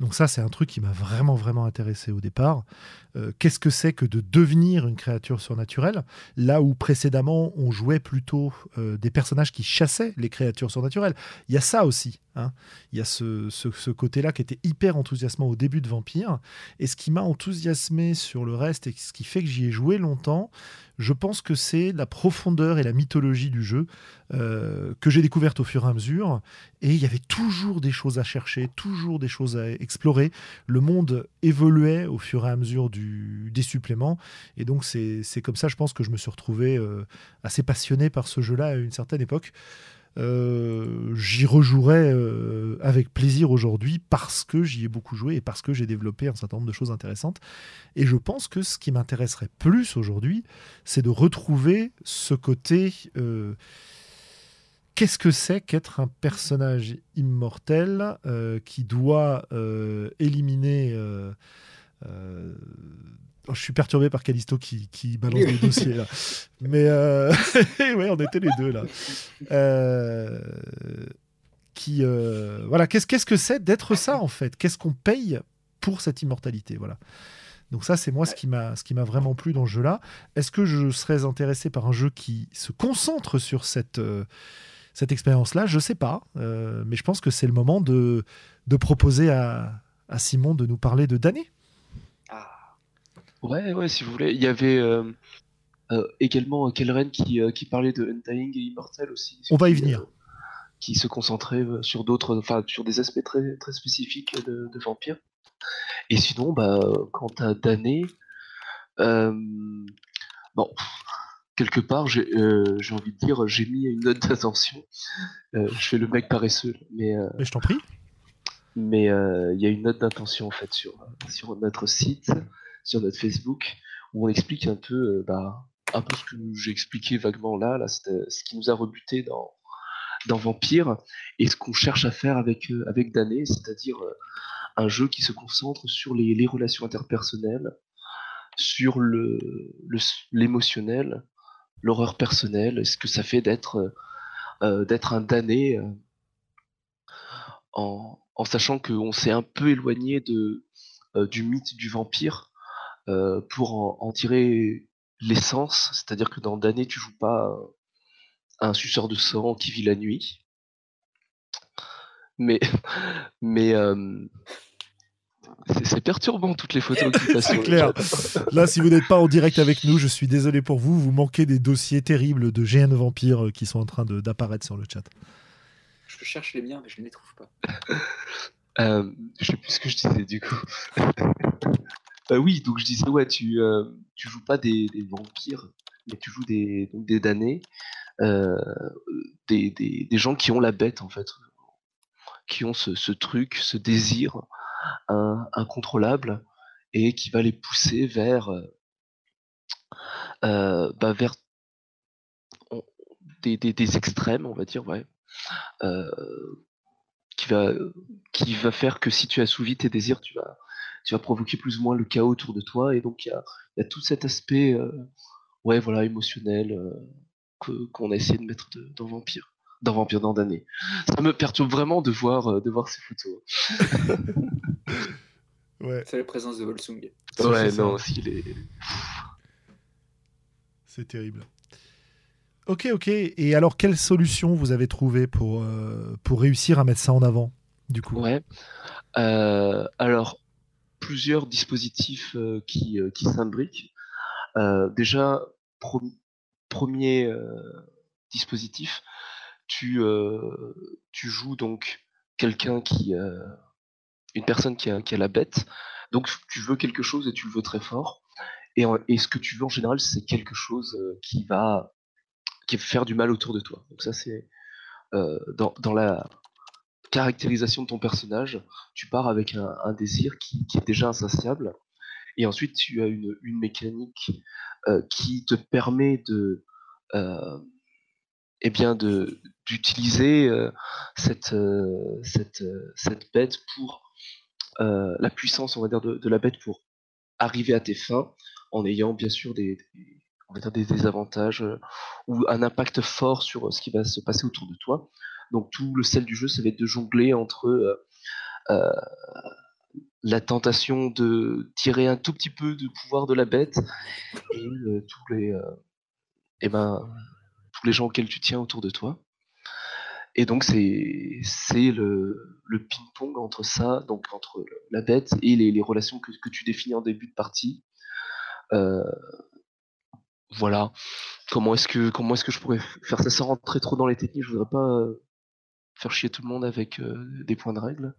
Donc ça, c'est un truc qui m'a vraiment, vraiment intéressé au départ. Euh, qu'est-ce que c'est que de devenir une créature surnaturelle? Là où précédemment, on jouait plutôt euh, des personnages qui chassaient les créatures surnaturelles. Il y a ça aussi. Hein. Il y a ce, côté-là qui était hyper enthousiasmant au début de Vampire. Et ce qui m'a enthousiasmé sur le reste et ce qui fait que j'y ai joué longtemps, je pense que c'est la profondeur et la mythologie du jeu euh, que j'ai découverte au fur et à mesure. Et il y avait toujours des choses à chercher, toujours des choses à. Le monde évoluait au fur et à mesure du, des suppléments. Et donc c'est comme ça, je pense, que je me suis retrouvé euh, assez passionné par ce jeu-là à une certaine époque. Euh, j'y rejouerai euh, avec plaisir aujourd'hui parce que j'y ai beaucoup joué et parce que j'ai développé un certain nombre de choses intéressantes. Et je pense que ce qui m'intéresserait plus aujourd'hui, c'est de retrouver ce côté. Euh, qu'est-ce que c'est qu'être un personnage immortel qui doit éliminer Oh, je suis perturbé par Calisto qui, qui balance des dossiers là. Mais euh... ouais, on était les deux là. Euh... Qui euh... voilà, qu'est-ce qu'est-ce que c'est d'être ça en fait? Qu'est-ce qu'on paye pour cette immortalité? Voilà. Donc ça, c'est moi ce qui m'a ce qui m'a vraiment plu dans ce jeu-là. Est-ce que je serais intéressé par un jeu qui se concentre sur cette euh, cette expérience-là Je sais pas, euh, mais je pense que c'est le moment de de proposer à, à Simon de nous parler de Damné. Ouais, ouais, si vous voulez. Il y avait euh, euh, également Kelren qui, qui parlait de Undying et Immortal aussi. On va y venir. qui se concentrait sur d'autres, enfin, sur des aspects très, très spécifiques de, de Vampire. Et sinon, bah, quant à Dané, bon, quelque part, j'ai envie de dire, j'ai mis une note d'attention. je fais le mec paresseux, mais. mais je t'en prie. Mais il y a une note d'intention en fait sur, sur notre site sur notre Facebook où on explique un peu, euh, bah, un peu ce que j'ai expliqué vaguement là, là ce qui nous a rebuté dans, dans Vampire et ce qu'on cherche à faire avec, euh, avec Dané, c'est-à-dire euh, un jeu qui se concentre sur les, les relations interpersonnelles, sur le, l'émotionnel, l'horreur personnelle, ce que ça fait d'être d'être un damné en, en, sachant qu'on s'est un peu éloigné du mythe du vampire euh, pour en, tirer l'essence, c'est-à-dire que dans Damné, tu joues pas un suceur de sang qui vit la nuit. Mais, euh, c'est perturbant toutes les photos qui passent. C'est clair. Là, si vous n'êtes pas en direct avec nous, je suis désolé pour vous. Vous manquez des dossiers terribles de GN Vampire qui sont en train d'apparaître sur le chat. Je cherche les miens, mais je ne les trouve pas. euh, je sais plus ce que je disais du coup. Euh, oui, donc je disais, ouais, tu, euh, tu joues pas des, vampires, mais tu joues des, donc des damnés, euh, des, des, gens qui ont la bête, en fait, qui ont ce, truc, ce désir incontrôlable, et qui va les pousser vers, bah, vers des, des, extrêmes, on va dire, qui va, qui va faire que si tu assouvis tes désirs, tu vas, tu vas provoquer plus ou moins le chaos autour de toi. Et donc, il y a, tout cet aspect euh, voilà, émotionnel euh, qu'on a essayé de mettre dans Vampire. Dans Vampire dans d'année. Ça me perturbe vraiment de voir, euh, de voir ces photos. ouais. C'est la présence de Volsung. Ouais, non, s'il est. C'est terrible. Ok, ok. Et alors, quelle solution vous avez trouvé pour, pour réussir à mettre ça en avant, du coup? Ouais. alors, plusieurs dispositifs qui, qui s'imbriquent. déjà, premier dispositif, tu, tu joues donc quelqu'un qui, une personne qui a, la bête, donc tu veux quelque chose et tu le veux très fort. Et, et ce que tu veux en général, c'est quelque chose qui va qui va faire du mal autour de toi. Donc ça, c'est dans, dans, la caractérisation de ton personnage, tu pars avec un, désir qui, est déjà insatiable. Et ensuite, tu as une, mécanique qui te permet de, eh bien, de d'utiliser cette bête pour la puissance, on va de, la bête pour arriver à tes fins, en ayant bien sûr des, on va dire des avantages ou un impact fort sur ce qui va se passer autour de toi. Donc tout le sel du jeu, ça va être de jongler entre la tentation de tirer un tout petit peu de pouvoir de la bête et les, et ben, tous les gens auxquels tu tiens autour de toi. Et donc c'est le, le ping-pong entre ça, donc entre la bête et les, les relations que, que, tu définis en début de partie. Euh, voilà. Comment est-ce que est-ce que je pourrais faire ça sans rentrer trop dans les techniques? Je voudrais pas euh, faire chier tout le monde avec euh, des points de règle.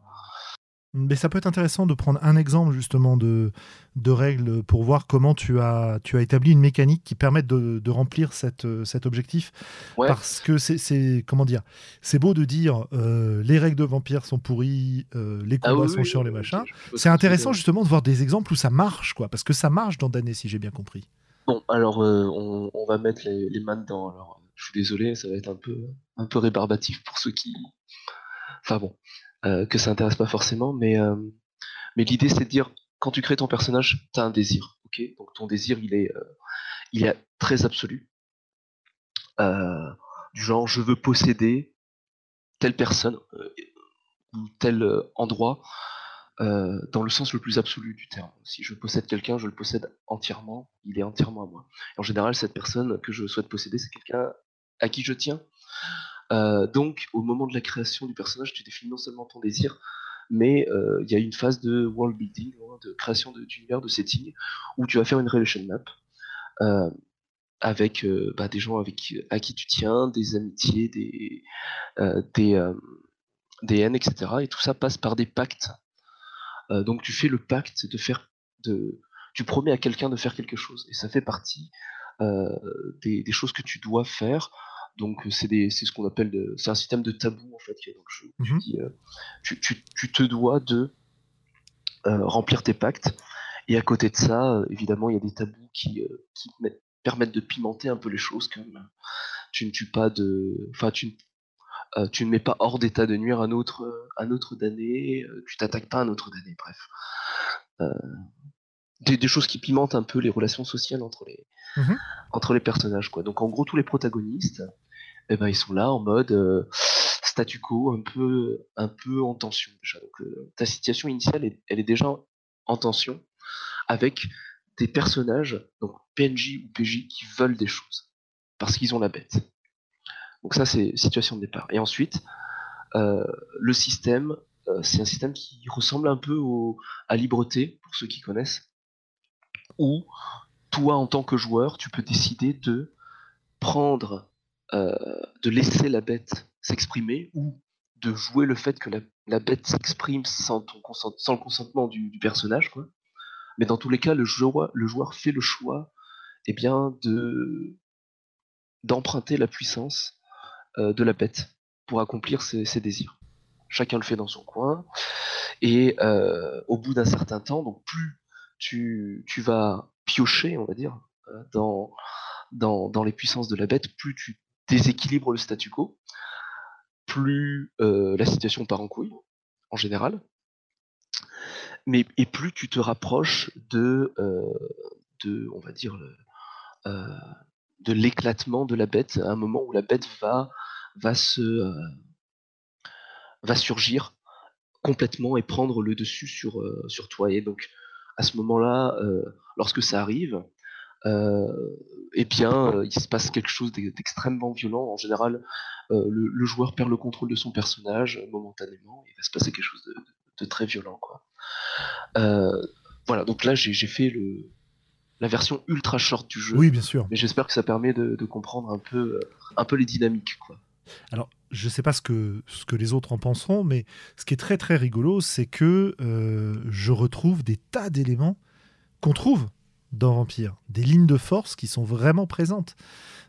Mais ça peut être intéressant de prendre un exemple justement de, de règles pour voir comment tu as, tu as établi une mécanique qui permette de, de remplir cette, cet objectif. Parce que c'est, comment dire, c'est beau de dire euh, les règles de vampire sont pourries, euh, les ah combats sont chiants, les machins. c'est intéressant justement de voir des exemples où ça marche, quoi, parce que ça marche dans Dané, si j'ai bien compris. Bon, alors euh, on, on, va mettre les, les mains dedans. Alors, je suis désolé, ça va être un peu, un peu rébarbatif pour ceux qui. Enfin bon. Euh, que ça intéresse pas forcément, mais, euh, mais l'idée c'est de dire quand tu crées ton personnage, tu as un désir, ok? Donc ton désir il est, euh, il est très absolu. du genre je veux posséder telle personne ou tel endroit dans le sens le plus absolu du terme. Si je possède quelqu'un, je le possède entièrement, il est entièrement à moi. en général, cette personne que je souhaite posséder, c'est quelqu'un à qui je tiens, euh, donc, au moment de la création du personnage, tu définis non seulement ton désir, mais euh, il y a une phase de world building, hein, de création d'univers, de, setting, où tu vas faire une relation map euh, avec bah, des gens avec, à qui tu tiens, des amitiés, des, des, haines, etc. Et tout ça passe par des pactes. donc, tu fais le pacte de faire, de, tu promets à quelqu'un de faire quelque chose, et ça fait partie des, choses que tu dois faire donc c'est ce qu'on appelle c'est un système de tabou en fait mmh euh, tu, tu, te dois de euh, remplir tes pactes. Et à côté de ça euh, évidemment il y a des tabous qui, qui permettent de pimenter un peu les choses comme tu ne tues pas de enfin tu, tu ne mets pas hors d'état de nuire un autre un autre damné tu t'attaques pas à un autre damné bref des, des, choses qui pimentent un peu les relations sociales entre les, mmh entre les personnages. Quoi. Donc en gros, tous les protagonistes, eh ben, ils sont là en mode euh, statu quo, un peu, un peu en tension déjà. Donc euh, ta situation initiale, elle est déjà en tension avec des personnages, donc PNJ ou PJ, qui veulent des choses parce qu'ils ont la bête. Donc ça, c'est situation de départ. Et ensuite, euh, le système, c'est un système qui ressemble un peu au, à Libreté, pour ceux qui connaissent, où toi, en tant que joueur, tu peux décider de prendre, euh, de laisser la bête s'exprimer ou de jouer le fait que la, bête s'exprime sans, le consentement du, personnage. Mais dans tous les cas, le joueur, fait le choix eh bien, de d'emprunter la puissance euh, de la bête pour accomplir ses, désirs. Chacun le fait dans son coin. Et euh, au bout d'un certain temps, plus tu, vas piocher, on va dire, euh, dans, les puissances de la bête, plus tu déséquilibres le statu quo, plus euh, la situation part en couille, en général, mais et plus tu te rapproches de, euh, de on va dire, de l'éclatement de la bête, à un moment où la bête va, va se va surgir complètement et prendre le dessus sur, sur toi. Et donc, à ce moment-là, euh, lorsque ça arrive, euh, eh bien, euh, il se passe quelque chose d'extrêmement violent. En général, le, joueur perd le contrôle de son personnage momentanément. Il va se passer quelque chose de, de très violent. Quoi. voilà, donc là j'ai fait le, la version ultra short du jeu. Oui, bien sûr. Mais j'espère que ça permet de, comprendre un peu, un peu les dynamiques. Quoi. Alors, je ne sais pas ce que, ce que les autres en penseront, mais ce qui est très très rigolo, c'est que je retrouve des tas d'éléments qu'on trouve dans Vampire, des lignes de force qui sont vraiment présentes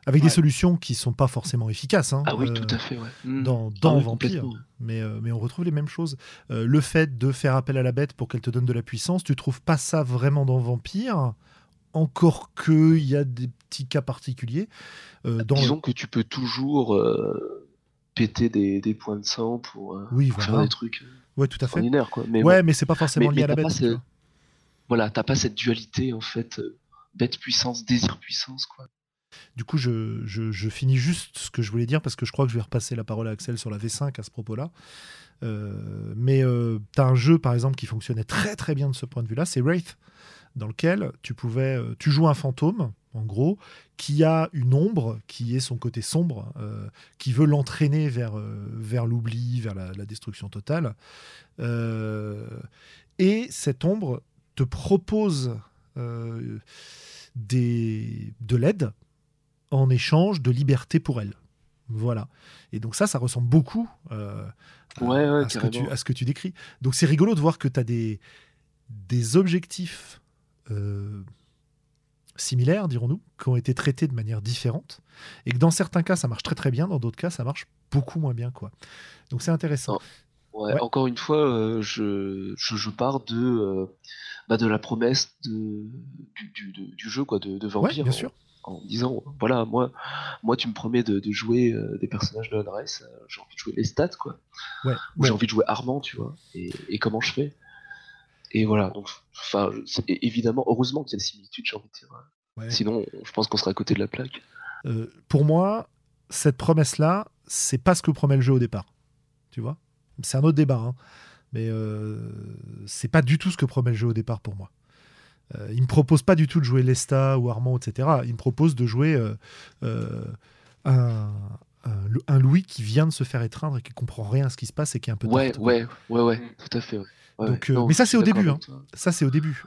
avec des solutions qui sont pas forcément efficaces. Hein, ah oui, tout à fait. Hmm. Dans, dans ah Vampire. Mais, euh, mais on retrouve les mêmes choses. Euh, le fait de faire appel à la bête pour qu'elle te donne de la puissance, tu trouves pas ça vraiment dans Vampire encore qu'il y a des petits cas particuliers. Euh, dans Disons que tu peux toujours péter des, des, points de sang pour, oui, faire des trucs ouais, tout à fait. Quoi. Mais ouais, mais c'est pas forcément lié à la bête. Voilà, t'as pas cette dualité en fait, bête puissance, désir puissance quoi. Du coup, je, finis juste ce que je voulais dire parce que je crois que je vais repasser la parole à Axel sur la V5 à ce propos-là. Euh, mais euh, tu as un jeu, par exemple, qui fonctionnait très très bien de ce point de vue-là, c'est Wraith, dans lequel tu pouvais, euh, tu joues un fantôme, en gros, qui a une ombre, qui est son côté sombre, qui veut l'entraîner vers, vers l'oubli, vers la, la, destruction totale. et cette ombre te propose des, de l'aide en échange de liberté pour elle. Voilà. Et donc ça, ça ressemble beaucoup euh, à, ce que tu, à, ce que tu, décris. Donc c'est rigolo de voir que tu as des, des objectifs euh, similaires, dirons-nous, qui ont été traités de manière différente, et que dans certains cas, ça marche très très bien, dans d'autres cas, ça marche beaucoup moins bien. quoi. Donc c'est intéressant. Encore une fois, euh, je, je, pars de, bah, de la promesse de, du, du, jeu, quoi, de, de Vampire. bien sûr en disant voilà moi moi tu me promets de, jouer euh, des personnages de l'adresse euh, j'ai envie de jouer les stats quoi ouais, j'ai envie de jouer Armand tu vois et, comment je fais? Et voilà donc enfin évidemment heureusement qu'il y a des similitudes j'ai envie de dire sinon je pense qu'on serait à côté de la plaque. Euh, pour moi cette promesse là c'est pas ce que promet le jeu au départ. Tu vois? C'est un autre débat hein. mais c'est pas du tout ce que promet le jeu au départ pour moi. Euh, il me propose pas du tout de jouer Lesta ou Armand, etc. Il me propose de jouer euh, euh, un, un, Louis qui vient de se faire étreindre et qui comprend rien à ce qui se passe et qui est un peu ouais ouais ouais ouais tout à fait Donc, mais ça c'est au début hein. ça c'est au début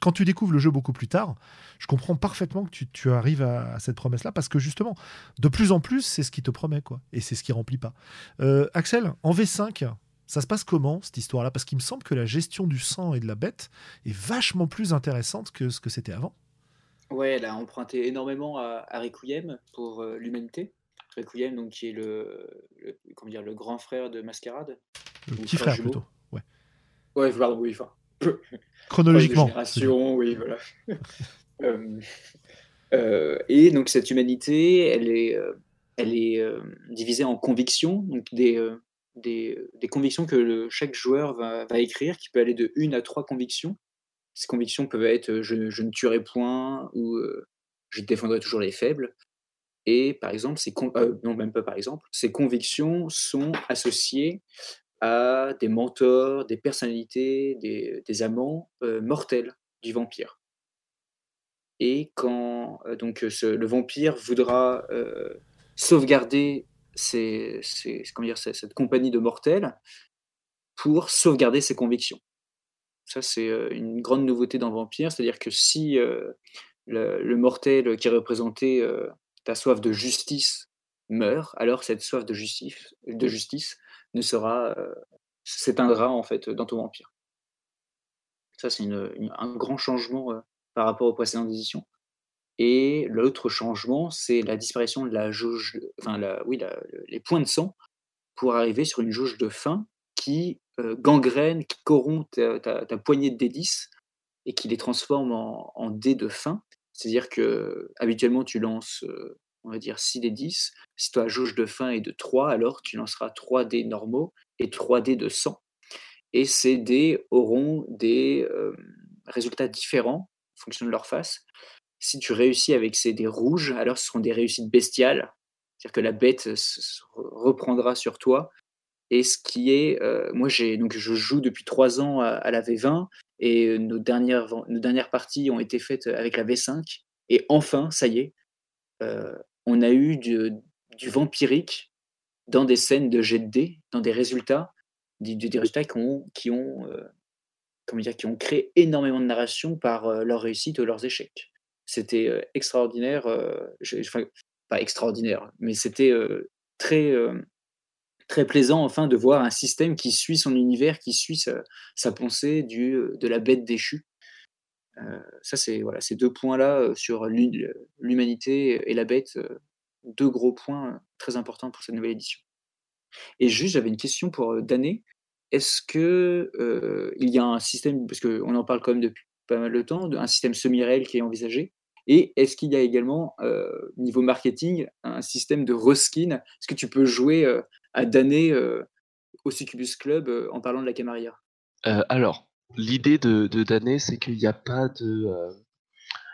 quand tu découvres le jeu beaucoup plus tard je comprends parfaitement que tu, tu arrives à, cette promesse là parce que justement de plus en plus c'est ce qui te promet quoi et c'est ce qui remplit pas Axel en V5 ça se passe comment, cette histoire-là? Parce qu'il me semble que la gestion du sang et de la bête est vachement plus intéressante que ce que c'était avant. Ouais, elle a emprunté énormément à, Requiem pour euh, l'humanité. Requiem, donc, qui est le, comment dire, le grand frère de Mascarade. Le petit frère, plutôt. Ouais. Pardon, oui. Enfin, Chronologiquement. oui, voilà. Euh, euh, et donc, cette humanité, elle est, elle est divisée en convictions, donc des des, convictions que chaque joueur va, écrire, qui peut aller de une à trois convictions. Ces convictions peuvent être euh, je, ne tuerai point ou euh, je défendrai toujours les faibles. Et par exemple, ces euh, non même pas par exemple, ces convictions sont associées des mentors, des personnalités, des, amants mortels du vampire. Et quand donc le vampire voudra sauvegarder cette compagnie de mortels pour sauvegarder ses convictions. Ça, c'est une grande nouveauté dans Vampire, c'est-à-dire que si le, mortel qui représentait ta soif de justice meurt, alors cette soif de justice ne sera s'éteindra en fait dans ton vampire. Ça, c'est un grand changement par rapport aux précédentes éditions. Et l'autre changement, c'est la disparition de la jauge, enfin, la, oui, les points de sang pour arriver sur une jauge de faim qui euh, gangrène, qui corrompt ta, poignée de D10 et qui les transforme en, dés de faim. C'est-à-dire que habituellement, tu lances, euh, on va dire, 6 d 10. Si ta jauge de faim est de 3, alors tu lanceras 3 dés normaux et 3 dés de sang. Et ces dés auront des euh, résultats différents en fonction de leur face si tu réussis avec ces dés rouges, alors ce seront des réussites bestiales. C'est-à-dire que la bête reprendra sur toi. Et ce qui est, euh, moi j'ai donc je joue depuis trois ans à, la V20 et nos dernières nos dernières parties ont été faites avec la V5 et enfin ça y est, euh, on a eu du, vampirique dans des scènes de jet de dés, dans des résultats des, résultats qui ont, ont, comment dire, qui ont créé énormément de narration par leur réussite ou leurs échecs. C'était extraordinaire, enfin, pas extraordinaire, mais c'était très, très plaisant enfin de voir un système qui suit son univers, qui suit sa, pensée du, de la bête déchue. Ça, c'est voilà, ces deux points-là sur l'humanité et la bête, deux gros points très importants pour cette nouvelle édition. Et juste, j'avais une question pour Dané. Est-ce que il y a un système, parce qu'on en parle quand même depuis pas mal de temps, un système semi-réel qui est envisagé? Et est-ce qu'il y a également, niveau marketing, un système de reskin? Est-ce que tu peux jouer à Dané au Succubus Club en parlant de la Camarilla? Alors, l'idée de, de c'est qu'il n'y a pas de,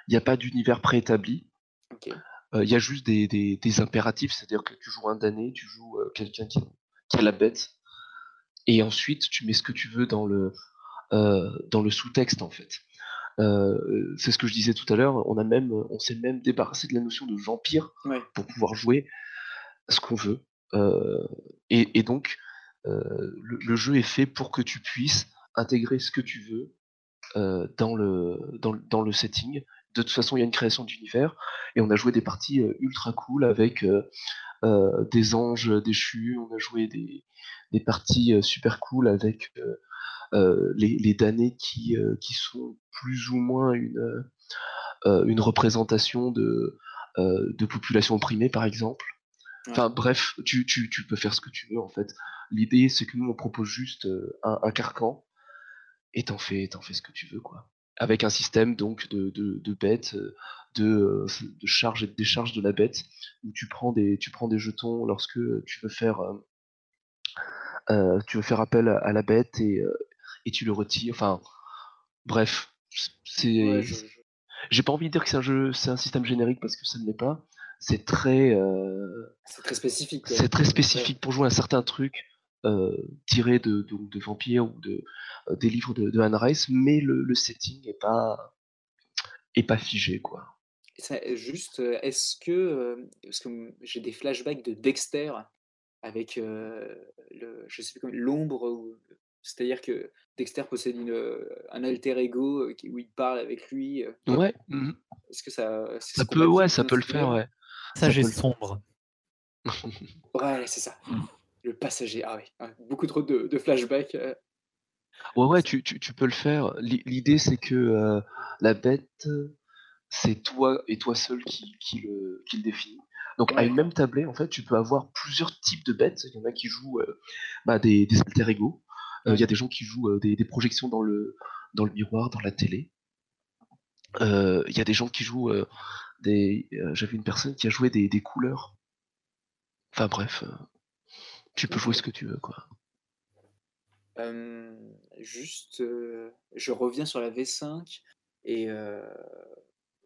il a pas d'univers préétabli. Il y a juste des, des, impératifs, c'est-à-dire que tu joues un damné, tu joues quelqu'un qui, qui, a la bête, et ensuite tu mets ce que tu veux dans le, dans le sous-texte en fait. c'est ce que je disais tout à l'heure, on a même, on s'est même débarrassé de la notion de vampire pour pouvoir jouer ce qu'on veut. Et, donc, le, jeu est fait pour que tu puisses intégrer ce que tu veux dans, le, dans, dans, le setting. De toute façon, il y a une création d'univers et on a joué des parties ultra cool avec des anges déchus. On a joué des, des parties super cool avec les, les, damnés qui, qui sont plus ou moins une, une représentation de, de population opprimée, par exemple. Enfin bref, tu, tu, tu, peux faire ce que tu veux en fait. L'idée c'est que nous on propose juste un, un, carcan et t'en fais, t'en fais ce que tu veux quoi. Avec un système donc de, de, de bêtes, de, de charge et de décharge de la bête, où tu prends des, tu prends des jetons lorsque tu veux faire, euh, tu veux faire appel à, la bête et, et tu le retires. Enfin bref, c'est. J'ai pas envie de dire que c'est un jeu, c'est un système générique parce que ça ne l'est pas c'est très, euh, c'est très spécifique. C'est très spécifique pour jouer un certain truc euh, tiré de, de, de Vampire ou de, euh, des livres de, de Anne Rice, mais le, le setting est pas, est pas figé, quoi. Ça, juste, est-ce que, parce que j'ai des flashbacks de Dexter avec le, je sais plus l'ombre, c'est-à-dire que Dexter possède une, un alter ego où il parle avec lui. Ouais. Mmh est-ce que ça, ça peut, ouais, ça peut le faire, ouais. Passager sombre. ouais, c'est ça. Le passager. Ah oui, beaucoup trop de, de flashbacks. Euh. Ouais, ouais, tu, tu, tu, peux le faire. L'idée, c'est que euh, la bête, c'est toi et toi seul qui, qui, le, qui le définit. Donc, à une même tablée, en fait, tu peux avoir plusieurs types de bêtes. Il y en a qui jouent euh, bah, des, des alter ego. Il y a des gens qui jouent des, des, projections dans le, dans le miroir, dans la télé. Il y a des gens qui jouent euh, j'avais une personne qui a joué des, des couleurs. Enfin bref, euh, tu peux jouer ce que tu veux, quoi. juste, euh, je reviens sur la V5 et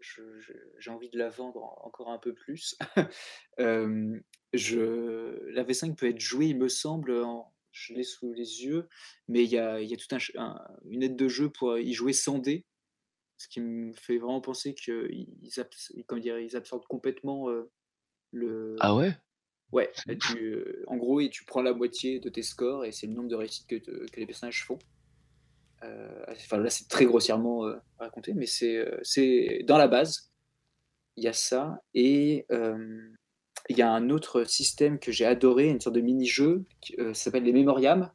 j'ai envie de la vendre encore un peu plus. je, la V5 peut être jouée, il me semble, je l'ai sous les yeux, mais il y a, y a toute un, une aide de jeu pour y jouer sans dé ce qui me fait vraiment penser qu'ils ils absorbent complètement le. Ah ouais? Ouais, en gros, et tu prends la moitié de tes scores et c'est le nombre de réussites que, les personnages font. enfin, là, c'est très grossièrement raconté, mais c'est dans la base. Il y a ça. Et il y a un autre système que j'ai adoré, une sorte de mini-jeu, ça s'appelle les Memoriam.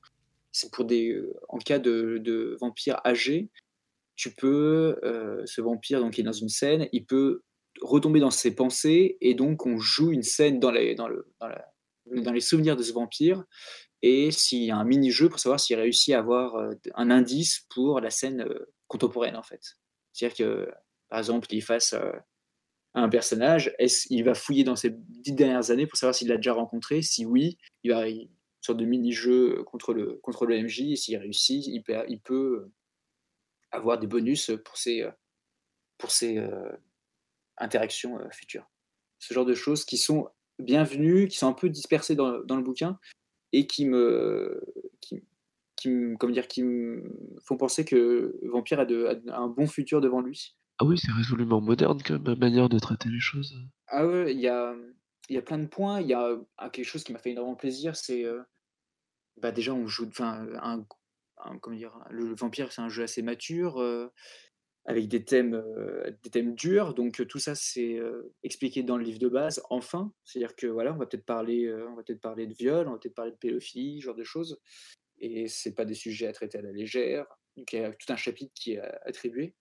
C'est pour des, en cas de, de vampires âgés, tu peux, euh, ce vampire donc, qui est dans une scène, il peut retomber dans ses pensées et donc on joue une scène dans les, dans le, dans les souvenirs de ce vampire et s'il y a un mini-jeu pour savoir s'il réussit à avoir euh, un indice pour la scène euh, contemporaine en fait. C'est-à-dire que, par exemple, il face à un personnage, est il va fouiller dans ses dix dernières années pour savoir s'il l'a déjà rencontré? Si oui, il va une sorte de mini-jeu contre le, contre le MJ, et s'il réussit, il peut, il peut avoir des bonus pour ces, pour euh, interactions euh, futures. Ce genre de choses qui sont bienvenues, qui sont un peu dispersées dans, dans le bouquin et qui me, qui, qui, comment dire, qui me font penser que Vampire a, de, un bon futur devant lui. Ah oui, c'est résolument moderne comme manière de traiter les choses. Ah ouais, il y a, y a plein de points. Il y a quelque chose qui m'a fait énormément plaisir, c'est bah, déjà on joue enfin, un comment dire? Le vampire, c'est un jeu assez mature, euh, avec des thèmes, des thèmes durs. Donc tout ça, c'est expliqué dans le livre de base, enfin. C'est-à-dire que voilà, on va peut-être parler, va peut-être parler de viol, on va peut-être parler de pédophilie, ce genre de choses. Et c'est pas des sujets à traiter à la légère. Donc il y a tout un chapitre qui est attribué.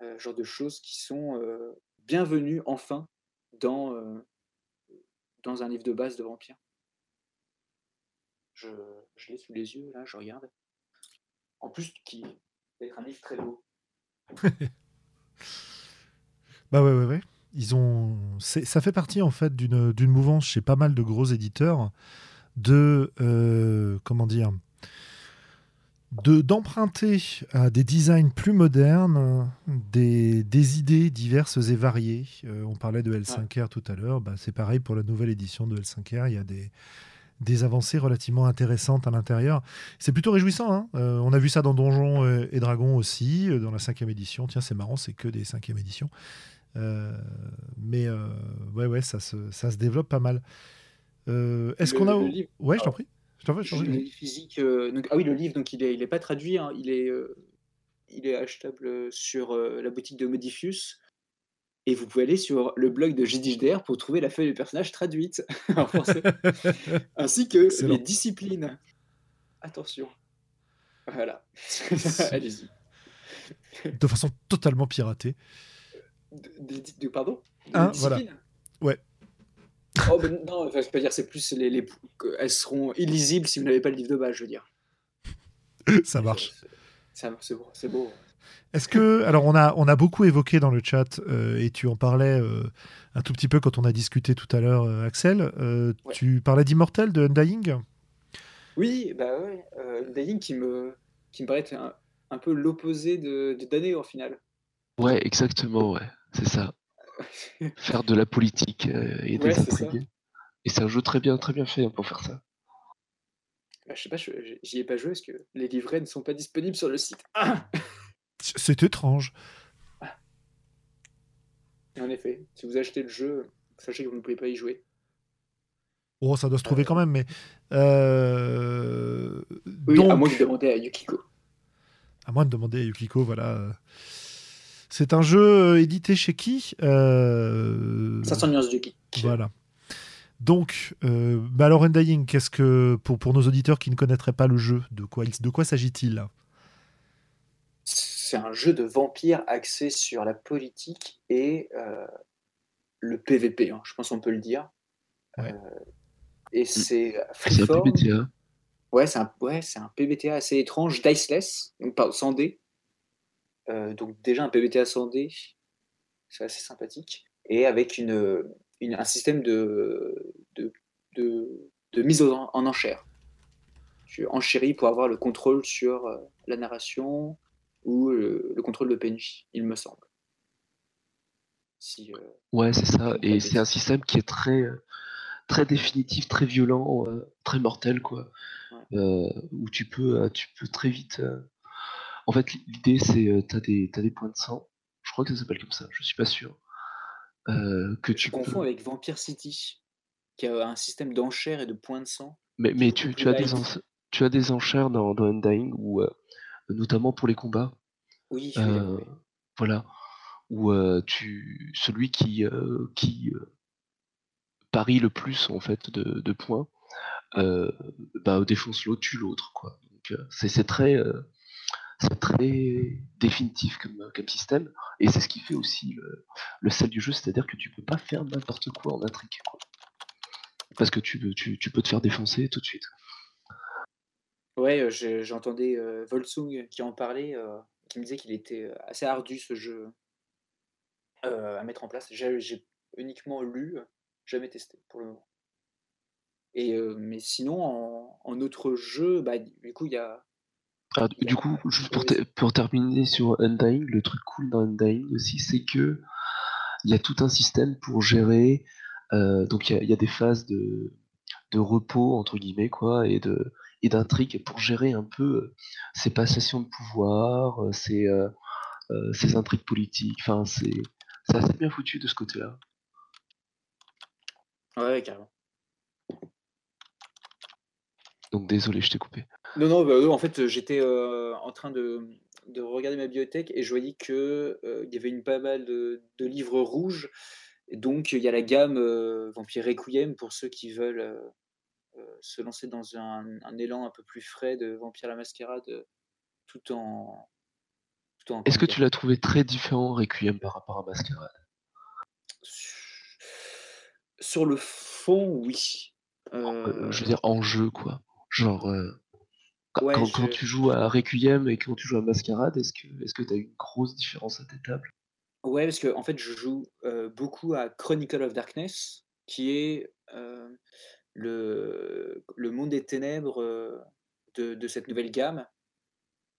ce genre de choses qui sont bienvenues enfin dans, dans un livre de base de vampire. Je, je l'ai sous les yeux, là, je regarde. En plus, qui être un livre très beau. bah ouais, ouais, ouais. Ils ont, ça fait partie en fait d'une mouvance chez pas mal de gros éditeurs de euh, comment dire de d'emprunter à des designs plus modernes des, des idées diverses et variées. Euh, on parlait de L5R tout à l'heure, bah, c'est pareil pour la nouvelle édition de L5R. Il y a des, des avancées relativement intéressantes à l'intérieur. C'est plutôt réjouissant. Hein. Euh, on a vu ça dans Donjons euh, et Dragons aussi, euh, dans la cinquième édition. Tiens, c'est marrant, c'est que des cinquièmes éditions. mais ouais, ouais, ça se, ça se développe pas mal. Est-ce qu'on a. livre... Ouais, je t'en prie. Je t'en prie. Le livre physique. Donc... Ah oui, le livre, donc il n'est il est pas traduit. Hein. Il, est, il est achetable sur la boutique de Modifius. Et vous pouvez aller sur le blog de JDHDR pour trouver la feuille de personnage traduite en français, ainsi que les disciplines. Attention. Voilà. Allez-y. De façon totalement piratée. De, pardon? Hein, voilà. Ouais. Oh, ben non, je peux dire, c'est plus les, les, elles seront illisibles si vous n'avez pas le livre de base, je veux dire. Ça marche. C'est beau, c'est beau. Est-ce que, alors on a, on a beaucoup évoqué dans le chat, euh, et tu en parlais euh, un tout petit peu quand on a discuté tout à l'heure, euh, Axel, tu parlais d'Immortel, de Undying? Oui, bah ouais, Undying qui me, qui me paraît un, un peu l'opposé de, de Dané au final. Ouais, exactement, ouais, c'est ça. faire de la politique et des intrigues. Et c'est un jeu très bien, très bien fait hein, pour faire ça. Bah, je sais pas, j'y ai pas joué parce que les livrets ne sont pas disponibles sur le site. C'est étrange. En effet, si vous achetez le jeu, sachez que vous ne pouvez pas y jouer. Oh, ça doit se trouver euh. quand même, mais. Euh... Oui, à moins de demander à Yukiko. À moins de demander à Yukiko, voilà. C'est un jeu euh, édité chez qui euh... 500 nuances du qui. Voilà. Donc, euh, bah alors Undying, qu'est-ce que pour, pour nos auditeurs qui ne connaîtraient pas le jeu, de quoi, de quoi s'agit-il? C'est un jeu de vampire axé sur la politique et euh, le PVP, hein, je pense qu'on peut le dire. Euh, et mm. c'est un PBTA. Ouais, c'est un, ouais, un PBTA assez étrange, diceless, donc pas sans dés. Euh, donc déjà un PBTA sans dés, c'est assez sympathique. Et avec une, un système de, de, de, mise en, en enchère. Tu enchéris pour avoir le contrôle sur la narration, ou le, contrôle de PNJ, il me semble. Si, euh, ouais, c'est ça. Et c'est un système qui est très, euh, très définitif, très violent, euh, très mortel, quoi. où tu peux, tu peux très vite. En fait, l'idée, c'est tu as des, as des points de sang. Je crois que ça s'appelle comme ça. Je suis pas sûr. que tu confonds avec Vampire City, qui a un système d'enchères et de points de sang. Mais, mais tu, tu, as des tu as des enchères dans, dans Undying où notamment pour les combats. Oui, voilà. Où tu, celui qui, qui parie le plus en fait de, points, bah, défonce l'autre, tue l'autre. Quoi. Donc c'est très, c'est très définitif comme, comme système, et c'est ce qui fait aussi le, le sel du jeu, c'est-à-dire que tu peux pas faire n'importe quoi en intrigue. Quoi. Parce que tu, tu, tu peux te faire défoncer tout de suite. Ouais, j'entendais Volsung qui en parlait, qui me disait qu'il était assez ardu ce jeu à mettre en place. J'ai uniquement lu, jamais testé pour le moment. Et, mais sinon, en, autre jeu, bah, du coup, il y a. Du coup, juste pour, pour, terminer sur Undying, le truc cool dans Undying aussi, c'est que il y a tout un système pour gérer. donc, il y, a des phases de, de repos, entre guillemets, quoi, et de et d'intrigue pour gérer un peu ces passations de pouvoir, ces, ces intrigues politiques. Enfin, c'est assez bien foutu de ce côté-là. Ouais, carrément. Donc désolé, je t'ai coupé. Non, non, bah, en fait, j'étais en train de, de, regarder ma bibliothèque et je voyais qu'il il y avait une pas mal de, de livres rouges. Et donc, il y a la gamme Vampire Requiem pour ceux qui veulent se lancer dans un, un, élan un peu plus frais de Vampire la Mascarade tout en. Tout en Est-ce que tu l'as trouvé très différent, Requiem, par rapport à Mascarade? Sur le fond, oui. je veux dire, en jeu, quoi. Genre, quand, tu joues à Requiem et quand tu joues à Mascarade, est-ce que tu as une grosse différence à tes tables? Ouais, parce que en fait, je joue beaucoup à Chronicle of Darkness, qui est le, le monde des ténèbres de, de, cette nouvelle gamme.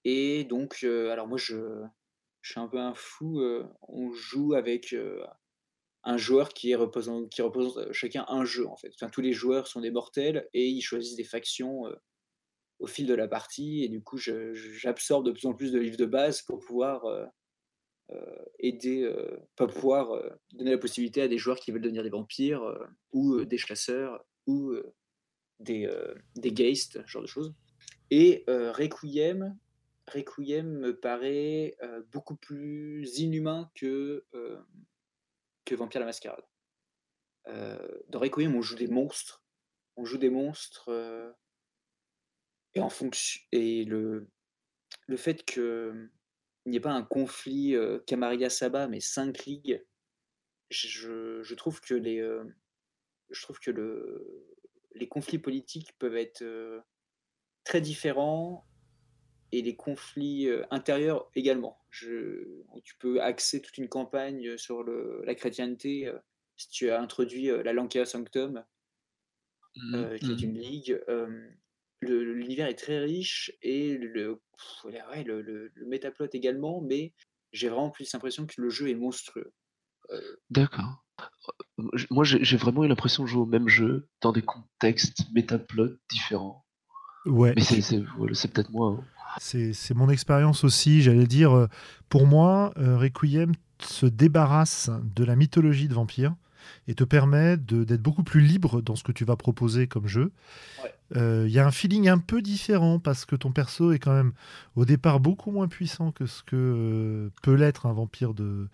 Et donc, alors moi, je, je, suis un peu un fou. on joue avec un joueur qui, est qui représente chacun un jeu, en fait. Enfin, tous les joueurs sont des mortels et ils choisissent des factions au fil de la partie. Et du coup, j'absorbe de plus en plus de livres de base pour pouvoir aider, pas pouvoir donner la possibilité à des joueurs qui veulent devenir des vampires ou des chasseurs ou des, des geists, ce genre de choses. Et Requiem, Requiem me paraît beaucoup plus inhumain que, que Vampire la Mascarade. dans Requiem, on joue des monstres. On joue des monstres. et en fonction. Et le, le fait que il n'y ait pas un conflit Camarilla Saba, mais cinq ligues, je, je trouve que les, je trouve que le, les conflits politiques peuvent être très différents et les conflits intérieurs également. Je, tu peux axer toute une campagne sur le, la chrétienté si tu as introduit la Lancia Sanctum, mmh, qui est mmh. une ligue l'univers est très riche et le, ouais, le, le, métaplot également, mais j'ai vraiment plus l'impression que le jeu est monstrueux. Euh, D'accord. Moi, j'ai vraiment eu l'impression de jouer au même jeu dans des contextes métaplot différents. Ouais. Mais c'est peut-être moi. Hein. C'est mon expérience aussi. J'allais dire, euh, pour moi, euh, Requiem se débarrasse de la mythologie de vampire et te permet d'être beaucoup plus libre dans ce que tu vas proposer comme jeu. Il euh, y a un feeling un peu différent parce que ton perso est quand même au départ beaucoup moins puissant que ce que euh, peut l'être un vampire de,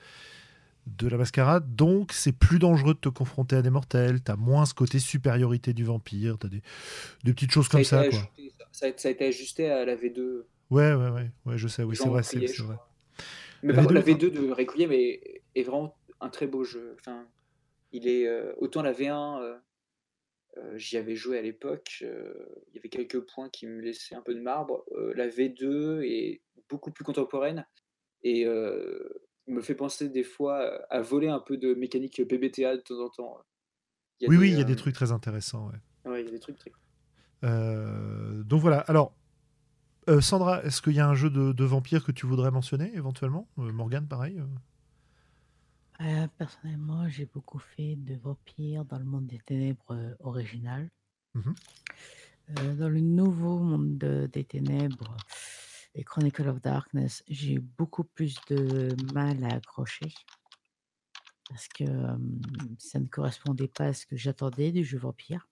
de la mascarade. Donc c'est plus dangereux de te confronter à des mortels. Tu as moins ce côté supériorité du vampire. Tu as des, des, petites choses comme ça. quoi. ça, a, été ajusté à la V2. Ouais, ouais, ouais, ouais je sais. Oui, c'est vrai. C'est vrai. Mais la, V2, la V2 de Requiem est, est, vraiment un très beau jeu. Enfin, il est euh, autant la V1 euh, j'y avais joué à l'époque. Euh, il y avait quelques points qui me laissaient un peu de marbre. Euh, la V2 est beaucoup plus contemporaine et me fait penser des fois à voler un peu de mécanique PBTA de temps en temps. oui, oui, il y a des trucs très intéressants. Ouais. il y a des trucs très donc voilà. Alors, Sandra, est-ce qu'il y a un jeu de, de vampire que tu voudrais mentionner éventuellement? Morgane, pareil euh, personnellement, j'ai beaucoup fait de vampires dans le monde des ténèbres euh, original. Euh, dans le nouveau monde des ténèbres et Chronicle of Darkness, j'ai eu beaucoup plus de mal à accrocher parce que ça ne correspondait pas à ce que j'attendais du jeu vampire.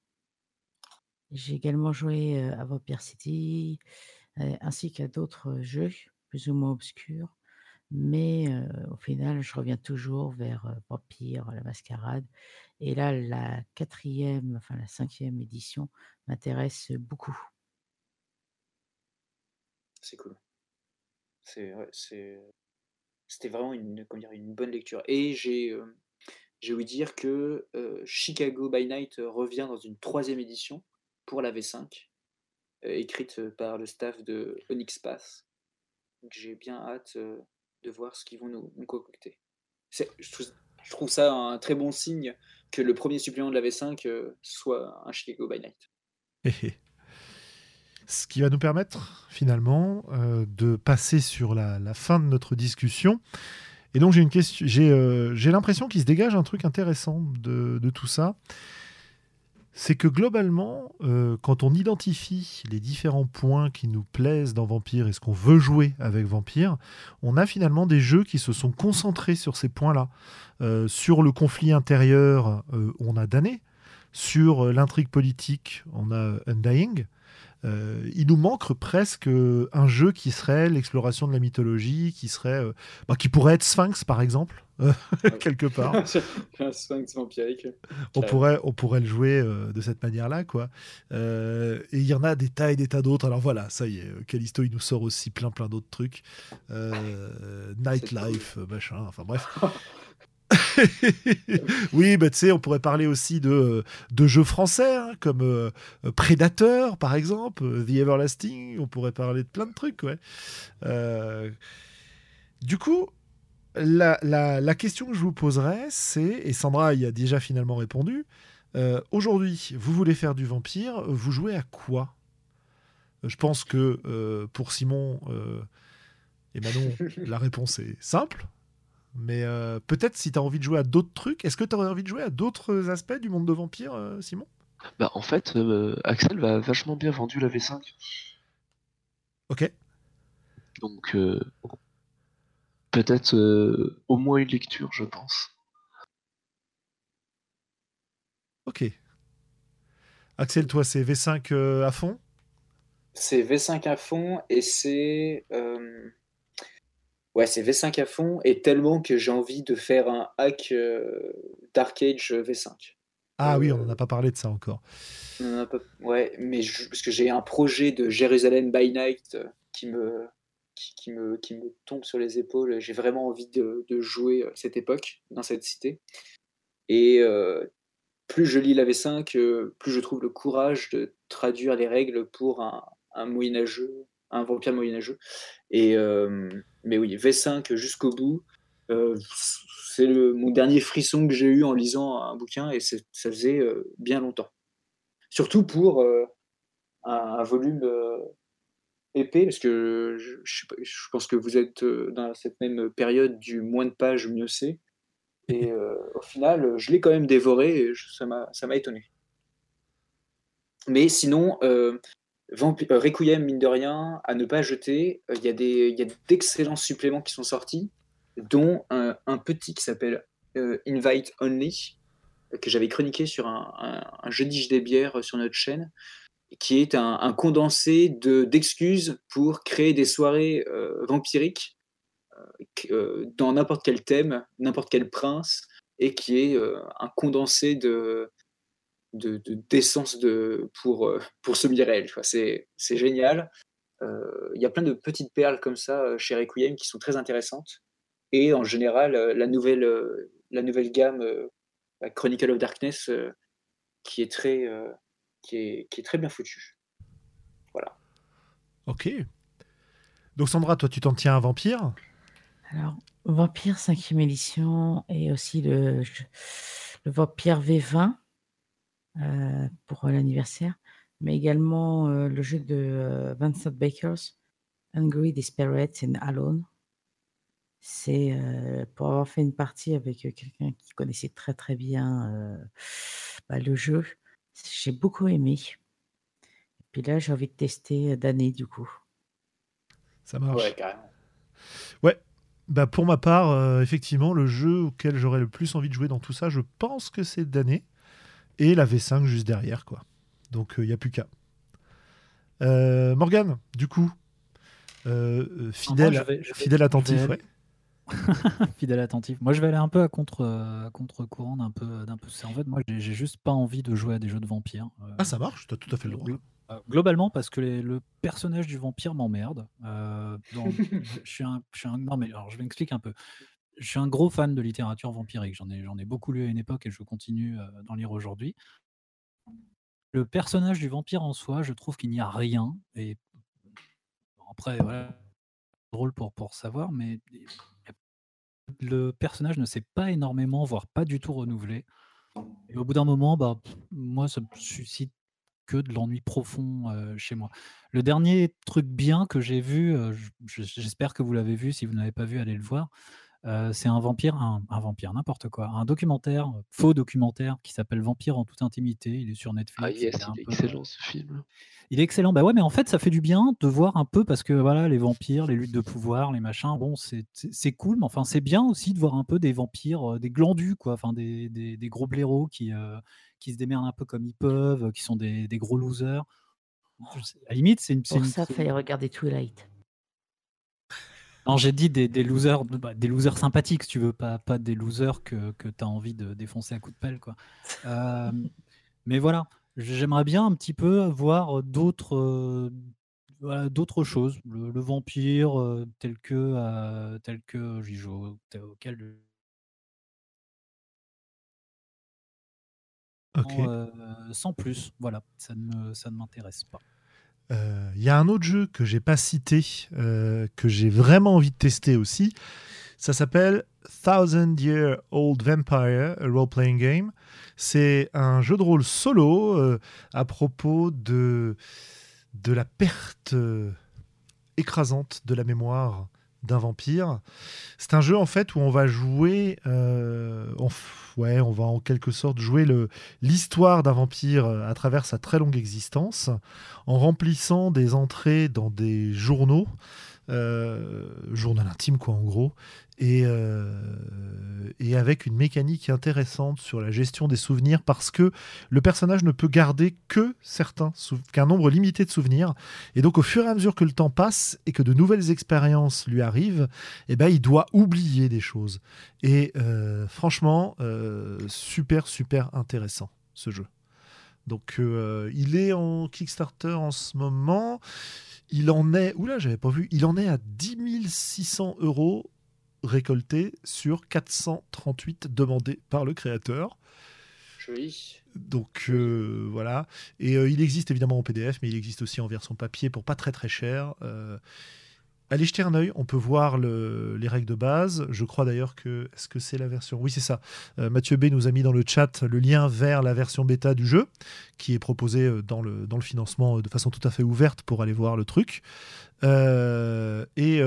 J'ai également joué à Vampire City ainsi qu'à d'autres jeux plus ou moins obscurs. Mais au final, je reviens toujours vers Vampire, la mascarade. Et là, la quatrième, enfin la cinquième édition m'intéresse beaucoup. C'est cool. C'est, c'était vraiment une, dire, une bonne lecture. Et j'ai, j'ai ouï dire que Chicago by Night revient dans une troisième édition pour la V5, écrite par le staff de Onyx Pass. J'ai bien hâte de voir ce qu'ils vont nous, concocter. Je trouve, ça un très bon signe que le premier supplément de la V5 euh, soit un Chicago by Night. ce qui va nous permettre finalement euh, de passer sur la, fin de notre discussion. Et donc question, j'ai euh, l'impression qu'il se dégage un truc intéressant de, tout ça c'est que globalement, euh, quand on identifie les différents points qui nous plaisent dans Vampire et ce qu'on veut jouer avec Vampire, on a finalement des jeux qui se sont concentrés sur ces points-là. Euh, sur le conflit intérieur, euh, on a Damné. Sur l'intrigue politique, on a Undying. Euh, il nous manque presque un jeu qui serait l'exploration de la mythologie, qui serait, bah, qui pourrait être Sphinx par exemple, quelque part. un Sphinx vampirique. On pourrait, on pourrait le jouer de cette manière-là, quoi. et il y en a des tas et des tas d'autres. Alors voilà, ça y est, Callisto, il nous sort aussi plein, plein d'autres trucs. Nightlife, machin. Enfin bref. oui, bah, tu sais, on pourrait parler aussi de, de jeux français, hein, comme euh, Predator, par exemple, euh, The Everlasting, on pourrait parler de plein de trucs, ouais. Euh, du coup, la, la, question que je vous poserais, c'est, et Sandra y a déjà finalement répondu, aujourd'hui, vous voulez faire du vampire, vous jouez à quoi? Je pense que pour Simon et Manon, la réponse est simple. Mais euh, peut-être si tu as envie de jouer à d'autres trucs, est-ce que tu aurais envie de jouer à d'autres aspects du monde de vampire, euh, Simon? Bah en fait, euh, Axel va vachement bien vendu la V5. Ok. Donc peut-être au moins une lecture, je pense. Ok. Axel, toi, c'est V5 à fond? C'est V5 à fond et c'est Ouais, c'est V5 à fond et tellement que j'ai envie de faire un hack euh, Dark Age V5. Ah oui, on n'en a pas parlé de ça encore. Ouais, mais parce que j'ai un projet de Jérusalem by Night euh, qui me, qui, me, qui me tombe sur les épaules. J'ai vraiment envie de, jouer euh, cette époque dans cette cité. Et plus je lis la V5, plus je trouve le courage de traduire les règles pour un, un moyenâgeux, un vampire moyenâgeux. Et mais oui, V5 jusqu'au bout. Euh, c'est mon dernier frisson que j'ai eu en lisant un bouquin et ça faisait euh, bien longtemps. Surtout pour euh, un, volume épais, parce que je, pense que vous êtes dans cette même période du moins de pages, mieux c'est. Et au final, je l'ai quand même dévoré et ça m'a étonné. Mais sinon, euh, Requiem, mine de rien, à ne pas jeter. Euh, il y a d'excellents suppléments qui sont sortis, dont un, petit qui s'appelle euh, Invite Only, que j'avais chroniqué sur un, un, un jeudi des bières sur notre chaîne, qui est un, condensé d'excuses pour créer des soirées vampiriques dans n'importe quel thème, n'importe quel prince, et qui est un condensé de, de, d'essence de, pour, euh, pour ce Mirel. C'est, c'est génial. Euh, il y a plein de petites perles comme ça euh, chez Requiem qui sont très intéressantes. Et en général, la nouvelle, la nouvelle gamme Chronicle of Darkness qui, est très, qui, est, qui est très bien foutue. Voilà. Ok. Donc Sandra, toi, tu t'en tiens à Vampire? Alors, Vampire 5e édition et aussi le, le Vampire V20 euh, pour l'anniversaire, mais également euh, le jeu de euh, Vincent Bakers, Hungry, Desperate and Alone. C'est pour avoir fait une partie avec quelqu'un qui connaissait très très bien bah, le jeu. J'ai beaucoup aimé. Et puis là, j'ai envie de tester d'année du coup. Ça marche. Ouais, carrément. Ouais, bah pour ma part, effectivement, le jeu auquel j'aurais le plus envie de jouer dans tout ça, je pense que c'est d'année et la V5 juste derrière, quoi. Donc il euh, n'y a plus qu'à. Euh, Morgane, du coup, euh, fidèle, fidèle attentif, ouais. fidèle attentif. Moi, je vais aller un peu à contre, contre courant d'un peu, d'un peu. En fait, moi, j'ai juste pas envie de jouer à des jeux de vampires. ah, ça marche. Tu as tout à fait le droit. Globalement, parce que le personnage du vampire m'emmerde. je suis un, je suis un, non, mais alors je vais m'expliquer un peu je suis un gros fan de littérature vampirique. J'en ai, beaucoup lu à une époque et je continue d'en lire aujourd'hui. Le personnage du vampire en soi, je trouve qu'il n'y a rien. Et après, voilà, drôle pour, savoir, mais le personnage ne s'est pas énormément, voire pas du tout renouvelé. Et au bout d'un moment, bah, moi, ça me suscite que de l'ennui profond chez moi. Le dernier truc bien que j'ai vu, j'espère que vous l'avez vu, si vous n'avez pas vu, allez le voir, c'est un vampire, un, vampire, n'importe quoi, un documentaire, faux documentaire qui s'appelle Vampire en toute intimité. Il est sur Netflix. Ah yes, il est, excellent ce film. Il est excellent. Bah ouais, mais en fait, ça fait du bien de voir un peu parce que voilà, les vampires, les luttes de pouvoir, les machins, bon, c'est cool, mais enfin, c'est bien aussi de voir un peu des vampires, des glandus, quoi, enfin, des, gros blaireaux qui, qui se démerdent un peu comme ils peuvent, qui sont des, gros losers. à la limite, c'est une. Pour ça, c'est- fallait regarder Twilight. Non, j'ai dit des, des losers, bah, des losers sympathiques, si tu veux, pas, pas des losers que, que tu as envie de défoncer à coups de pelle. Quoi. Euh, mais voilà, j'aimerais bien un petit peu voir d'autres euh, voilà, d'autres choses. Le, le vampire, euh, tel que, euh, tel que j'y joue, auquel. Euh, sans plus, voilà, ça ne me- ça ne m'intéresse pas. Euh, Il y a un autre jeu que j'ai pas cité, euh, que j'ai vraiment envie de tester aussi. Ça s'appelle Thousand Year Old Vampire, a role-playing game. C'est un jeu de rôle solo euh, à propos de, de la perte euh, écrasante de la mémoire d'un vampire. C'est un jeu en fait où on va jouer, euh, on, va en quelque sorte jouer l'histoire d'un vampire euh, à travers sa très longue existence en remplissant des entrées dans des journaux, euh, journal intime quoi en gros, et, euh, et avec une mécanique intéressante sur la gestion des souvenirs parce que le personnage ne peut garder que certains, qu'un nombre limité de souvenirs, et donc au fur et à mesure que le temps passe et que de nouvelles expériences lui arrivent, eh ben, il doit oublier des choses. Et euh, franchement, super super intéressant ce jeu. Donc il est en Kickstarter en ce moment. Il en est, oula, j'avais pas vu, il en est à 10 600 euros récoltés sur 438 demandés par le créateur. Joli. Donc euh, voilà. Et euh, il existe évidemment en PDF, mais il existe aussi en version papier pour pas très très cher. Euh, allez jeter un œil, on peut voir le- les règles de base. Je crois d'ailleurs que. Est-ce que c'est la version? Oui, c'est ça. Euh, Mathieu B nous a mis dans le chat le lien vers la version bêta du jeu, qui est proposée euh, dans le, financement euh, de façon tout à fait ouverte pour aller voir le truc. Et.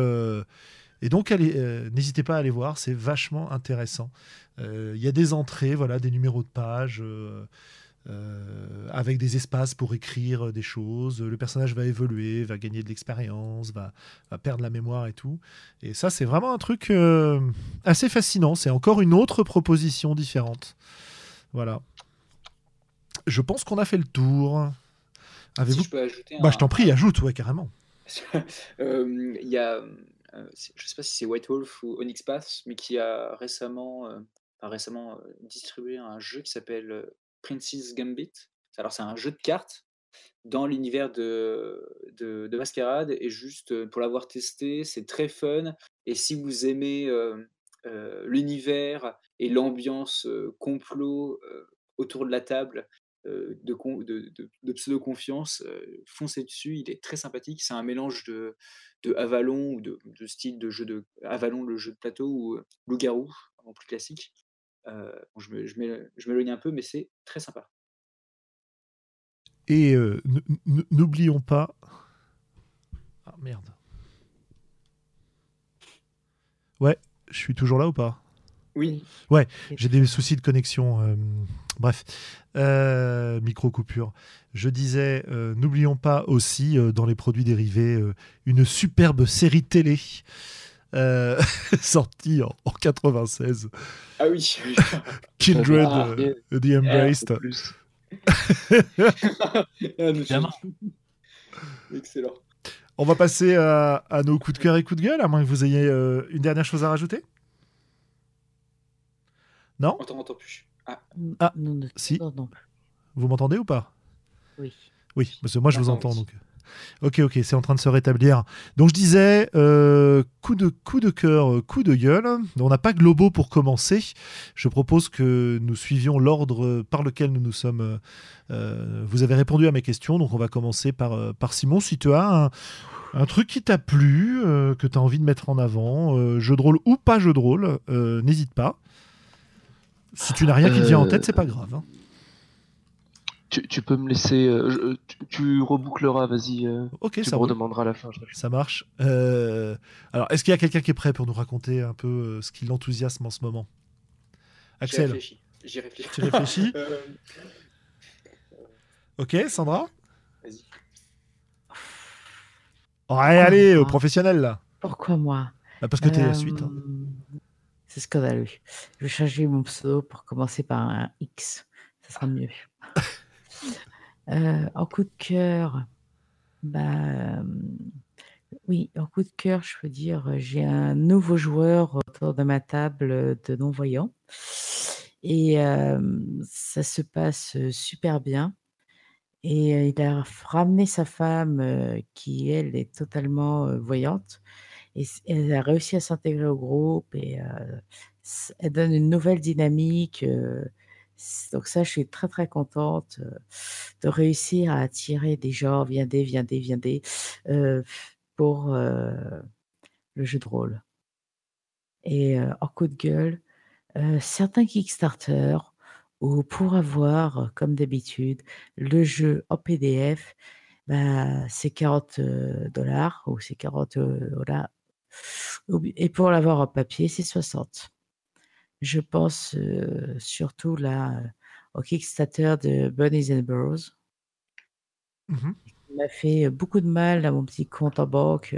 donc, n'hésitez pas à aller voir, c'est vachement intéressant. Il y a des entrées, voilà, des numéros de page, euh, euh, avec des espaces pour écrire des choses. Le personnage va évoluer, va gagner de l'expérience, va, va perdre la mémoire et tout. Et ça, c'est vraiment un truc euh, assez fascinant. C'est encore une autre proposition différente. Voilà. Je pense qu'on a fait le tour. Si Avez-vous je peux ajouter Bah, un- je t'en prie, ajoute, ouais, carrément. Euh, Il y a, euh, je sais pas si c'est White Wolf ou Onyx Path, mais qui a récemment, euh, enfin, récemment euh, distribué un jeu qui s'appelle euh, Princess Gambit. Alors c'est un jeu de cartes dans l'univers de, de, de Mascarade et juste euh, pour l'avoir testé, c'est très fun. Et si vous aimez euh, euh, l'univers et l'ambiance complot autour de la table de, con- de, de- de pseudo-confiance, foncez dessus, il est très sympathique. C'est un mélange de, Avalon ou de, style de jeu de Avalon, le jeu de plateau, ou Loup-garou, en plus classique. Euh, bon, je m'éloigne un peu, mais c'est très sympa. Et euh, n'oublions pas. Ah merde. Ouais, je suis toujours là ou pas? Oui, J'ai des soucis de connexion. euh, bref, Euh, micro coupure. Je disais, euh, n'oublions pas aussi euh, dans les produits dérivés euh, une superbe série télé euh, sortie en, en 96, ah oui, Kindred Ah, euh, The Embraced. Plus. Ah, Excellent. On va passer à, à nos coups de cœur et coups de gueule, à moins que vous ayez euh, une dernière chose à rajouter. Non? On t'en entend plus. Ah, Ah, Nous ne si. non, non plus. Vous m'entendez ou pas? Oui. Oui, parce que moi je vous entends oui. donc. Ok, ok, c'est en train de se rétablir. Donc je disais, euh, coup de coup de cœur, euh, coup de gueule. On n'a pas Globo pour commencer. Je propose que nous suivions l'ordre par lequel nous nous sommes. euh, vous avez répondu à mes questions, donc on va commencer par, par Simon. Si tu as un, un truc qui t'a plu, euh, que tu as envie de mettre en avant, euh, jeu de rôle ou pas jeu de rôle, euh, n'hésite pas. Si tu n'as rien qui te vient en tête, c'est pas grave. hein. Tu, tu peux me laisser. euh, je- tu, tu reboucleras, vas-y. euh, Ok, tu ça me redemanderas à la fin. je. Ça marche. Euh, alors, est-ce qu'il y a quelqu'un qui est prêt pour nous raconter un peu euh, ce qui l'enthousiasme en ce moment? Axel? J'y réfléchis. tu réfléchis? Euh, Ok, Sandra? Vas-y. Ouais, allez, moi au professionnel là. Pourquoi moi? Bah, parce que t'es la Euh, suite. hein. C'est scandaleux. Je vais changer mon pseudo pour commencer par un X. Ça sera mieux. Euh, en coup de cœur, Bah, oui, en coup de cœur, je veux dire, j'ai un nouveau joueur autour de ma table, de non-voyants et ça se passe, super bien. Et il a ramené sa femme, qui elle est totalement, voyante. Et elle a réussi à s'intégrer au groupe et elle donne une nouvelle dynamique, donc ça, je suis très, très contente, de réussir à attirer des gens: «Viendez, viendez, viendez», pour, le jeu de rôle. Et en coup de gueule, certains Kickstarter où pour avoir, comme d'habitude, le jeu en PDF, bah, c'est 40 dollars ou c'est 40 voilà et pour l'avoir en papier, c'est 60. Je pense, surtout là, au Kickstarter de Bunnies and Burrows. Il m'a fait, beaucoup de mal à mon petit compte en banque,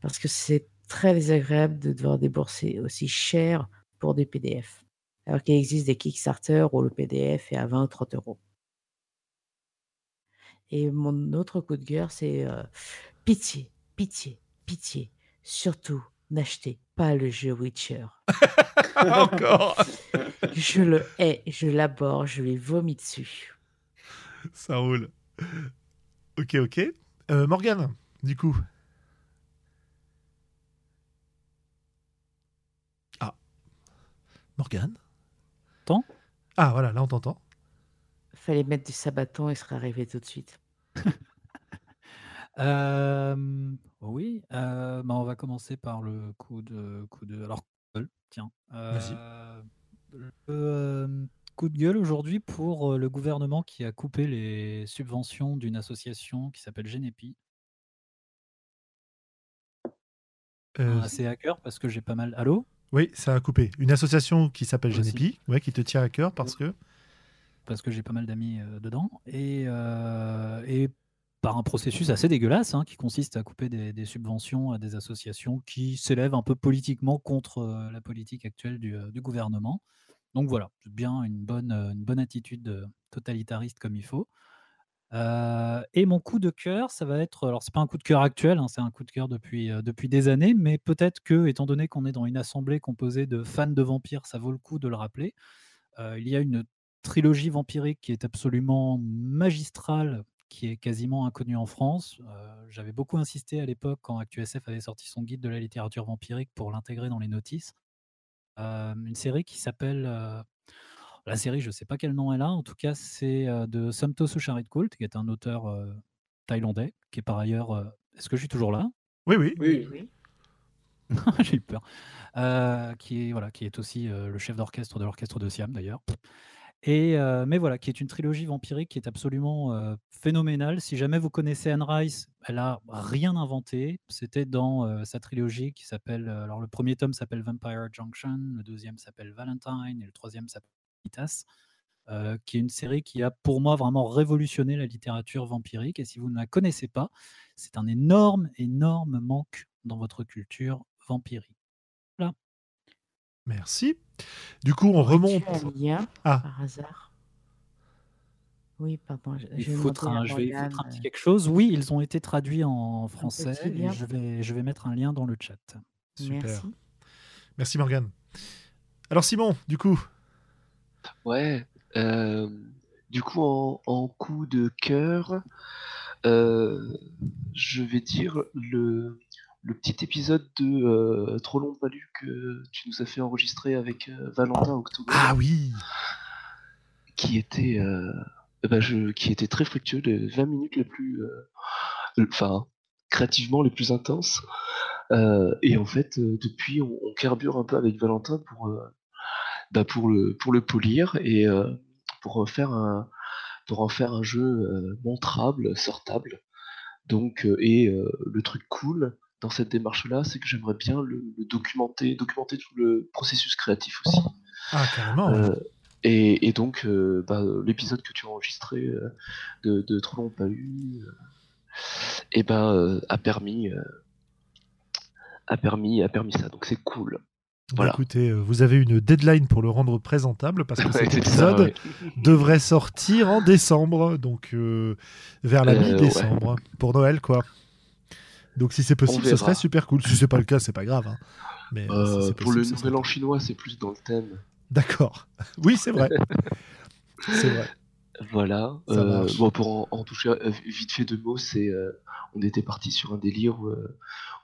parce que c'est très désagréable de devoir débourser aussi cher pour des PDF. Alors qu'il existe des Kickstarter où le PDF est à 20 ou 30 euros. Et mon autre coup de gueule, c'est, pitié, pitié, pitié, surtout n'achetez pas le jeu Witcher. Encore Je le hais, je l'aborde, je lui vomis dessus. Ça roule. OK, OK. Euh, Morgane, du coup? Ah. Morgane? T'entends? Ah voilà, là on t'entend. Fallait mettre du sabaton, il serait arrivé tout de suite. Hem, oui, heu, bah, on va commencer par le coup de coup de alors tiens, le, hem, coup de gueule aujourd'hui pour, le gouvernement qui a coupé les subventions d'une association qui s'appelle Genepi. C'est à cœur parce que j'ai pas mal allô? oui, ça a coupé. Une association qui s'appelle. Genepi, ouais, qui te tient à cœur parce que? Parce que j'ai pas mal d'amis, dedans et par un processus assez dégueulasse, hein, qui consiste à couper des subventions à des associations qui s'élèvent un peu politiquement contre, heu, la politique actuelle du, du gouvernement. Donc voilà, bien une bonne, heu, une bonne attitude, totalitariste comme il faut. Et mon coup de cœur, ça va être alors c'est pas un coup de cœur actuel, hein, c'est un coup de cœur depuis, depuis des années, mais peut-être que, étant donné qu'on est dans une assemblée composée de fans de vampires, ça vaut le coup de le rappeler. Il y a une trilogie vampirique qui est absolument magistrale, qui est quasiment inconnue en France. Heu, j'avais beaucoup insisté à l'époque quand ActuSF avait sorti son guide de la littérature vampirique pour l'intégrer dans les notices. Hem, une série qui s'appelle, heu, la série je sais pas quel nom elle a, en tout cas c'est, de Somto Sucharitkult, qui est un auteur, thaïlandais, qui est par ailleurs, est-ce que je suis toujours là? Oui, oui. Oui, oui. J'ai eu peur. Qui est voilà, qui est aussi, le chef d'orchestre de l'orchestre de Siam d'ailleurs heu, mais voilà, qui est une trilogie vampirique qui est absolument, heu, phénoménale. Si jamais vous connaissez Anne Rice, elle a rien inventé. C'était dans, heu, sa trilogie qui s'appelle, alors le 1er tome s'appelle Vampire Junction, le 2e s'appelle Valentine et le 3e s'appelle heu, qui est une série qui a pour moi vraiment révolutionné la littérature vampirique et si vous ne la connaissez pas, c'est un énorme, énorme manque dans votre culture vampirique. Voilà. Merci. Du coup, on remonte un lien, Ah. par hasard? Oui, pardon, je Je je demander à un je vais foutre un petit heu quelque chose. Oui, ils ont été traduits en français et je vais je vais mettre un lien dans le chat. Super. Merci. Merci Morgane. Alors Simon, du coup? Ouais, hem, du coup en en coup de cœur, heu, je vais dire le le petit épisode de, heu, Trop long palu que tu nous as fait enregistrer avec, heu, Valentin Octogone. Ah oui! Qui était, heu, bah, je qui était très fructueux, les 20 minutes les plus, enfin, créativement les plus intenses. Et en fait, depuis on on carbure un peu avec Valentin pour, bah, pour le pour le polir et pour, faire un pour en faire un jeu, montrable, sortable. Donc et le truc cool dans cette démarche-là, c'est que j'aimerais bien le le documenter documenter tout le processus créatif aussi. Ah carrément. Heu et et donc heu, bah, l'épisode que tu as enregistré, heu, de de Trop long palu, heu et ben, heu, a permis, a permis a permis ça, donc c'est cool. Bah, écoutez, euh, vous avez une deadline pour le rendre présentable parce que cet ça, épisode ouais. devrait sortir en décembre, donc euh, vers la Euh, mi-décembre, pour Noël, quoi. Donc si c'est possible, ce serait super cool. Si c'est pas le cas, c'est pas grave. hein. Mais euh, si pour le nouvel an chinois, c'est plus dans le thème. D'accord. Oui, c'est vrai. c'est vrai. Voilà. Euh, bon, pour en, en toucher euh, vite fait deux mots, c'est euh, on était parti sur un délire où,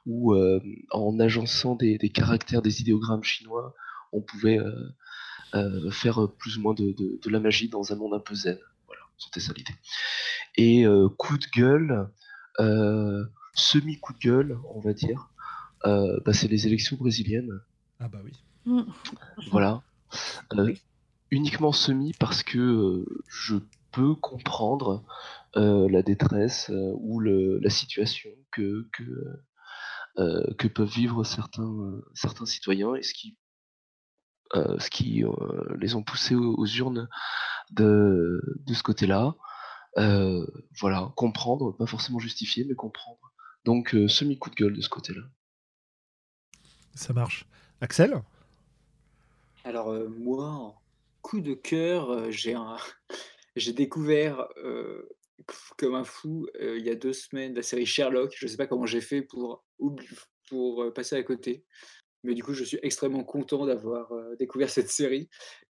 où, en agençant des, des caractères, des idéogrammes chinois, on pouvait faire plus ou moins de, de- de la magie dans un monde un peu zen. Voilà, c'était ça l'idée. Et coup de gueule, euh, semi coup de gueule, on va dire. euh, bah, c'est les élections brésiliennes. Ah bah oui. Voilà. Euh, uniquement semi parce que euh, je peux comprendre euh, la détresse euh, ou le, la situation que, que, euh, que peuvent vivre certains, euh, certains citoyens et ce qui, euh, ce qui euh, les ont poussés aux, aux urnes de, de ce côté-là. Euh, voilà, comprendre, pas forcément justifier, mais comprendre. Donc, euh, semi-coup de gueule de ce côté-là. Ça marche. Axel? Alors euh, moi, en coup de cœur, euh, j'ai un... j'ai découvert euh, comme un fou euh, il y a deux semaines la série Sherlock. Je ne sais pas comment j'ai fait pour oubli- pour euh, passer à côté, mais du coup je suis extrêmement content d'avoir euh, découvert cette série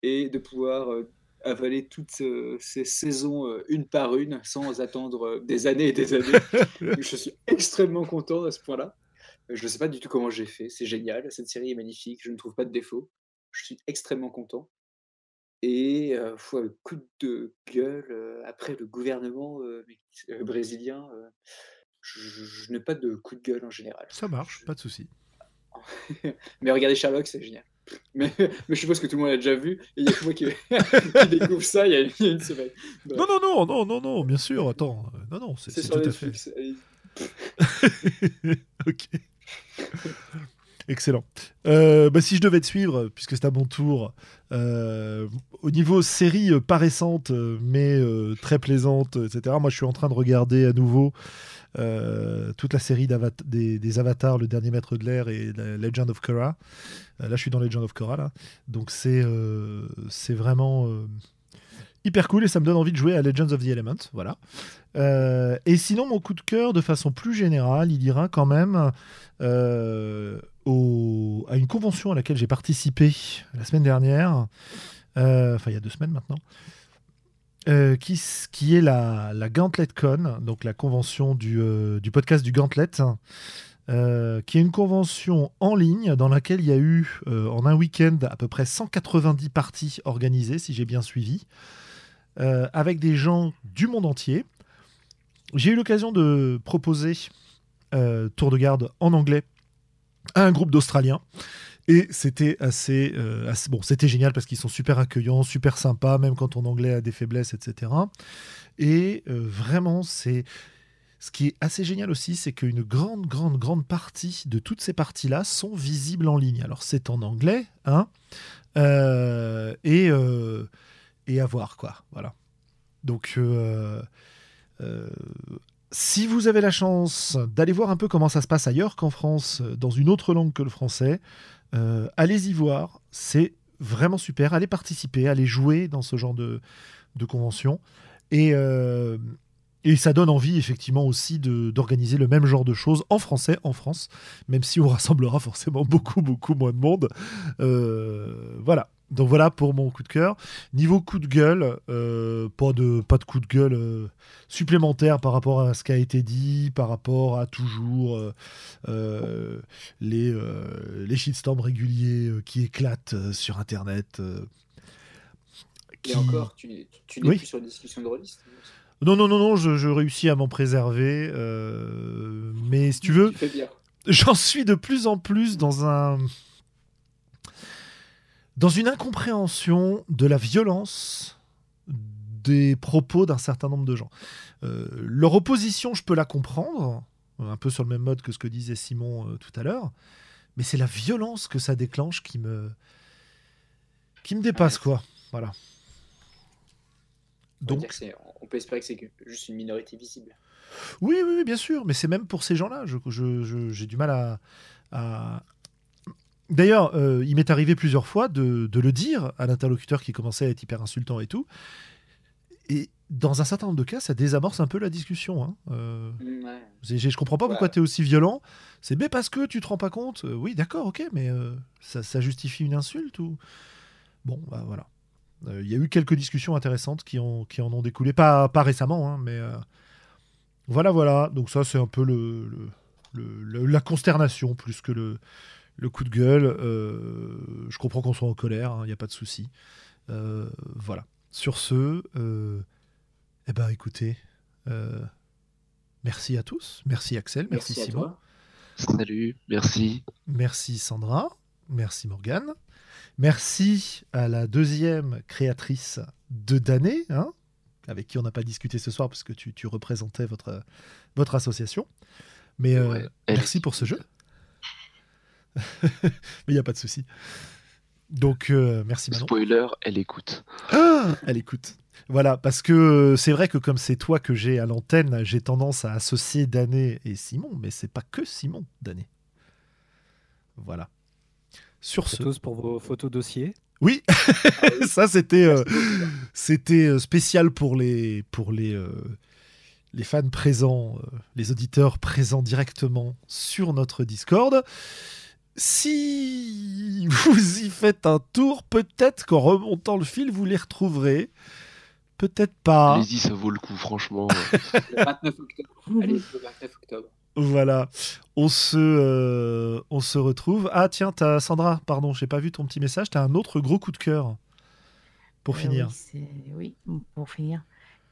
et de pouvoir euh, avaler toutes euh, ces saisons euh, une par une sans attendre euh, des années et des années. je suis extrêmement content à ce point-là. Je ne sais pas du tout comment j'ai fait. C'est génial. Cette série est magnifique. Je ne trouve pas de défaut. Je suis extrêmement content. Et euh, faut un coup de gueule euh, après le gouvernement euh, brésilien. je, je- je n'ai pas de coup de gueule en général. Ça marche, pas de souci. Mais regardez Sherlock, c'est génial. Mais, mais je suppose que tout le monde l'a déjà vu. Et il y a que moi qui, qui découvre ça il y a, il y a une semaine. Bref, Non, non, non, non, non, non, bien sûr. Attends, euh, non, non, c'est tout à fait. Ok. Excellent. Euh, bah, si je devais te suivre, puisque c'est à mon tour, euh, au niveau série euh, pas récente, euh, mais très plaisante, etc., moi je suis en train de regarder à nouveau toute la série des, avatars, le dernier maître de l'air et Legend of Korra. Là je suis dans Legend of Korra, là. donc c'est vraiment hyper cool et ça me donne envie de jouer à Legends of the Element. Voilà. Et sinon, mon coup de cœur, de façon plus générale, il ira quand même à une convention à laquelle j'ai participé la semaine dernière, euh, enfin il y a deux semaines maintenant, euh, qui, est la, la Gauntlet Con, donc la convention du, euh, du podcast du Gauntlet, euh, qui est une convention en ligne dans laquelle il y a eu en un week-end à peu près 190 parties organisées, si j'ai bien suivi, avec des gens du monde entier. J'ai eu l'occasion de proposer Tour de garde en anglais à un groupe d'Australiens. Et c'était assez, euh, assez- bon, c'était génial parce qu'ils sont super accueillants, super sympas, même quand ton anglais a des faiblesses, etc. Et euh, vraiment, c'est ce qui est assez génial aussi, c'est qu'une grande, grande, grande partie de toutes ces parties-là sont visibles en ligne. Alors c'est en anglais, hein, euh, et et à voir quoi, voilà. Donc si vous avez la chance d'aller voir un peu comment ça se passe ailleurs qu'en France, euh, dans une autre langue que le français, euh, allez-y voir. C'est vraiment super. Allez participer, allez jouer dans ce genre de, de convention. Et, euh, et ça donne envie, effectivement, aussi d'organiser le même genre de choses en français, en France, même si on rassemblera forcément beaucoup, beaucoup moins de monde. Voilà. Donc voilà pour mon coup de cœur. Niveau coup de gueule, euh, pas, de, pas de coup de gueule euh, supplémentaire par rapport à ce qui a été dit, par rapport à toujours euh, les, les shitstorms réguliers qui éclatent sur Internet. euh, Et qui- encore, tu, n'es- tu n'es Oui. plus sur les discussions de Non, non, non, non, je, je réussis à m'en préserver. mais si tu veux, j'en suis de plus en plus dans un dans une incompréhension de la violence des propos d'un certain nombre de gens. Euh, leur opposition, je peux la comprendre, un peu sur le même mode que ce que disait Simon euh, tout à l'heure, mais c'est la violence que ça déclenche qui me qui me dépasse quoi. Voilà. On peut, dire Donc on peut espérer que c'est juste une minorité visible. Oui, oui, oui, bien sûr, mais c'est même pour ces gens-là. Je, je- je- j'ai du mal à, à, D'ailleurs, euh, il m'est arrivé plusieurs fois de, de le dire à l'interlocuteur qui commençait à être hyper insultant et tout. Et dans un certain nombre de cas, ça désamorce un peu la discussion. hein. Euh, Mm, ouais. je comprends pas pourquoi Ouais. tu es aussi violent. C'est mais parce que tu te rends pas compte. Euh, oui, d'accord, ok, mais euh, ça, ça justifie une insulte ou? Bon, bah voilà. Il y a eu quelques discussions intéressantes qui, ont, qui en ont découlé, pas, pas récemment, hein, mais voilà, voilà. Donc ça, c'est un peu le, le- le- le- la consternation plus que le, le coup de gueule. Euh, je comprends qu'on soit en colère, il n'y a pas de souci. Euh, voilà. Sur ce, euh, eh ben écoutez, merci à tous. Merci Axel, merci, Simon. toi. Salut, merci. Merci Sandra, merci Morgane, merci à la deuxième créatrice de Dané, hein, avec qui on n'a pas discuté ce soir parce que tu, tu représentais votre, votre association. Mais Ouais, merci pour ce jeu. Mais il n'y a pas de souci. Donc euh, merci Manon. Spoiler, elle écoute. Ah, elle écoute. Voilà, parce que c'est vrai que comme c'est toi que j'ai à l'antenne, j'ai tendance à associer Dané et Simon, mais c'est pas que Simon, Dané. Voilà. Sur ce. Tous pour vos photos dossiers. Oui, ça c'était euh, c'était euh, spécial pour les pour les euh, les fans présents, euh, les auditeurs présents directement sur notre Discord. Si vous y faites un tour, peut-être qu'en remontant le fil, vous les retrouverez. Peut-être pas. Allez-y, ça vaut le coup, franchement. Le 29 octobre. Allez, le 29 octobre. Voilà. On se, euh, on se retrouve. Ah tiens, t'as Sandra, pardon, j'ai pas vu ton petit message. T'as un autre gros coup de cœur pour Euh, finir. Oui, pour finir,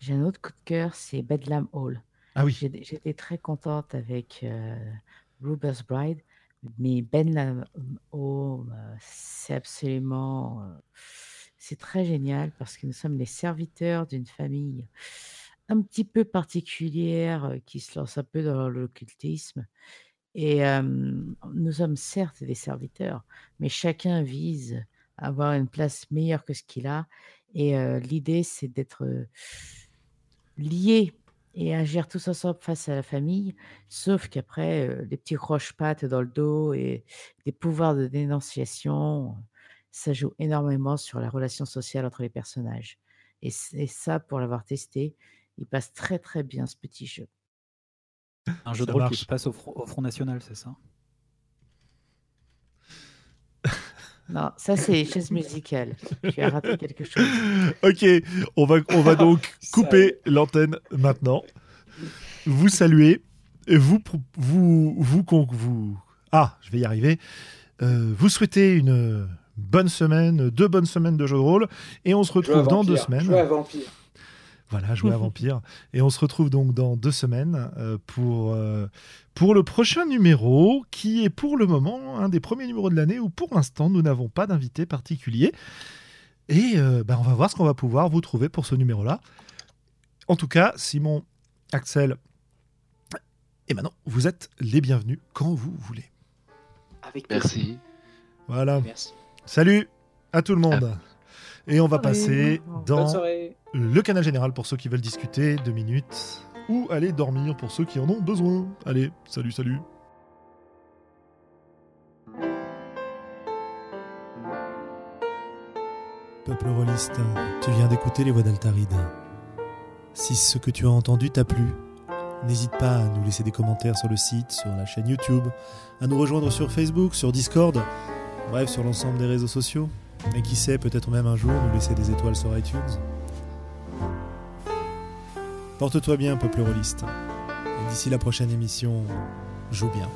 j'ai un autre coup de cœur, c'est Bedlam Hall. Ah oui. J'ai- J'étais très contente avec euh, Ruber's Bride, mais Bedlam Hall, euh, c'est absolument, euh, c'est très génial parce que nous sommes les serviteurs d'une famille un petit peu particulière euh, qui se lance un peu dans l'occultisme. Et nous sommes certes des serviteurs, mais chacun vise à avoir une place meilleure que ce qu'il a. Et euh, l'idée, c'est d'être liés et agir tous ensemble face à la famille, sauf qu'après, euh, les petits croche-pattes dans le dos et des pouvoirs de dénonciation, ça joue énormément sur la relation sociale entre les personnages. Et, ça, pour l'avoir testé, il passe très très bien ce petit jeu. Un jeu Ça de rôle marche. qui se passe au Front National, c'est ça? Non, ça c'est chaise musicale. Tu as raté quelque chose. Ok, on va, on va donc Ça couper l'antenne maintenant. Vous saluez, et vous, pro- vous, vous, con- vous, ah, je vais y arriver. Euh, vous souhaitez une bonne semaine, deux bonnes semaines de jeu de rôle, et on se retrouve dans deux semaines. Jouer à Vampire. Voilà, jouer à Vampire. Et on se retrouve donc dans deux semaines euh, pour, euh, pour le prochain numéro, qui est pour le moment un des premiers numéros de l'année où pour l'instant nous n'avons pas d'invité particulier. Et euh, bah, on va voir ce qu'on va pouvoir vous trouver pour ce numéro-là. En tout cas, Simon, Axel et Manon, vous êtes les bienvenus quand vous voulez. Avec plaisir. Merci. Voilà. Merci. Salut à tout le monde. Et on va Soirée. passer dans le canal général pour ceux qui veulent discuter deux minutes ou aller dormir pour ceux qui en ont besoin. Allez, salut, salut. Peuple rôliste, tu viens d'écouter les voix d'Altaride. Si ce que tu as entendu t'a plu, n'hésite pas à nous laisser des commentaires sur le site, sur la chaîne YouTube, à nous rejoindre sur Facebook, sur Discord, bref, sur l'ensemble des réseaux sociaux. Et qui sait, peut-être même un jour nous laisser des étoiles sur iTunes. Porte-toi bien, peuple rôliste. Et d'ici la prochaine émission, joue bien.